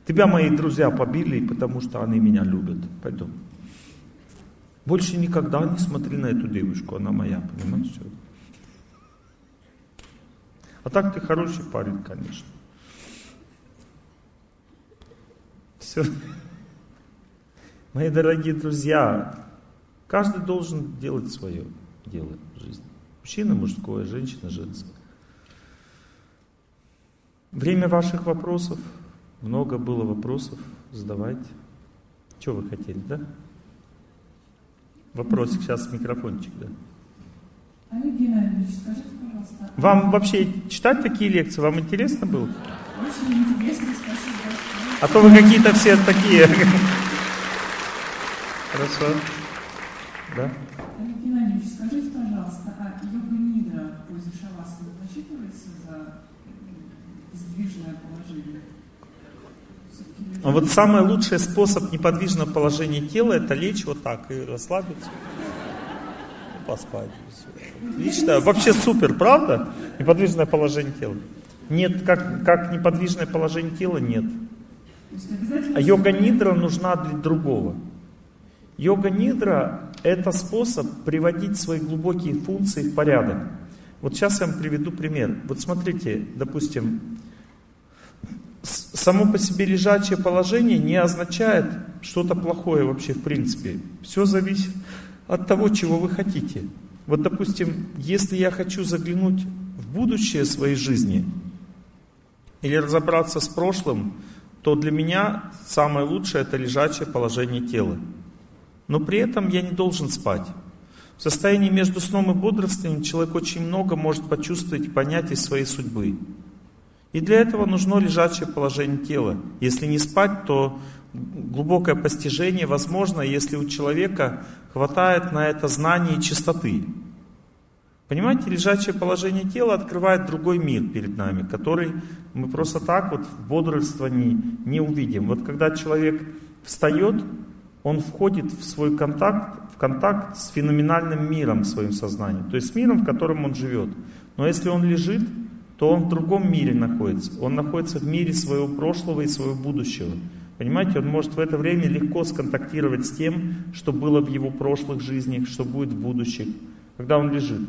Тебя мои друзья побили, потому что они меня любят. Пойдем. Больше никогда не смотри на эту девушку, она моя, понимаешь? А так ты хороший парень, конечно. Все. Мои дорогие друзья, каждый должен делать свое дело в жизни. Мужчина мужское, женщина женское. Время ваших вопросов. Много было вопросов. Задавайте. Что вы хотели, да? Вопросик, сейчас микрофончик, да.
Олег Геннадьевич, скажите, пожалуйста.
Вам вообще читать такие лекции, вам интересно было?
Очень интересно, спасибо.
А то вы какие-то все такие. Хорошо. Да?
Олег Геннадьевич, скажите, пожалуйста, а йога нидра в позе шавасаны засчитывается за сдвижное положение? Лежать?
А вот самый лучший способ неподвижного положения тела это лечь вот так и расслабиться. И поспать. Лично вообще супер, правда? Неподвижное положение тела. Нет, как, как неподвижное положение тела нет. А йога нидра нужна для другого. Йога нидра это способ приводить свои глубокие функции в порядок. Вот сейчас я вам приведу пример. Вот смотрите, допустим, само по себе лежачее положение не означает что-то плохое вообще в принципе. Все зависит от того, чего вы хотите. Вот, допустим, если я хочу заглянуть в будущее своей жизни или разобраться с прошлым, то для меня самое лучшее это лежачее положение тела. Но при этом я не должен спать. В состоянии между сном и бодрствованием человек очень много может почувствовать и понять из своей судьбы. И для этого нужно лежачее положение тела. Если не спать, то глубокое постижение возможно, если у человека хватает на это знания и чистоты. Понимаете, лежачее положение тела открывает другой мир перед нами, который мы просто так вот в бодрствовании не увидим. Вот когда человек встает, он входит в свой контакт, в контакт с феноменальным миром своим сознанием, то есть с миром, в котором он живет. Но если он лежит, то он в другом мире находится. Он находится в мире своего прошлого и своего будущего. Понимаете, он может в это время легко сконтактировать с тем, что было в его прошлых жизнях, что будет в будущих, когда он лежит.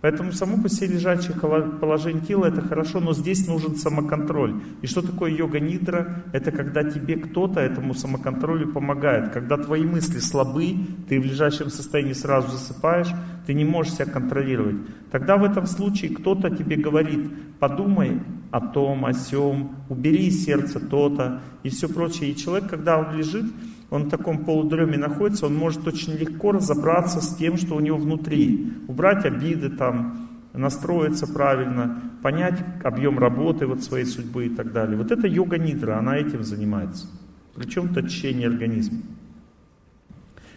Поэтому само по себе лежачее положение тела это хорошо, но здесь нужен самоконтроль. И что такое йога нидра? Это когда тебе кто-то этому самоконтролю помогает. Когда твои мысли слабы, ты в лежащем состоянии сразу засыпаешь, ты не можешь себя контролировать. Тогда в этом случае кто-то тебе говорит, подумай о том, о сем, убери из сердца то-то и все прочее. И человек, когда он лежит, он в таком полудреме находится, он может очень легко разобраться с тем, что у него внутри. Убрать обиды там, настроиться правильно, понять объем работы вот своей судьбы и так далее. Вот это йога нидра, она этим занимается. Причем это очищение организма.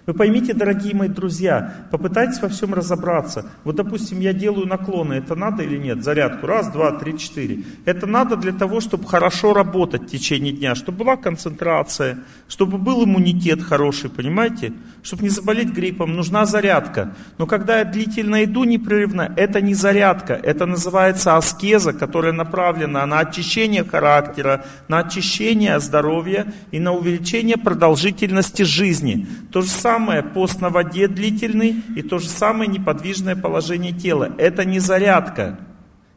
Вы поймите, дорогие мои друзья, попытайтесь во всем разобраться. Вот, допустим, я делаю наклоны, это надо или нет? Зарядку. Раз, два, три, четыре. Это надо для того, чтобы хорошо работать в течение дня, чтобы была концентрация, чтобы был иммунитет хороший, понимаете? Чтобы не заболеть гриппом, нужна зарядка. Но когда я длительно иду непрерывно, это не зарядка, это называется аскеза, которая направлена на очищение характера, на очищение здоровья и на увеличение продолжительности жизни. То же самое пост на воде длительный и то же самое неподвижное положение тела. Это не зарядка.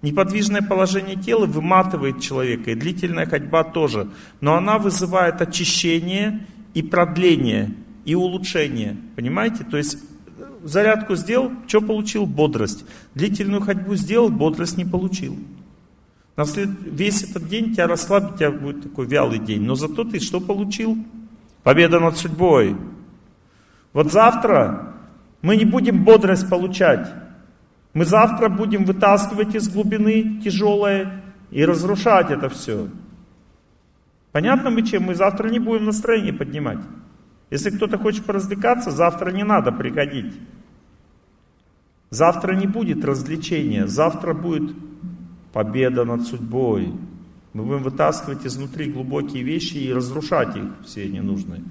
Неподвижное положение тела выматывает человека, и длительная ходьба тоже. Но она вызывает очищение и продление, и улучшение. Понимаете? То есть зарядку сделал, что получил? Бодрость. Длительную ходьбу сделал, бодрость не получил. На след- Весь этот день тебя расслабит, у тебя будет такой вялый день. Но зато ты что получил? Победа над судьбой. Вот завтра мы не будем бодрость получать. Мы завтра будем вытаскивать из глубины тяжелое и разрушать это все. Понятно мы чем? Мы завтра не будем настроение поднимать. Если кто-то хочет поразвлекаться, завтра не надо приходить. Завтра не будет развлечения, завтра будет победа над судьбой. Мы будем вытаскивать изнутри глубокие вещи и разрушать их, все ненужные.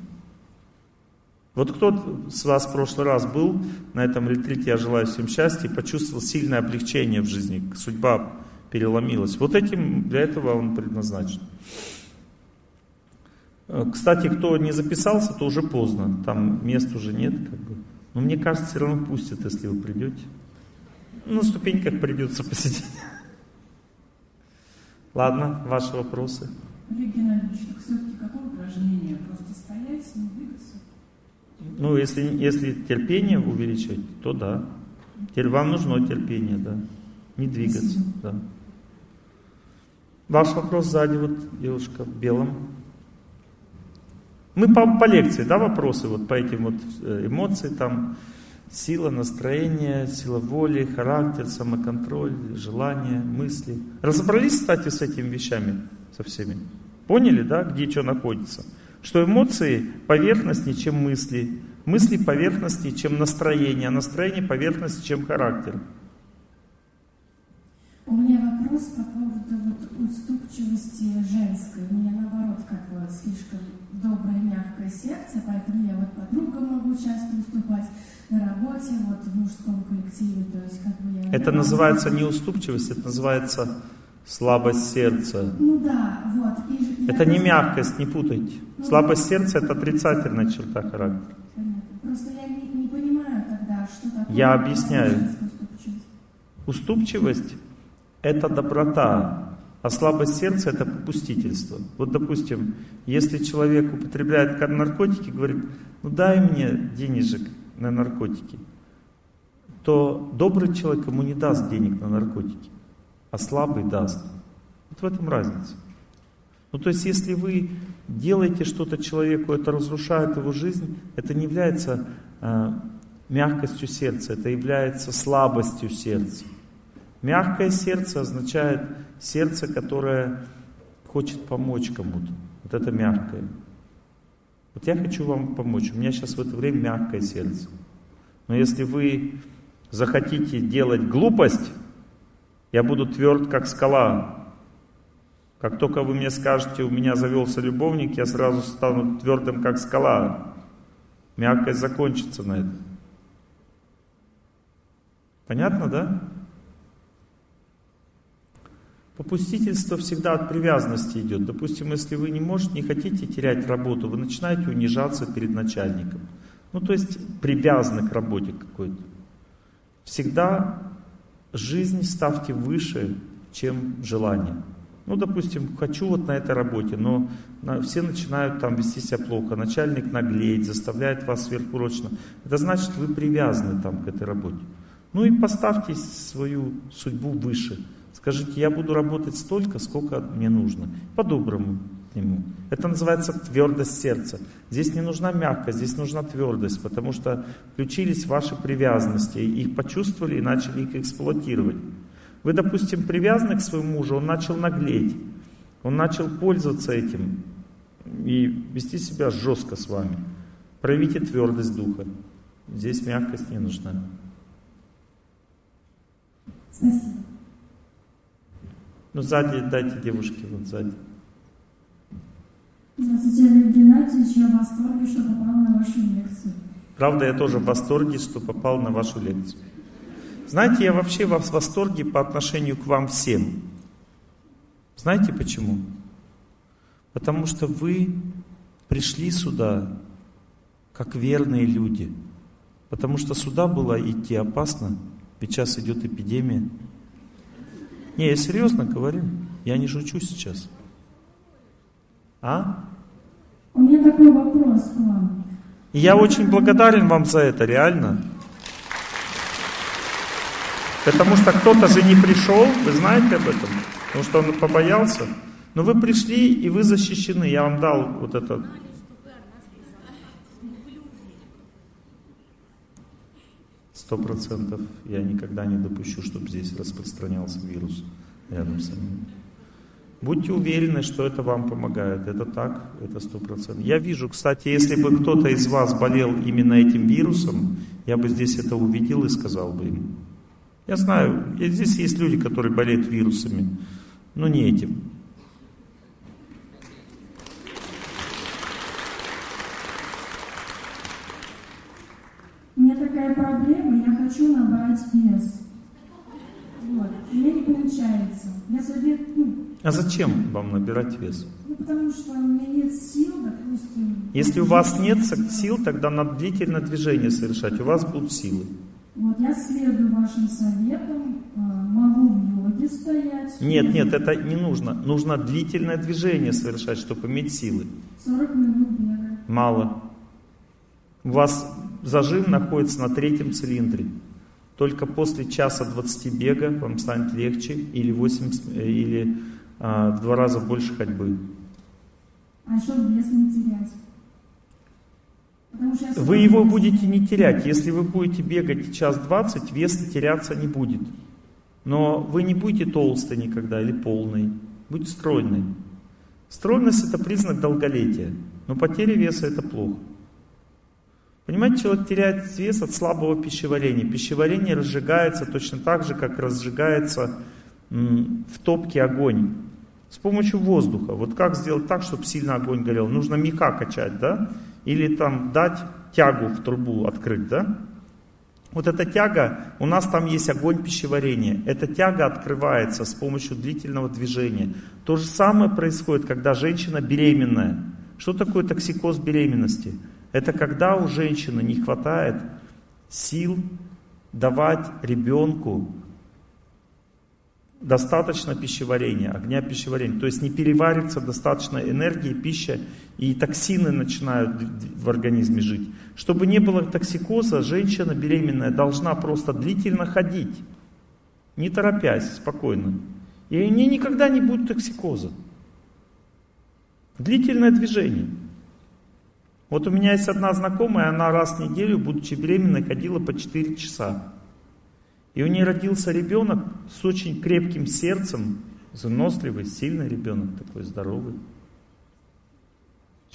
Вот кто с вас в прошлый раз был на этом ретрите, я желаю всем счастья, почувствовал сильное облегчение в жизни, судьба переломилась. Вот этим, для этого он предназначен. Э, кстати, кто не записался, то уже поздно, там мест уже нет. Как бы. Но мне кажется, все равно пустят, если вы придете. На ступеньках придется посидеть. Ладно, ваши вопросы.
Олег Геннадьевич, так все-таки какое упражнение? Просто стоять, не двигаться?
Ну, если, если терпение увеличивать, то да. Теперь вам нужно терпение, да. Не двигаться, да. Ваш вопрос сзади, вот девушка в белом. Мы по, по лекции, да, вопросы вот по этим вот э, эмоции, там, сила настроения, сила воли, характер, самоконтроль, желания, мысли. Разобрались, кстати, с этими вещами, со всеми? Поняли, да, где что находится? Что эмоции поверхностнее, чем мысли, мысли поверхностнее, чем настроение, а настроение поверхностнее, чем характер.
У меня вопрос по поводу вот уступчивости женской. У меня наоборот как бы слишком доброе, мягкое сердце, поэтому я вот подругам могу часто уступать на работе, вот в мужском коллективе, то есть как бы я...
Это называется не уступчивость, это называется слабость сердца.
Ну да, вот. И,
это не мягкость, не путайте. Ну, слабость сердца это отрицательная черта характера.
Просто я не, не понимаю тогда, что такое...
Я объясняю. Уступчивость это доброта, а слабость сердца это попустительство. Вот, допустим, если человек употребляет наркотики, говорит, ну дай мне денежек на наркотики, то добрый человек ему не даст денег на наркотики, а слабый даст. Вот в этом разница. Ну то есть если вы делаете что-то человеку, это разрушает его жизнь, это не является э, мягкостью сердца, это является слабостью сердца. Мягкое сердце означает сердце, которое хочет помочь кому-то. Вот это мягкое. Вот я хочу вам помочь. У меня сейчас в это время мягкое сердце. Но если вы захотите делать глупость, я буду тверд, как скала. Как только вы мне скажете, у меня завелся любовник, я сразу стану твердым, как скала. Мягкость закончится на этом. Понятно, да? Попустительство всегда от привязанности идет. Допустим, если вы не можете, не хотите терять работу, вы начинаете унижаться перед начальником. Ну, то есть привязаны к работе какой-то. Всегда жизнь ставьте выше, чем желание. Ну, допустим, хочу вот на этой работе, но все начинают там вести себя плохо, начальник наглеет, заставляет вас сверхурочно. Это значит, вы привязаны там к этой работе. Ну и поставьте свою судьбу выше. Скажите, я буду работать столько, сколько мне нужно. По-доброму ему. Это называется твердость сердца. Здесь не нужна мягкость, здесь нужна твердость, потому что включились ваши привязанности, их почувствовали и начали их эксплуатировать. Вы, допустим, привязаны к своему мужу, он начал наглеть, он начал пользоваться этим и вести себя жестко с вами. Проявите твердость духа. Здесь мягкость не нужна.
Спасибо.
Ну, сзади дайте девушке, вот сзади.
Здравствуйте, Олег Геннадьевич. Я в восторге, что попал на вашу лекцию.
Правда, я тоже в восторге, что попал на вашу лекцию. Знаете, я вообще в восторге по отношению к вам всем. Знаете почему? Потому что вы пришли сюда как верные люди. Потому что сюда было идти опасно, ведь сейчас идет эпидемия. Не, я серьезно говорю. Я не шучу сейчас. А?
У меня такой вопрос к вам.
Я очень благодарен вам за это, реально. Потому что кто-то же не пришел, вы знаете об этом? Потому что он побоялся. Но вы пришли, и вы защищены. Я вам дал вот это Сто процентов я никогда не допущу, чтобы здесь распространялся вирус рядом со мной. Будьте уверены, что это вам помогает. Это так, это сто процентов. Я вижу, кстати, если бы кто-то из вас болел именно этим вирусом, я бы здесь это увидел и сказал бы им. Я знаю, здесь есть люди, которые болеют вирусами, но не этим.
У меня такая проблема, я хочу набрать вес. Вот. У меня не получается. Я совет, ну,
А зачем вам набирать вес?
ну, потому что у меня нет сил, допустим.
Если у вас нет сил, тогда надо длительное движение совершать, у вас будут силы.
Вот я следую вашим советам, э, могу в йоге стоять.
Нет, нет, это не нужно. Нужно длительное движение совершать, чтобы иметь силы.
40 минут бегать.
Мало. У вас зажим находится на третьем цилиндре. Только после часа 20 бега вам станет легче или, 80, э, или а, в два раза больше ходьбы.
А еще вес не терять.
Вы его
сколько-
будете не терять. Если вы будете бегать час 20, вес теряться не будет. Но вы не будете толстой никогда или полной. Будете стройной. Стройность это признак долголетия. Но потеря веса это плохо. Понимаете, человек теряет вес от слабого пищеварения. Пищеварение разжигается точно так же, как разжигается в топке огонь. С помощью воздуха. Вот как сделать так, чтобы сильно огонь горел? Нужно мека качать, да? Или там дать тягу в трубу открыть, да? Вот эта тяга, у нас там есть огонь пищеварения. Эта тяга открывается с помощью длительного движения. То же самое происходит, когда женщина беременная. Что такое токсикоз беременности? Это когда у женщины не хватает сил давать ребенку достаточно пищеварения, огня пищеварения. То есть не переварится достаточно энергии, пища, и токсины начинают в организме жить. Чтобы не было токсикоза, женщина беременная должна просто длительно ходить, не торопясь, спокойно. И у нее никогда не будет токсикоза. Длительное движение. Вот у меня есть одна знакомая, она раз в неделю, будучи беременной, ходила по 4 часа. И у нее родился ребенок с очень крепким сердцем, выносливый, сильный ребенок, такой здоровый.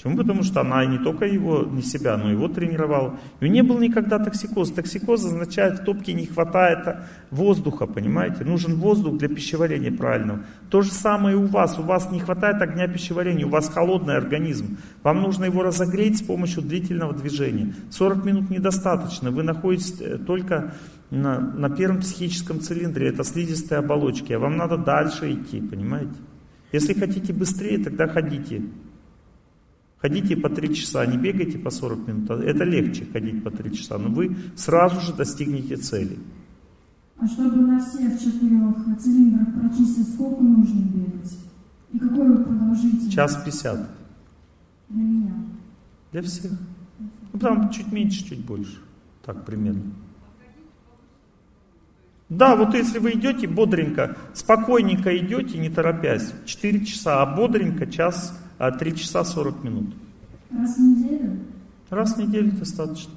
Почему? Потому что она не только его, не себя, но его тренировала. И не было никогда токсикоз. Токсикоз означает, в топке не хватает воздуха, понимаете? Нужен воздух для пищеварения правильного. То же самое и у вас. У вас не хватает огня пищеварения, у вас холодный организм. Вам нужно его разогреть с помощью длительного движения. 40 минут недостаточно. Вы находитесь э, только на, на первом психическом цилиндре, это слизистые оболочки, а вам надо дальше идти, понимаете? Если хотите быстрее, тогда ходите. Ходите по 3 часа, не бегайте по 40 минут. Это легче ходить по 3 часа, но вы сразу же достигнете цели.
А чтобы на всех четырех цилиндрах прочистить, сколько нужно бегать? И какой продолжительность?
Час 50
Для меня.
для всех. Ну, там чуть меньше, чуть больше. Так примерно. Да, вот если вы идете бодренько, спокойненько идете, не торопясь, 4 часа, а бодренько час, а 3 часа 40 минут.
Раз в неделю?
Раз в неделю достаточно.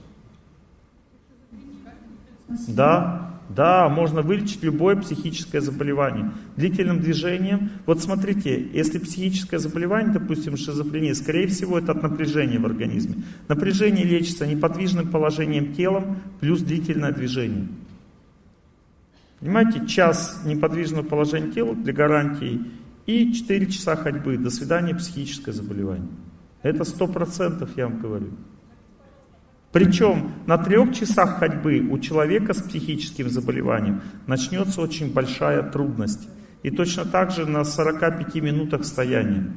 Спасибо.
Да, да, можно вылечить любое психическое заболевание. Длительным движением. Вот смотрите, если психическое заболевание, допустим, шизофрения, скорее всего, это от напряжения в организме. Напряжение лечится неподвижным положением телом плюс длительное движение. Понимаете, час неподвижного положения тела для гарантии и 4 часа ходьбы. До свидания, психическое заболевание. Это сто процентов, я вам говорю. Причем на трех часах ходьбы у человека с психическим заболеванием начнется очень большая трудность. И точно так же на 45 минутах стояния.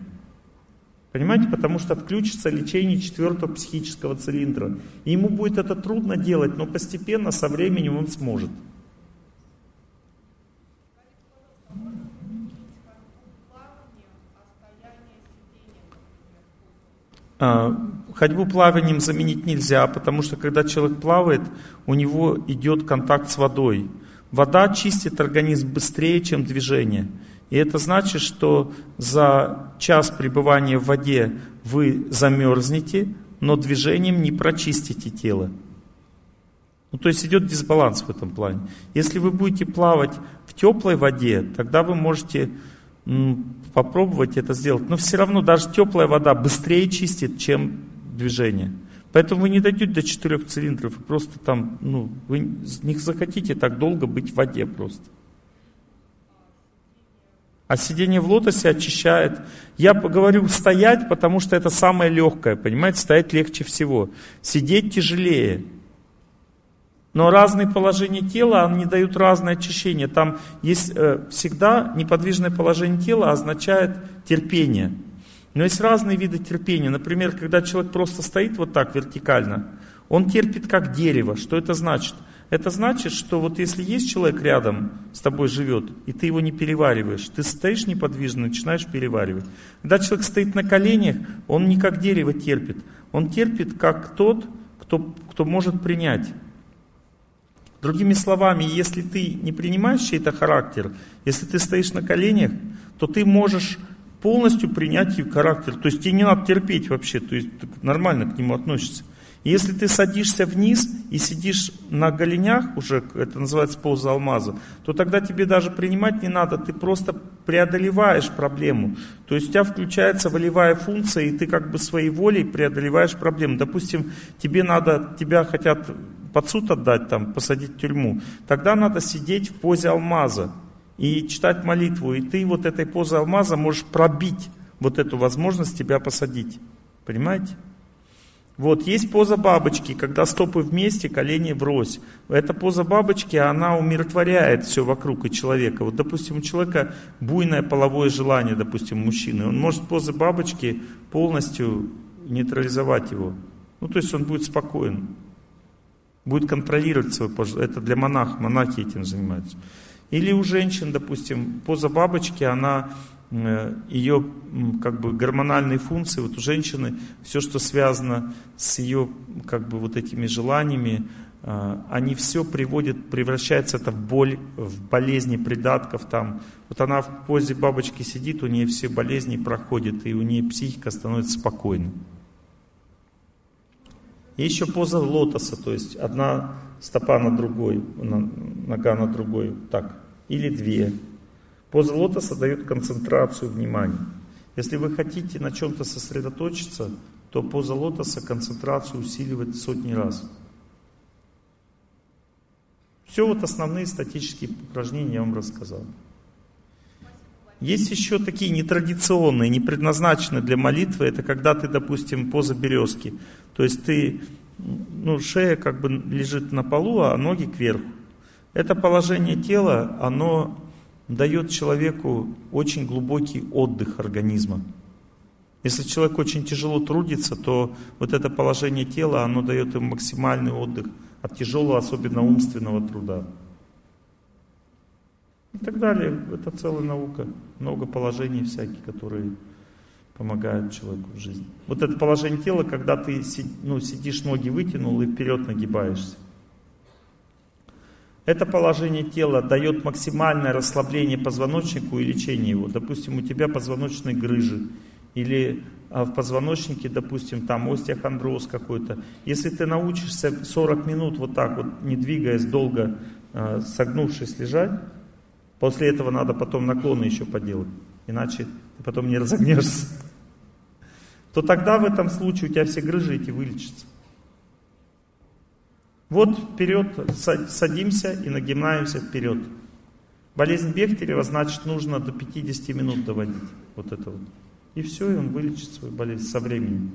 Понимаете, потому что включится лечение четвертого психического цилиндра. И ему будет это трудно делать, но постепенно, со временем он сможет. Ходьбу плаванием заменить нельзя, потому что когда человек плавает, у него идет контакт с водой. Вода чистит организм быстрее, чем движение. И это значит, что за час пребывания в воде вы замерзнете, но движением не прочистите тело. Ну, то есть идет дисбаланс в этом плане. Если вы будете плавать в теплой воде, тогда вы можете попробовать это сделать. Но все равно даже теплая вода быстрее чистит, чем движение. Поэтому вы не дойдете до четырех цилиндров, просто там, ну, вы не захотите так долго быть в воде просто. А сидение в лотосе очищает. Я говорю стоять, потому что это самое легкое, понимаете, стоять легче всего. Сидеть тяжелее. Но разные положения тела, они дают разное очищение. Там есть э, всегда неподвижное положение тела означает терпение. Но есть разные виды терпения. Например, когда человек просто стоит вот так вертикально, он терпит как дерево. Что это значит? Это значит, что вот если есть человек рядом с тобой живет, и ты его не перевариваешь, ты стоишь неподвижно, начинаешь переваривать. Когда человек стоит на коленях, он не как дерево терпит. Он терпит как тот, кто, кто может принять. Другими словами, если ты не принимаешь чей-то характер, если ты стоишь на коленях, то ты можешь полностью принять его характер. То есть тебе не надо терпеть вообще, то есть нормально к нему относишься. Если ты садишься вниз и сидишь на голенях, уже это называется поза алмаза, то тогда тебе даже принимать не надо, ты просто преодолеваешь проблему. То есть у тебя включается волевая функция, и ты как бы своей волей преодолеваешь проблему. Допустим, тебе надо, тебя хотят под суд отдать, там, посадить в тюрьму, тогда надо сидеть в позе алмаза и читать молитву. И ты вот этой позой алмаза можешь пробить вот эту возможность тебя посадить. Понимаете? Вот, есть поза бабочки, когда стопы вместе, колени врозь. Эта поза бабочки, она умиротворяет все вокруг и человека. Вот, допустим, у человека буйное половое желание, допустим, мужчины. Он может позы бабочки полностью нейтрализовать его. Ну, то есть он будет спокоен будет контролировать пожар. Это для монахов, монахи этим занимаются. Или у женщин, допустим, поза бабочки, она ее как бы гормональные функции, вот у женщины все, что связано с ее как бы вот этими желаниями, э, они все приводят, превращается это в боль, в болезни придатков там. Вот она в позе бабочки сидит, у нее все болезни проходят, и у нее психика становится спокойной. И еще поза лотоса, то есть одна стопа на другой, нога на другой, так, или две. Поза лотоса дает концентрацию внимания. Если вы хотите на чем-то сосредоточиться, то поза лотоса концентрацию усиливает сотни раз. Все вот основные статические упражнения я вам рассказал. Есть еще такие нетрадиционные, не предназначенные для молитвы. Это когда ты, допустим, поза березки. То есть ты, ну, шея как бы лежит на полу, а ноги кверху. Это положение тела, оно дает человеку очень глубокий отдых организма. Если человек очень тяжело трудится, то вот это положение тела, оно дает ему максимальный отдых от тяжелого, особенно умственного труда. И так далее. Это целая наука. Много положений всяких, которые помогают человеку в жизни. Вот это положение тела, когда ты ну, сидишь, ноги вытянул и вперед нагибаешься. Это положение тела дает максимальное расслабление позвоночнику и лечение его. Допустим, у тебя позвоночные грыжи или а, в позвоночнике, допустим, там остеохондроз какой-то. Если ты научишься 40 минут вот так вот, не двигаясь долго, а, согнувшись лежать, после этого надо потом наклоны еще поделать, иначе ты потом не разогнешься то тогда в этом случае у тебя все грыжи эти вылечатся. Вот вперед, садимся и нагибаемся вперед. Болезнь Бехтерева, значит, нужно до 50 минут доводить. Вот это вот. И все, и он вылечит свою болезнь со временем.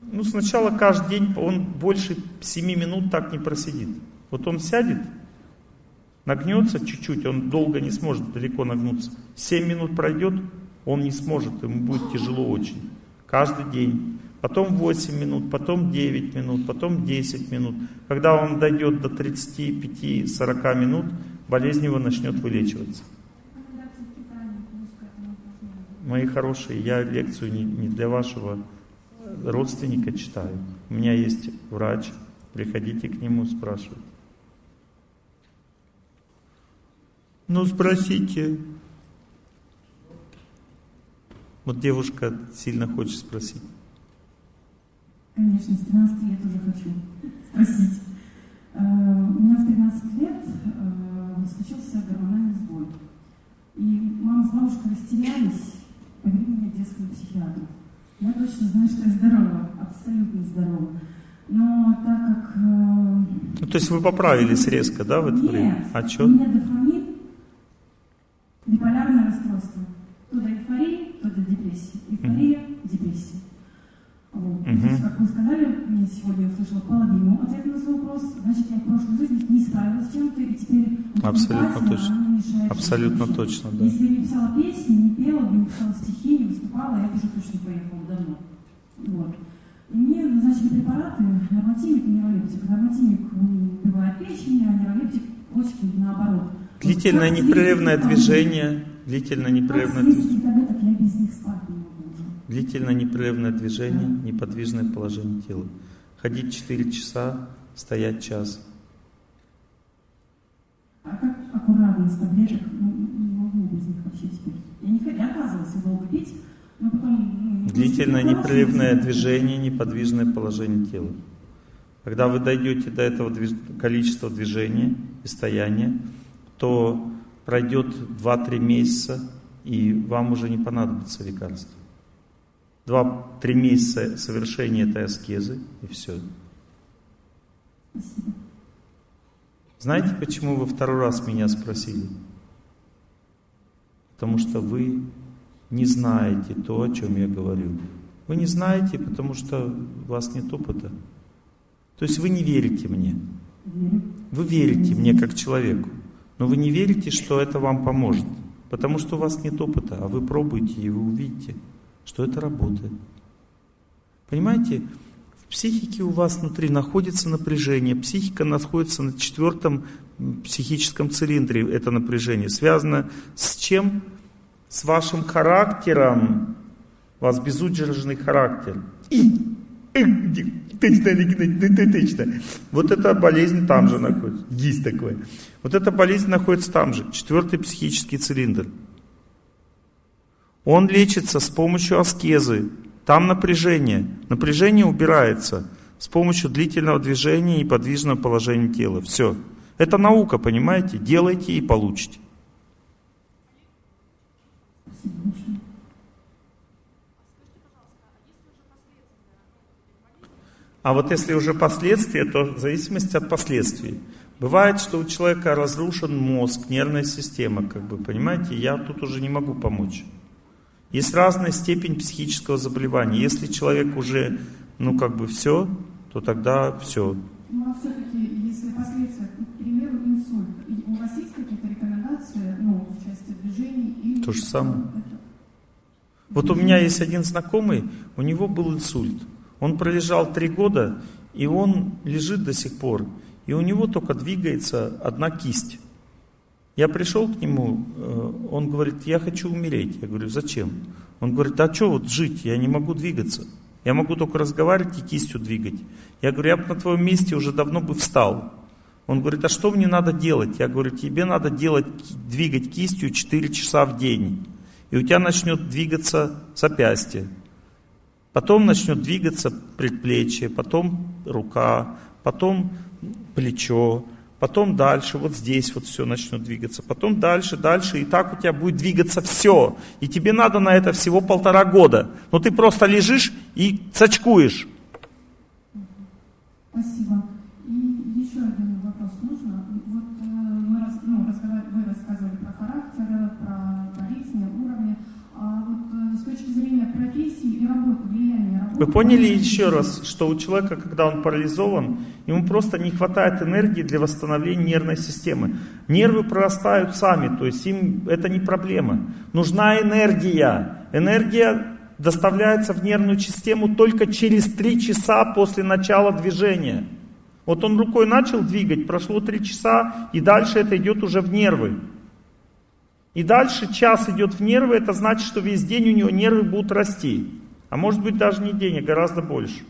Ну, сначала каждый день он больше 7 минут так не просидит. Вот он сядет, Нагнется чуть-чуть, он долго не сможет далеко нагнуться. Семь минут пройдет, он не сможет, ему будет тяжело очень. Каждый день. Потом 8 минут, потом 9 минут, потом 10 минут. Когда он дойдет до 35-40 минут, болезнь его начнет вылечиваться. Мои хорошие, я лекцию не, для вашего родственника читаю. У меня есть врач, приходите к нему, спрашивайте. Ну, спросите. Вот девушка сильно хочет спросить.
Конечно, с 13 лет уже хочу спросить. Э, у меня в 13 лет э, случился гормональный сбой. И мама с бабушкой растерялись, повели меня к детскому психиатру. Я точно знаю, что я здорова, абсолютно здорова. Но так как... э,
Ну, то есть вы поправились резко, да, в это
Нет,
время? А
у меня дофамин, биполярное расстройство. То до эйфории, то до депрессии. Эйфория, депрессия. Вот.
Мгм.
То есть, как вы сказали, я сегодня услышала половину ответа на свой вопрос. Значит, я в прошлой жизни не справилась с чем-то, и теперь вот
Абсолютно точно.
мешает
Абсолютно точно, да.
Если я не писала песни, не пела не писала стихи, не выступала, я бы уже точно поехала давно. Вот. И мне назначили препараты, нормативник и нейролептик. Нормативник убивает печень, а нейролептик почки наоборот.
Длительное
Вот
непрерывное движение, длительное
Как
непрерывное движение.
уже.
Длительное непрерывное движение, неподвижное положение тела. Ходить 4 часа, стоять час.
А как аккуратно с таблеток, ну, не могу без них вообще теперь. Я не хотела, я отказывалась долго пить, но потом... Ну,
Длительное непрерывное движение, неподвижное положение тела. Когда вы дойдете до этого движ- количества движения и стояния, то пройдет 2-3 месяца, и вам уже не понадобится лекарство. 2-3 месяца совершения этой аскезы, и все. Знаете, почему вы второй раз меня спросили? Потому что вы не знаете то, о чем я говорю. Вы не знаете, потому что у вас нет опыта. То есть вы не верите мне. Вы верите мне как человеку, но вы не верите, что это вам поможет. Потому что у вас нет опыта, а вы пробуете и вы увидите, что это работает. Понимаете, в психике у вас внутри находится напряжение. Психика находится на четвертом психическом цилиндре, это напряжение. Связано с чем? С вашим характером. У вас безудержный характер. И, Вот эта болезнь там же находится. Есть такое. Вот эта болезнь находится там же. Четвертый психический цилиндр. Он лечится с помощью аскезы. Там напряжение. Напряжение убирается с помощью длительного движения и подвижного положения тела. Все. Это наука, понимаете? Делайте и получите.
Спасибо большое.
А вот если уже последствия, то в зависимости от последствий. Бывает, что у человека разрушен мозг, нервная система, как бы, понимаете, я тут уже не могу помочь. Есть разная степень психического заболевания. Если человек уже, ну как бы все, то тогда все.
Ну, а все-таки, если последствия, к примеру, инсульт, у вас есть какие-то рекомендации, ну, в части движений? И
То же самое. Вот у меня есть один знакомый, у него был инсульт. Он пролежал три года, и он лежит до сих пор. И у него только двигается одна кисть. Я пришел к нему, э, он говорит, я хочу умереть. Я говорю, зачем? Он говорит, а что вот жить, я не могу двигаться. Я могу только разговаривать и кистью двигать. Я говорю, я бы на твоем месте уже давно бы встал. Он говорит, а что мне надо делать? Я говорю, тебе надо делать, двигать кистью 4 часа в день. И у тебя начнет двигаться запястье. Потом начнет двигаться предплечье, потом рука, потом плечо, потом дальше, вот здесь вот все начнет двигаться, потом дальше, дальше, и так у тебя будет двигаться все. И тебе надо на это всего полтора года. Но ты просто лежишь и цачкуешь.
Спасибо. Вы
поняли еще раз, что у человека, когда он парализован, ему просто не хватает энергии для восстановления нервной системы. Нервы прорастают сами, то есть им это не проблема. Нужна энергия. Энергия доставляется в нервную систему только через три часа после начала движения. Вот он рукой начал двигать, прошло три часа, и дальше это идет уже в нервы. И дальше час идет в нервы, это значит, что весь день у него нервы будут расти. А может быть даже не день, а гораздо больше.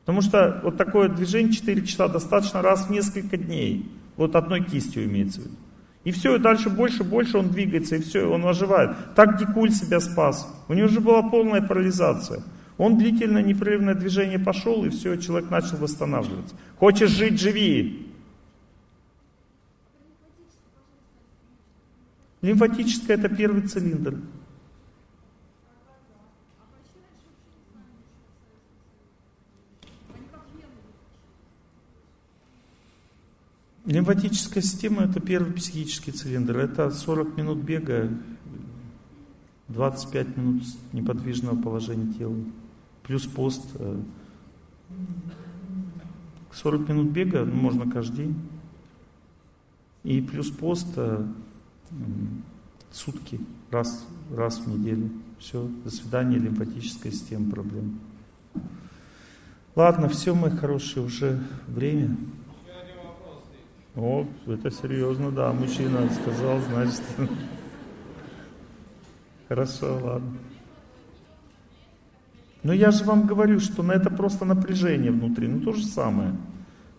Потому что вот такое движение 4 часа достаточно раз в несколько дней. Вот одной кистью имеется в виду. И все, и дальше больше, больше он двигается, и все, он оживает. Так Дикуль себя спас. У него же была полная парализация. Он длительное непрерывное движение пошел, и все, человек начал восстанавливаться. Хочешь жить, живи. Лимфатическая это первый цилиндр. Лимфатическая система это первый психический цилиндр. Это 40 минут бега, 25 минут неподвижного положения тела. Плюс пост. 40 э, минут бега ну, можно каждый день. И плюс пост э, сутки, раз, раз в неделю. Все, до свидания, лимфатическая система проблем. Ладно, все, мои хорошие, уже время. О, это серьезно, да, мужчина сказал, значит. Хорошо, ладно. Но я же вам говорю, что на это просто напряжение внутри, ну то же самое.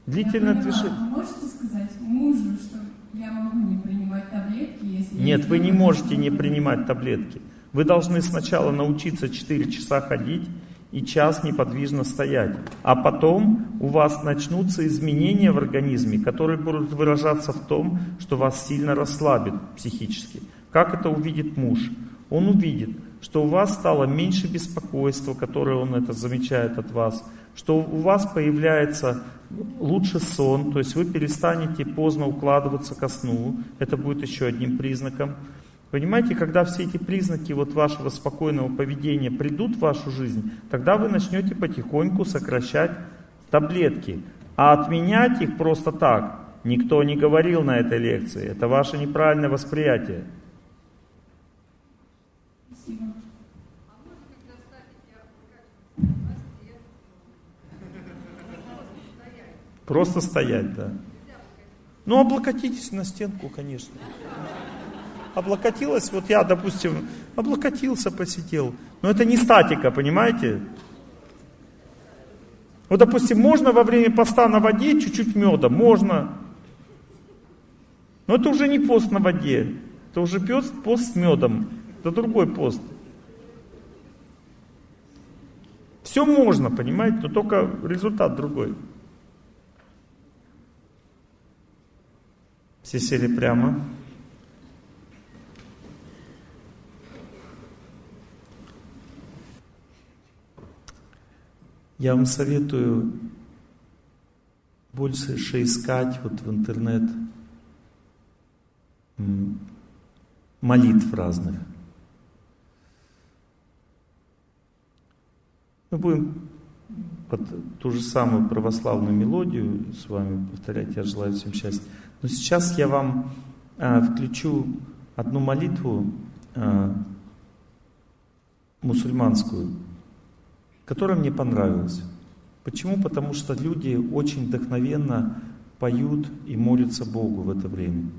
Длительное движение.
А можете сказать мужу, что я могу не принимать таблетки, если...
Нет, вы не можете не принимать таблетки. Вы должны сначала научиться 4 часа ходить и час неподвижно стоять. А потом у вас начнутся изменения в организме, которые будут выражаться в том, что вас сильно расслабит психически. Как это увидит муж? Он увидит, что у вас стало меньше беспокойства, которое он это замечает от вас, что у вас появляется лучше сон, то есть вы перестанете поздно укладываться ко сну, это будет еще одним признаком. Понимаете, когда все эти признаки вот вашего спокойного поведения придут в вашу жизнь, тогда вы начнете потихоньку сокращать таблетки. А отменять их просто так никто не говорил на этой лекции. Это ваше неправильное восприятие. Просто стоять, да. Ну, облокотитесь на стенку, конечно. Облокотилась, вот я, допустим, облокотился, посидел. Но это не статика, понимаете? Вот, допустим, можно во время поста на воде чуть-чуть меда, можно. Но это уже не пост на воде, это уже пост, пост с медом, это другой пост. Все можно, понимаете, но только результат другой. Все сели прямо. Я вам советую больше искать вот в интернет молитв разных. Мы будем под ту же самую православную мелодию с вами повторять. Я желаю всем счастья. Но сейчас я вам а, включу одну молитву а, мусульманскую, которая мне понравилась. Почему? Потому что люди очень вдохновенно поют и молятся Богу в это время.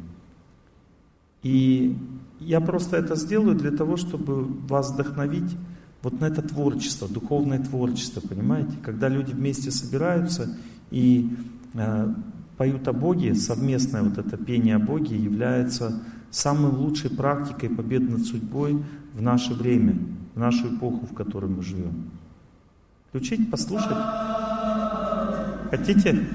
И я просто это сделаю для того, чтобы вас вдохновить вот на это творчество, духовное творчество, понимаете? Когда люди вместе собираются и э, поют о Боге, совместное вот это пение о Боге является самой лучшей практикой победы над судьбой в наше время, в нашу эпоху, в которой мы живем. Включить, послушать? Хотите?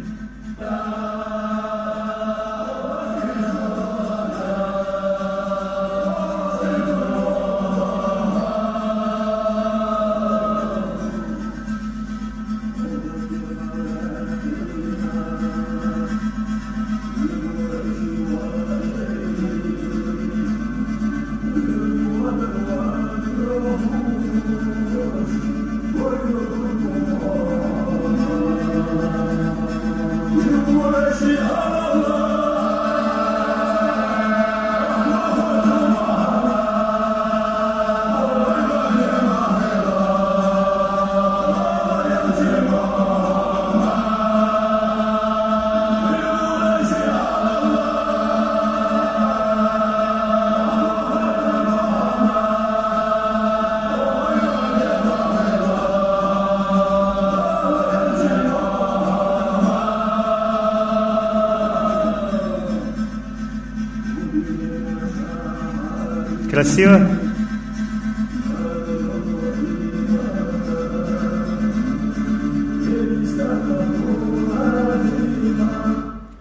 Красиво?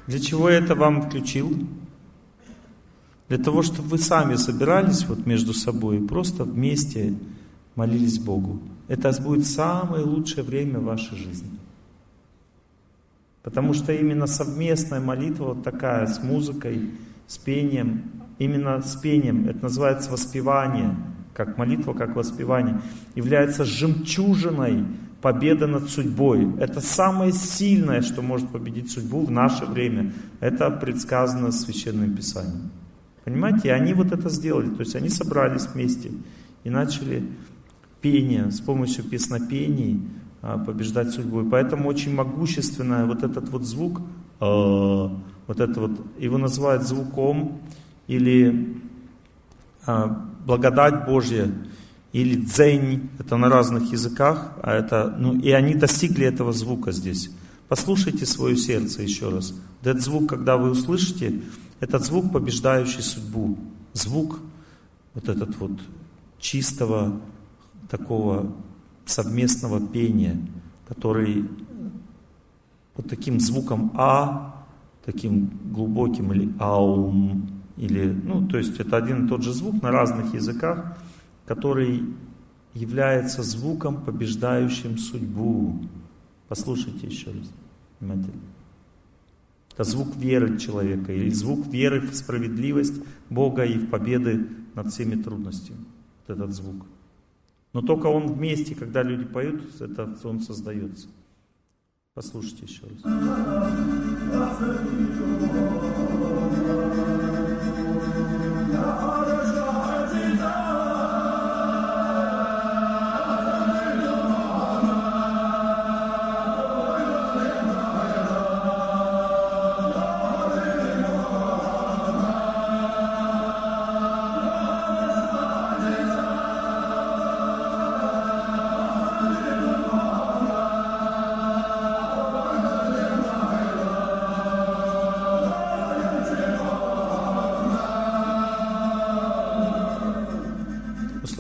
Для чего я это вам включил? Для того, чтобы вы сами собирались вот между собой и просто вместе молились Богу. Это будет самое лучшее время вашей жизни. Потому что именно совместная молитва вот такая, с музыкой, с пением, именно с пением, это называется воспевание, как молитва, как воспевание, является жемчужиной победы над судьбой. Это самое сильное, что может победить судьбу в наше время. Это предсказано Священным Писанием. Понимаете, и они вот это сделали, то есть они собрались вместе и начали пение, с помощью песнопений а, побеждать судьбу. И поэтому очень могущественный вот этот вот звук, а, вот это вот, его называют звуком или а, благодать Божья, или дзень, это на разных языках, а это, ну, и они достигли этого звука здесь. Послушайте свое сердце еще раз. Этот звук, когда вы услышите, этот звук, побеждающий судьбу. Звук вот этот вот чистого такого совместного пения, который вот таким звуком А, таким глубоким или аум, или, ну, то есть это один и тот же звук на разных языках, который является звуком, побеждающим судьбу. Послушайте еще раз внимательно. Это звук веры человека, или звук веры в справедливость Бога и в победы над всеми трудностями. Вот этот звук. Но только он вместе, когда люди поют, это он создается. Послушайте еще раз.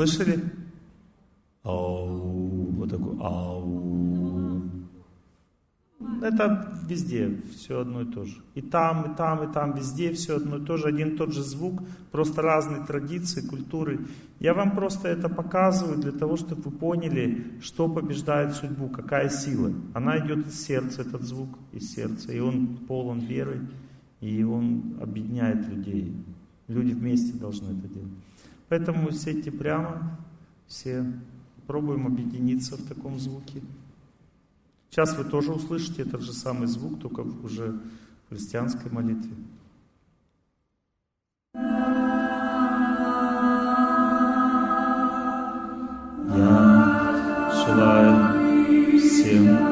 Слышали? Ау, вот такой ау. Это везде все одно и то же. И там, и там, и там, везде все одно и то же, один и тот же звук, просто разные традиции, культуры. Я вам просто это показываю для того, чтобы вы поняли, что побеждает судьбу, какая сила. Она идет из сердца, этот звук из сердца, и он полон веры, и он объединяет людей. Люди вместе должны это делать. Поэтому сядьте прямо, все пробуем объединиться в таком звуке. Сейчас вы тоже услышите этот же самый звук, только уже в христианской молитве. Я желаю всем